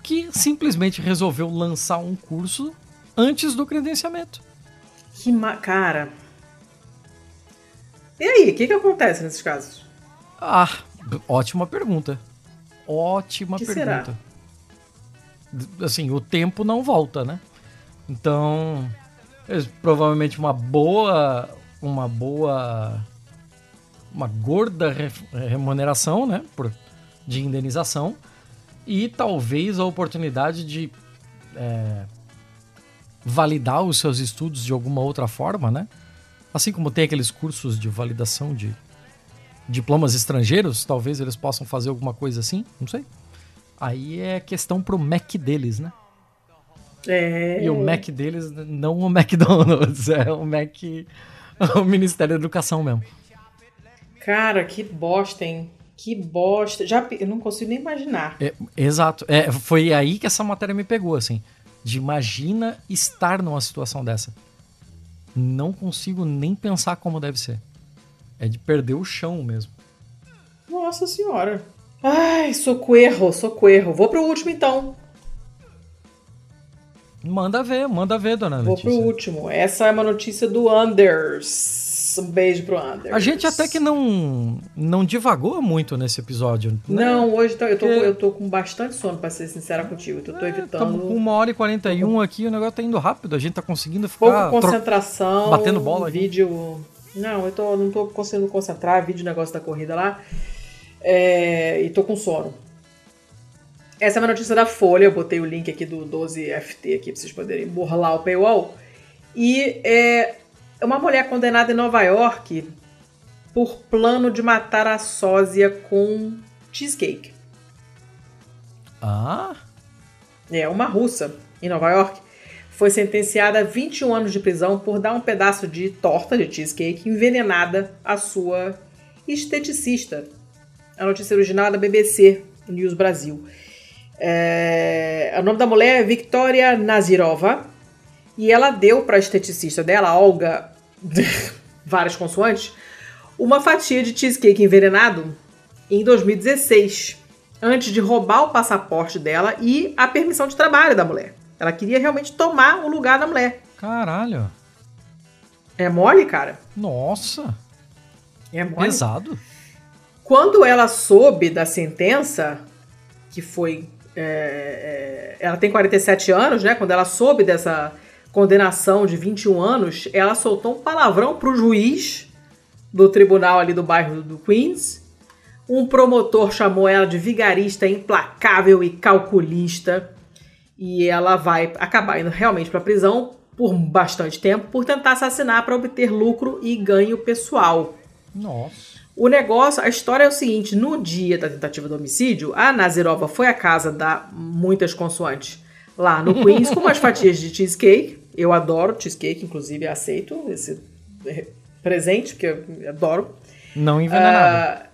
[SPEAKER 1] que simplesmente resolveu lançar um curso antes do credenciamento.
[SPEAKER 2] Que cara, e aí, o que, que acontece nesses casos?
[SPEAKER 1] Ah, ótima pergunta. Ótima que pergunta. Será? Assim, o tempo não volta, né? Então, é provavelmente uma boa, uma boa, uma gorda remuneração, né, por, de indenização e talvez a oportunidade de é, validar os seus estudos de alguma outra forma, né? Assim como tem aqueles cursos de validação de diplomas estrangeiros, talvez eles possam fazer alguma coisa assim, não sei. Aí é questão pro Mac deles, né?
[SPEAKER 2] É.
[SPEAKER 1] E o Mac deles, não o McDonald's, é o Mac. o Ministério da Educação mesmo.
[SPEAKER 2] Cara, que bosta, hein? Que bosta. Já, eu não consigo nem imaginar.
[SPEAKER 1] É, exato. É, foi aí que essa matéria me pegou, assim. De imagina estar numa situação dessa não consigo nem pensar como deve ser. É de perder o chão mesmo.
[SPEAKER 2] Nossa senhora. Ai, socorro, socorro. Vou pro último então.
[SPEAKER 1] Manda ver, manda ver, dona
[SPEAKER 2] Vou pro último. Essa é uma notícia do Anders. Um beijo pro Anders.
[SPEAKER 1] A gente até que não não divagou muito nesse episódio.
[SPEAKER 2] Né? Não, hoje tá, eu, tô, eu tô com bastante sono, pra ser sincera contigo. Eu tô é, evitando. Estamos
[SPEAKER 1] com uma hora e 41 aqui, o negócio tá indo rápido. A gente tá conseguindo ficar.
[SPEAKER 2] Pouco concentração.
[SPEAKER 1] Batendo bola
[SPEAKER 2] aqui. Vídeo. Não, eu tô, não tô conseguindo concentrar. Vídeo negócio da corrida lá. É, e tô com sono. Essa é uma notícia da Folha, eu botei o link aqui do 12FT aqui pra vocês poderem burlar o paywall. E é, é uma mulher condenada em Nova York por plano de matar a sósia com cheesecake.
[SPEAKER 1] Ah?
[SPEAKER 2] É, uma russa em Nova York foi sentenciada a 21 anos de prisão por dar um pedaço de torta de cheesecake envenenada à sua esteticista. A notícia original é da BBC News Brasil. É, o nome da mulher é Victoria Nazirova. E ela deu para a esteticista dela, Olga, várias consoantes, uma fatia de cheesecake envenenado em 2016, antes de roubar o passaporte dela e a permissão de trabalho da mulher. Ela queria realmente tomar o lugar da mulher.
[SPEAKER 1] Caralho.
[SPEAKER 2] É mole, cara?
[SPEAKER 1] Nossa.
[SPEAKER 2] É mole.
[SPEAKER 1] Pesado.
[SPEAKER 2] Quando ela soube da sentença, que foi. É, é, ela tem 47 anos, né? Quando ela soube dessa condenação de 21 anos, ela soltou um palavrão pro juiz do tribunal ali do bairro do Queens. Um promotor chamou ela de vigarista implacável e calculista. E ela vai acabar indo realmente para prisão por bastante tempo por tentar assassinar para obter lucro e ganho pessoal.
[SPEAKER 1] Nossa.
[SPEAKER 2] O negócio, a história é o seguinte: no dia da tentativa do homicídio, a Nazirova foi à casa da muitas consoantes lá no Queens com umas fatias de cheesecake. Eu adoro cheesecake, inclusive aceito esse presente, porque eu adoro.
[SPEAKER 1] Não envenenado. Uh,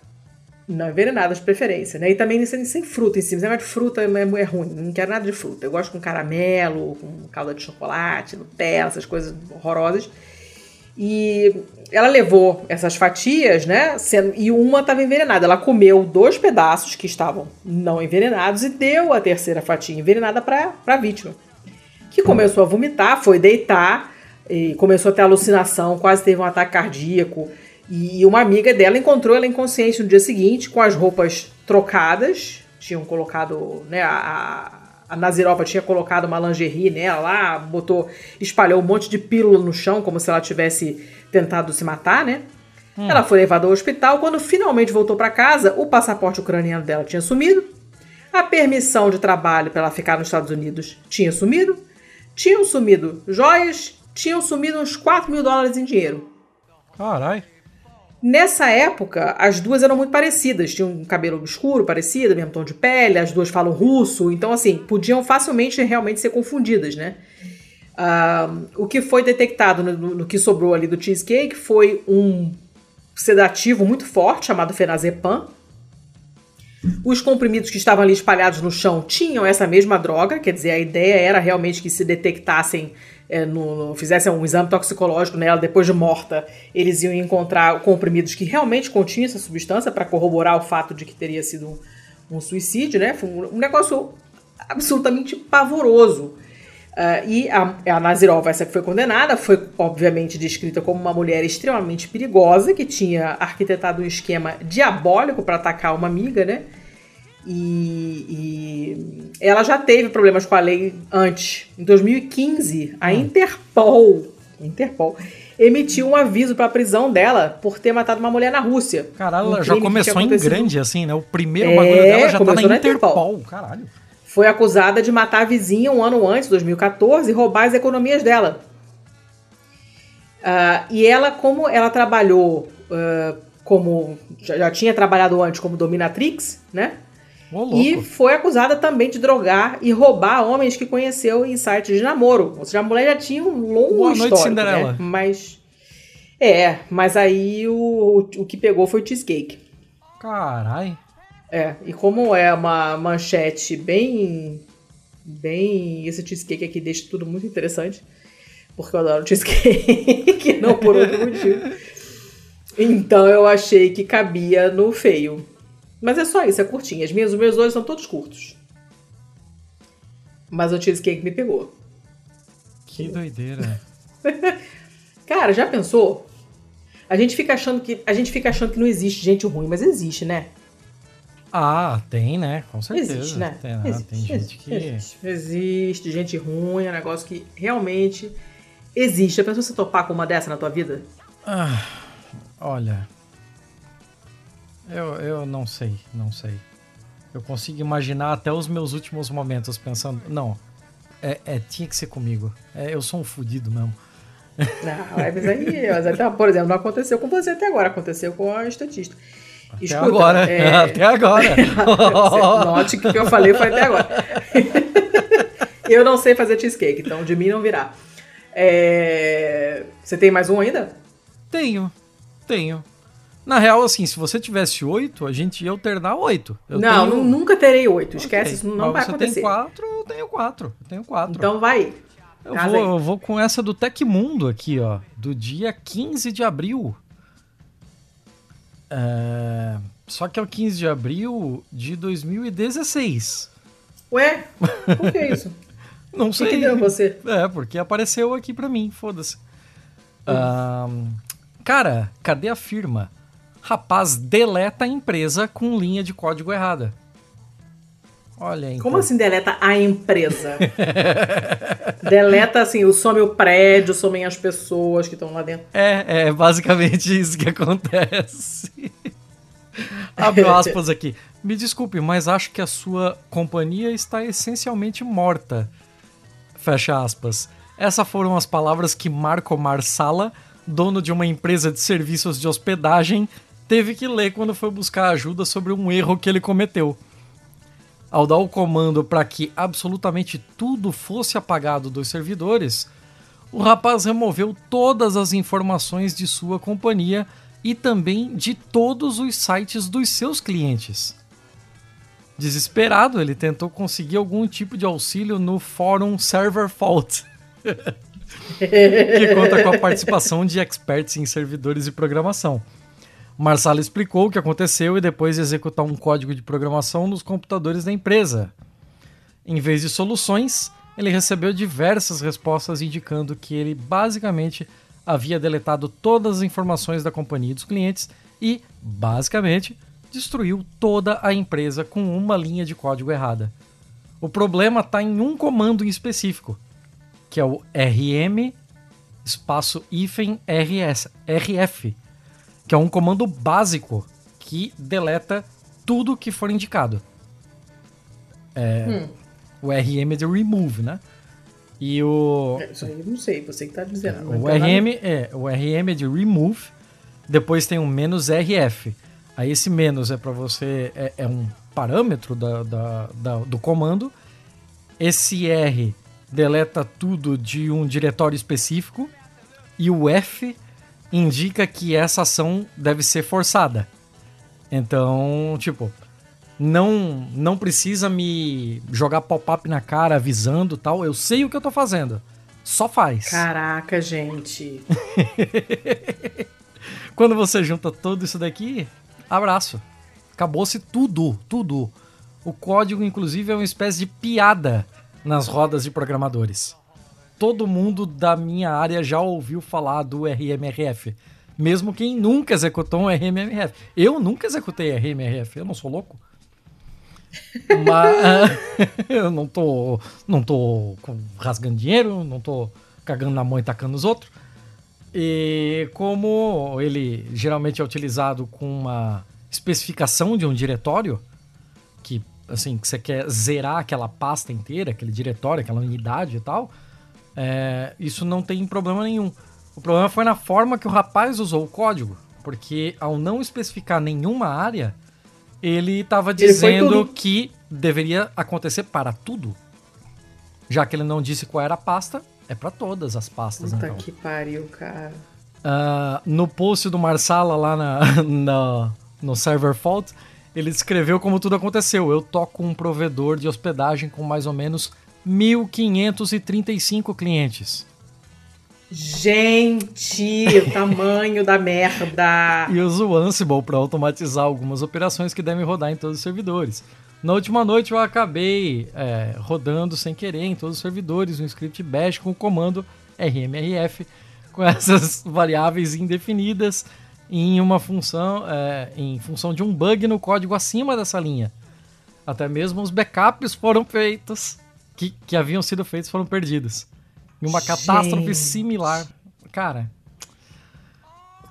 [SPEAKER 2] não envenenado de preferência, né? E também sem, sem fruta em cima. Negócio de fruta é, é, ruim, não quero nada de fruta. Eu gosto com caramelo, com calda de chocolate, Nutella, essas coisas horrorosas. E ela levou essas fatias, né? Sendo, e uma estava envenenada. Ela comeu dois pedaços que estavam não envenenados e deu a terceira fatia envenenada para a vítima. Que começou a vomitar, foi deitar, e começou a ter alucinação, quase teve um ataque cardíaco. E uma amiga dela encontrou ela inconsciente no dia seguinte, com as roupas trocadas. Tinham colocado, né, a, a Nazirova tinha colocado uma lingerie nela lá, botou, espalhou um monte de pílula no chão, como se ela tivesse tentado se matar, né? Hum. Ela foi levada ao hospital. Quando finalmente voltou para casa, o passaporte ucraniano dela tinha sumido. A permissão de trabalho para ela ficar nos Estados Unidos tinha sumido. Tinham sumido joias, tinham sumido uns 4 mil dólares em dinheiro.
[SPEAKER 1] Caralho.
[SPEAKER 2] Nessa época, as duas eram muito parecidas. Tinham um cabelo escuro, parecido, mesmo tom de pele, as duas falam russo. Então, assim, podiam facilmente realmente ser confundidas, né? Uh, o que foi detectado no, no, que sobrou ali do cheesecake foi um sedativo muito forte chamado fenazepam. Os comprimidos que estavam ali espalhados no chão tinham essa mesma droga, quer dizer, a ideia era realmente que se detectassem é, no, no, fizessem um exame toxicológico nela depois de morta, eles iam encontrar comprimidos que realmente continham essa substância para corroborar o fato de que teria sido um, um suicídio, né? Foi um, um negócio absolutamente pavoroso. Uh, e a, a Nazirova, essa que foi condenada, foi obviamente descrita como uma mulher extremamente perigosa, que tinha arquitetado um esquema diabólico para atacar uma amiga, né? E, e, ela já teve problemas com a lei antes. Em 2015, a hum. Interpol, Interpol emitiu um aviso para a prisão dela por ter matado uma mulher na Rússia.
[SPEAKER 1] Caralho, um ela já começou em grande, assim, né? O primeiro é, bagulho dela já tá na, Interpol. Interpol. Caralho.
[SPEAKER 2] Foi acusada de matar a vizinha um ano antes, 2014, e roubar as economias dela. Uh, e ela, como ela trabalhou uh, como. Já, já tinha trabalhado antes como dominatrix, né? Oh, e foi acusada também de drogar e roubar homens que conheceu em sites de namoro. Ou seja, a mulher já tinha um longo Boa histórico, noite, Cinderela. né? Mas é, mas aí o, o que pegou foi o cheesecake.
[SPEAKER 1] Carai.
[SPEAKER 2] É, e como é uma manchete bem bem esse cheesecake aqui deixa tudo muito interessante, porque eu adoro cheesecake, não por outro motivo. Então eu achei que cabia no feio. Mas é só isso, é curtinho. As minhas, os meus olhos são todos curtos. Mas o cheesecake me pegou.
[SPEAKER 1] Que doideira.
[SPEAKER 2] Cara, já pensou? A gente fica achando que a gente fica achando que não existe gente ruim, mas existe, né?
[SPEAKER 1] Ah, tem, né? Com certeza.
[SPEAKER 2] Existe, né?
[SPEAKER 1] Tem, né?
[SPEAKER 2] existe,
[SPEAKER 1] tem gente
[SPEAKER 2] existe,
[SPEAKER 1] que.
[SPEAKER 2] Existe. existe gente ruim, é um negócio que realmente existe. Já pensou você topar com uma dessa na tua vida?
[SPEAKER 1] Ah, olha. Eu, eu não sei, não sei. Eu consigo imaginar até os meus últimos momentos pensando, não, é, é tinha que ser comigo. É, eu sou um fudido mesmo.
[SPEAKER 2] Não, mas aí, mas, por exemplo, não aconteceu com você até agora, aconteceu com a estatista.
[SPEAKER 1] Até Escuta, agora, é... até agora.
[SPEAKER 2] Note que o que eu falei foi até agora. eu não sei fazer cheesecake, então de mim não virá. É... Você tem mais um ainda?
[SPEAKER 1] Tenho, tenho. Na real, assim, se você tivesse oito, a gente ia alternar oito.
[SPEAKER 2] Eu não, tenho... nunca terei oito. Esquece, okay. isso não Mas vai
[SPEAKER 1] você
[SPEAKER 2] acontecer.
[SPEAKER 1] Você tem quatro, eu tenho quatro. Eu tenho quatro.
[SPEAKER 2] Então vai.
[SPEAKER 1] Eu vou, eu vou, com essa do Tecmundo aqui, ó. Do dia 15 de abril. É... Só que é o 15 de abril de 2016.
[SPEAKER 2] Ué? Por que isso?
[SPEAKER 1] Não sei.
[SPEAKER 2] Que, que deu você?
[SPEAKER 1] É, porque apareceu aqui pra mim, foda-se. Cara, cadê a firma? Rapaz deleta a empresa com linha de código errada. Olha, então.
[SPEAKER 2] Como assim deleta a empresa? deleta assim, some o prédio, somem as pessoas que estão lá dentro.
[SPEAKER 1] É, é basicamente isso que acontece. Abre aspas aqui. Me desculpe, mas acho que a sua companhia está essencialmente morta. Fecha aspas. Essas foram as palavras que Marco Marsala, dono de uma empresa de serviços de hospedagem, teve que ler quando foi buscar ajuda sobre um erro que ele cometeu. Ao dar o comando para que absolutamente tudo fosse apagado dos servidores, o rapaz removeu todas as informações de sua companhia e também de todos os sites dos seus clientes. Desesperado, ele tentou conseguir algum tipo de auxílio no fórum Server Fault, que conta com a participação de experts em servidores de programação. Marsala explicou o que aconteceu e depois executar um código de programação nos computadores da empresa. Em vez de soluções, ele recebeu diversas respostas indicando que ele basicamente havia deletado todas as informações da companhia e dos clientes e, basicamente, destruiu toda a empresa com uma linha de código errada. O problema está em um comando em específico, que é o rm espaço hífen rs, rf, que é um comando básico que deleta tudo que for indicado. É, hum. O RM é de remove, né? E o.
[SPEAKER 2] É, isso aí eu não sei, você que tá dizendo.
[SPEAKER 1] o, RM, é, o RM é de remove, depois tem um menos RF. Aí esse menos é para você. É, é, um parâmetro da, da, da, do comando. Esse R deleta tudo de um diretório específico. E o F indica que essa ação deve ser forçada. Então, tipo, não não precisa me jogar pop-up na cara avisando tal. Eu sei o que eu tô fazendo. Só faz.
[SPEAKER 2] Caraca, gente.
[SPEAKER 1] Quando você junta tudo isso daqui, abraço. Acabou-se tudo, tudo. O código, inclusive, é uma espécie de piada nas rodas de programadores todo mundo da minha área já ouviu falar do RMRF. Mesmo quem nunca executou um RMRF. Eu nunca executei RMRF, eu não sou louco. Mas eu não tô, não tô rasgando dinheiro, não tô cagando na mão e tacando nos outros. E como ele geralmente é utilizado com uma especificação de um diretório, que assim, que você quer zerar aquela pasta inteira, aquele diretório, aquela unidade e tal, é, isso não tem problema nenhum. O problema foi na forma que o rapaz usou o código, porque ao não especificar nenhuma área, ele estava dizendo que deveria acontecer para tudo. Já que ele não disse qual era a pasta, é para todas as pastas.
[SPEAKER 2] Puta
[SPEAKER 1] então.
[SPEAKER 2] que pariu, cara.
[SPEAKER 1] Uh, no post do Marsala lá na, na, no Server Fault, ele descreveu como tudo aconteceu. Eu toco um provedor de hospedagem com mais ou menos 1.535 clientes.
[SPEAKER 2] Gente, o tamanho da merda!
[SPEAKER 1] E uso o Ansible para automatizar algumas operações que devem rodar em todos os servidores. Na última noite eu acabei é, rodando sem querer em todos os servidores um script bash com o comando rmrf com essas variáveis indefinidas em uma função é, em função de um bug no código acima dessa linha. Até mesmo os backups foram feitos que, que haviam sido feitos foram perdidos. Em uma Gente. catástrofe similar. Cara,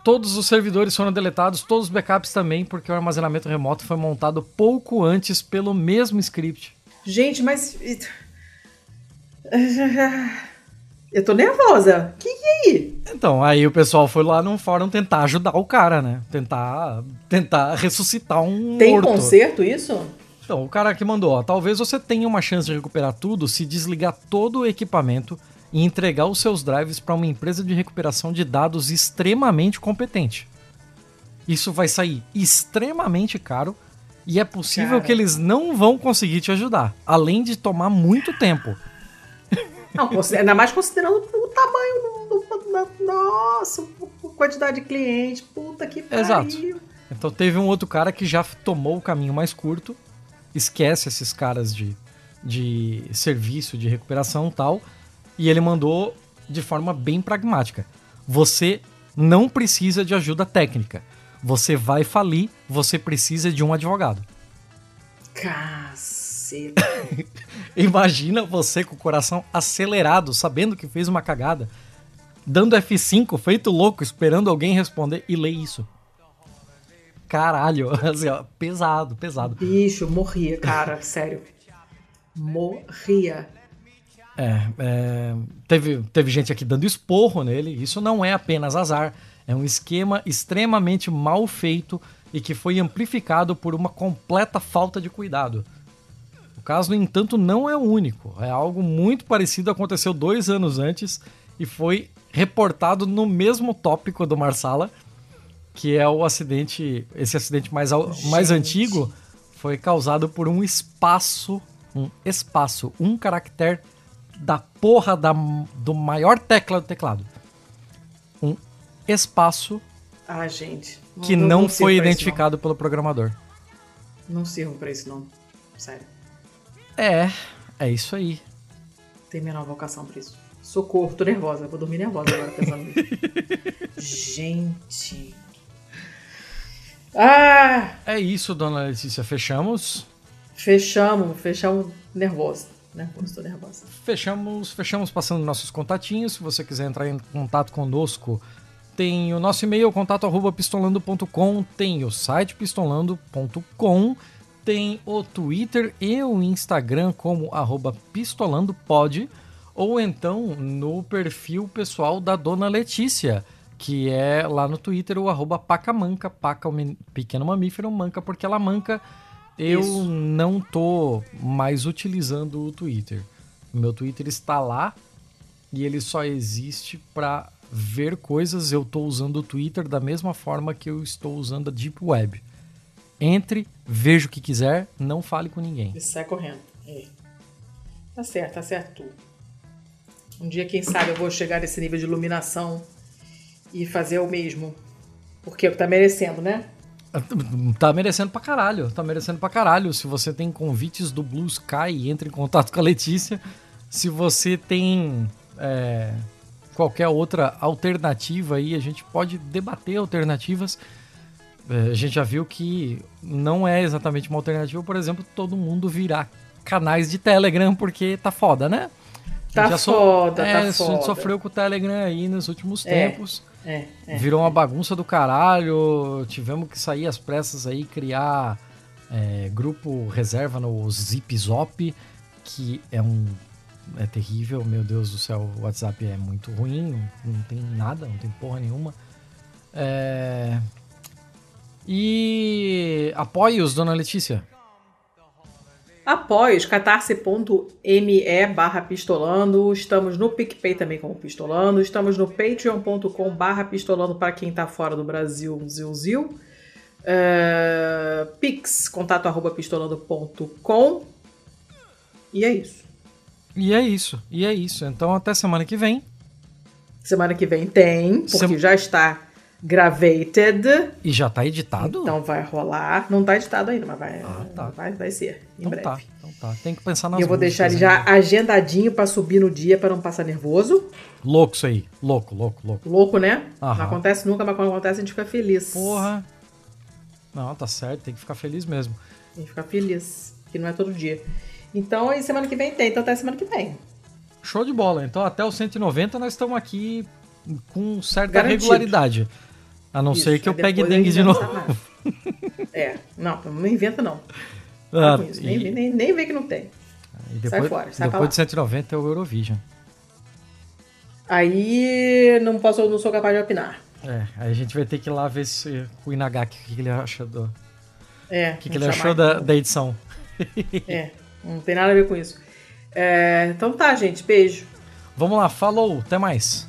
[SPEAKER 1] todos os servidores foram deletados, todos os backups também, porque o armazenamento remoto foi montado pouco antes pelo mesmo script.
[SPEAKER 2] Gente, mas. Eu tô nervosa. Que que é aí?
[SPEAKER 1] Então, aí o pessoal foi lá no fórum tentar ajudar o cara, né? Tentar, tentar ressuscitar um
[SPEAKER 2] Tem morto. conserto isso?
[SPEAKER 1] Então, o cara que mandou, ó, talvez você tenha uma chance de recuperar tudo se desligar todo o equipamento e entregar os seus drives para uma empresa de recuperação de dados extremamente competente. Isso vai sair extremamente caro e é possível Cara. que eles não vão conseguir te ajudar, além de tomar muito tempo.
[SPEAKER 2] Não, ainda mais considerando o tamanho do, do, nossa, quantidade de clientes, puta que pariu. Exato.
[SPEAKER 1] Então teve um outro cara que já tomou o caminho mais curto, esquece esses caras de, de serviço, de recuperação e tal, e ele mandou de forma bem pragmática. Você não precisa de ajuda técnica. Você vai falir, você precisa de um advogado.
[SPEAKER 2] Caceta.
[SPEAKER 1] Imagina você com o coração acelerado, sabendo que fez uma cagada, dando F5, feito louco, esperando alguém responder e ler isso. Caralho, assim, ó, pesado, pesado.
[SPEAKER 2] Bicho, morria, cara, sério. Morria.
[SPEAKER 1] É, é, teve, teve gente aqui dando esporro nele. Isso não é apenas azar. É um esquema extremamente mal feito e que foi amplificado por uma completa falta de cuidado. O caso, no entanto, não é o único. É algo muito parecido aconteceu dois anos antes e foi reportado no mesmo tópico do Marsala, que é o acidente, esse acidente mais, mais antigo foi causado por um espaço, um espaço, um caractere da porra da, do maior tecla do teclado. Um espaço.
[SPEAKER 2] Ah, gente.
[SPEAKER 1] Não, que não, não foi identificado pelo programador.
[SPEAKER 2] Não sirvo pra isso, não. Sério.
[SPEAKER 1] É, é isso aí.
[SPEAKER 2] Tem menor vocação pra isso. Socorro, tô nervosa. Vou dormir nervosa agora pensando nisso. gente. Ah!
[SPEAKER 1] É isso, dona Letícia. Fechamos?
[SPEAKER 2] Fechamos, fechamos nervosa. Nervoso, tô nervosa.
[SPEAKER 1] Fechamos, fechamos passando nossos contatinhos. Se você quiser entrar em contato conosco, tem o nosso e-mail, contato arroba pistolando.com, tem o site pistolando.com, tem o Twitter e o Instagram como arroba pistolandopod, ou então no perfil pessoal da Dona Letícia, que é lá no Twitter o arroba pacamanca, paca o pequeno mamífero, manca porque ela manca. Eu Isso. não tô mais utilizando o Twitter. Meu Twitter está lá e ele só existe para ver coisas, eu estou usando o Twitter da mesma forma que eu estou usando a Deep Web. Entre, veja o que quiser, não fale com ninguém.
[SPEAKER 2] E sai correndo. É. Tá certo, tá certo Um dia, quem sabe, eu vou chegar nesse nível de iluminação e fazer o mesmo. Porque tá merecendo, né?
[SPEAKER 1] Tá merecendo pra caralho, tá merecendo pra caralho. Se você tem convites do Blue Sky, entre em contato com a Letícia. Se você tem é, qualquer outra alternativa aí, a gente pode debater alternativas. É, a gente já viu que não é exatamente uma alternativa, por exemplo, todo mundo virar canais de Telegram porque tá foda, né?
[SPEAKER 2] Tá foda, so... tá
[SPEAKER 1] é,
[SPEAKER 2] foda.
[SPEAKER 1] A gente sofreu com o Telegram aí nos últimos é, tempos. É, é, Virou uma bagunça do caralho. Tivemos que sair às pressas aí, criar é, grupo reserva no Zipzop, que é um é terrível, meu Deus do céu, o WhatsApp é muito ruim, não, tem nada, não tem porra nenhuma. É... E apoios, dona Letícia?
[SPEAKER 2] Apoios, catarse.me barra pistolando, estamos no PicPay também como pistolando, estamos no patreon.com barra pistolando para quem está fora do Brasil, zil zil. Uh, Pix, contato arroba pistolando.com e é isso.
[SPEAKER 1] E é isso, e é isso. Então até semana que vem.
[SPEAKER 2] Semana que vem tem, porque Sem... já está gravated.
[SPEAKER 1] E já está editado?
[SPEAKER 2] Então vai rolar. Não está editado ainda, mas vai, ah, tá. vai, vai ser em então breve.
[SPEAKER 1] Tá, então tá. Tem que pensar nas
[SPEAKER 2] E eu vou deixar ele já agendadinho para subir no dia para não passar nervoso.
[SPEAKER 1] Louco isso aí. Louco, louco, louco.
[SPEAKER 2] Louco, né? Aham. Não acontece nunca, mas quando acontece a gente fica feliz.
[SPEAKER 1] Porra. Não, tá certo. Tem que ficar feliz mesmo.
[SPEAKER 2] Tem que ficar feliz. Que não é todo dia. Então, aí semana que vem tem, então até semana que vem.
[SPEAKER 1] Show de bola. Então, até os 190 nós estamos aqui com certa Garantido. regularidade. A não Isso, ser que eu pegue dengue de novo.
[SPEAKER 2] é, não, não inventa não. Ah, e... nem, nem, nem vê que não tem.
[SPEAKER 1] depois, sai fora, sai Depois de 190 é o Eurovision.
[SPEAKER 2] Aí não posso, não sou capaz de opinar.
[SPEAKER 1] É, aí a gente vai ter que ir lá ver se o Inagaki, o que, que ele acha do.
[SPEAKER 2] É,
[SPEAKER 1] o que, que ele achou da, da edição.
[SPEAKER 2] É. Não tem nada a ver com isso. É, então tá, gente. Beijo.
[SPEAKER 1] Vamos lá, falou, até mais.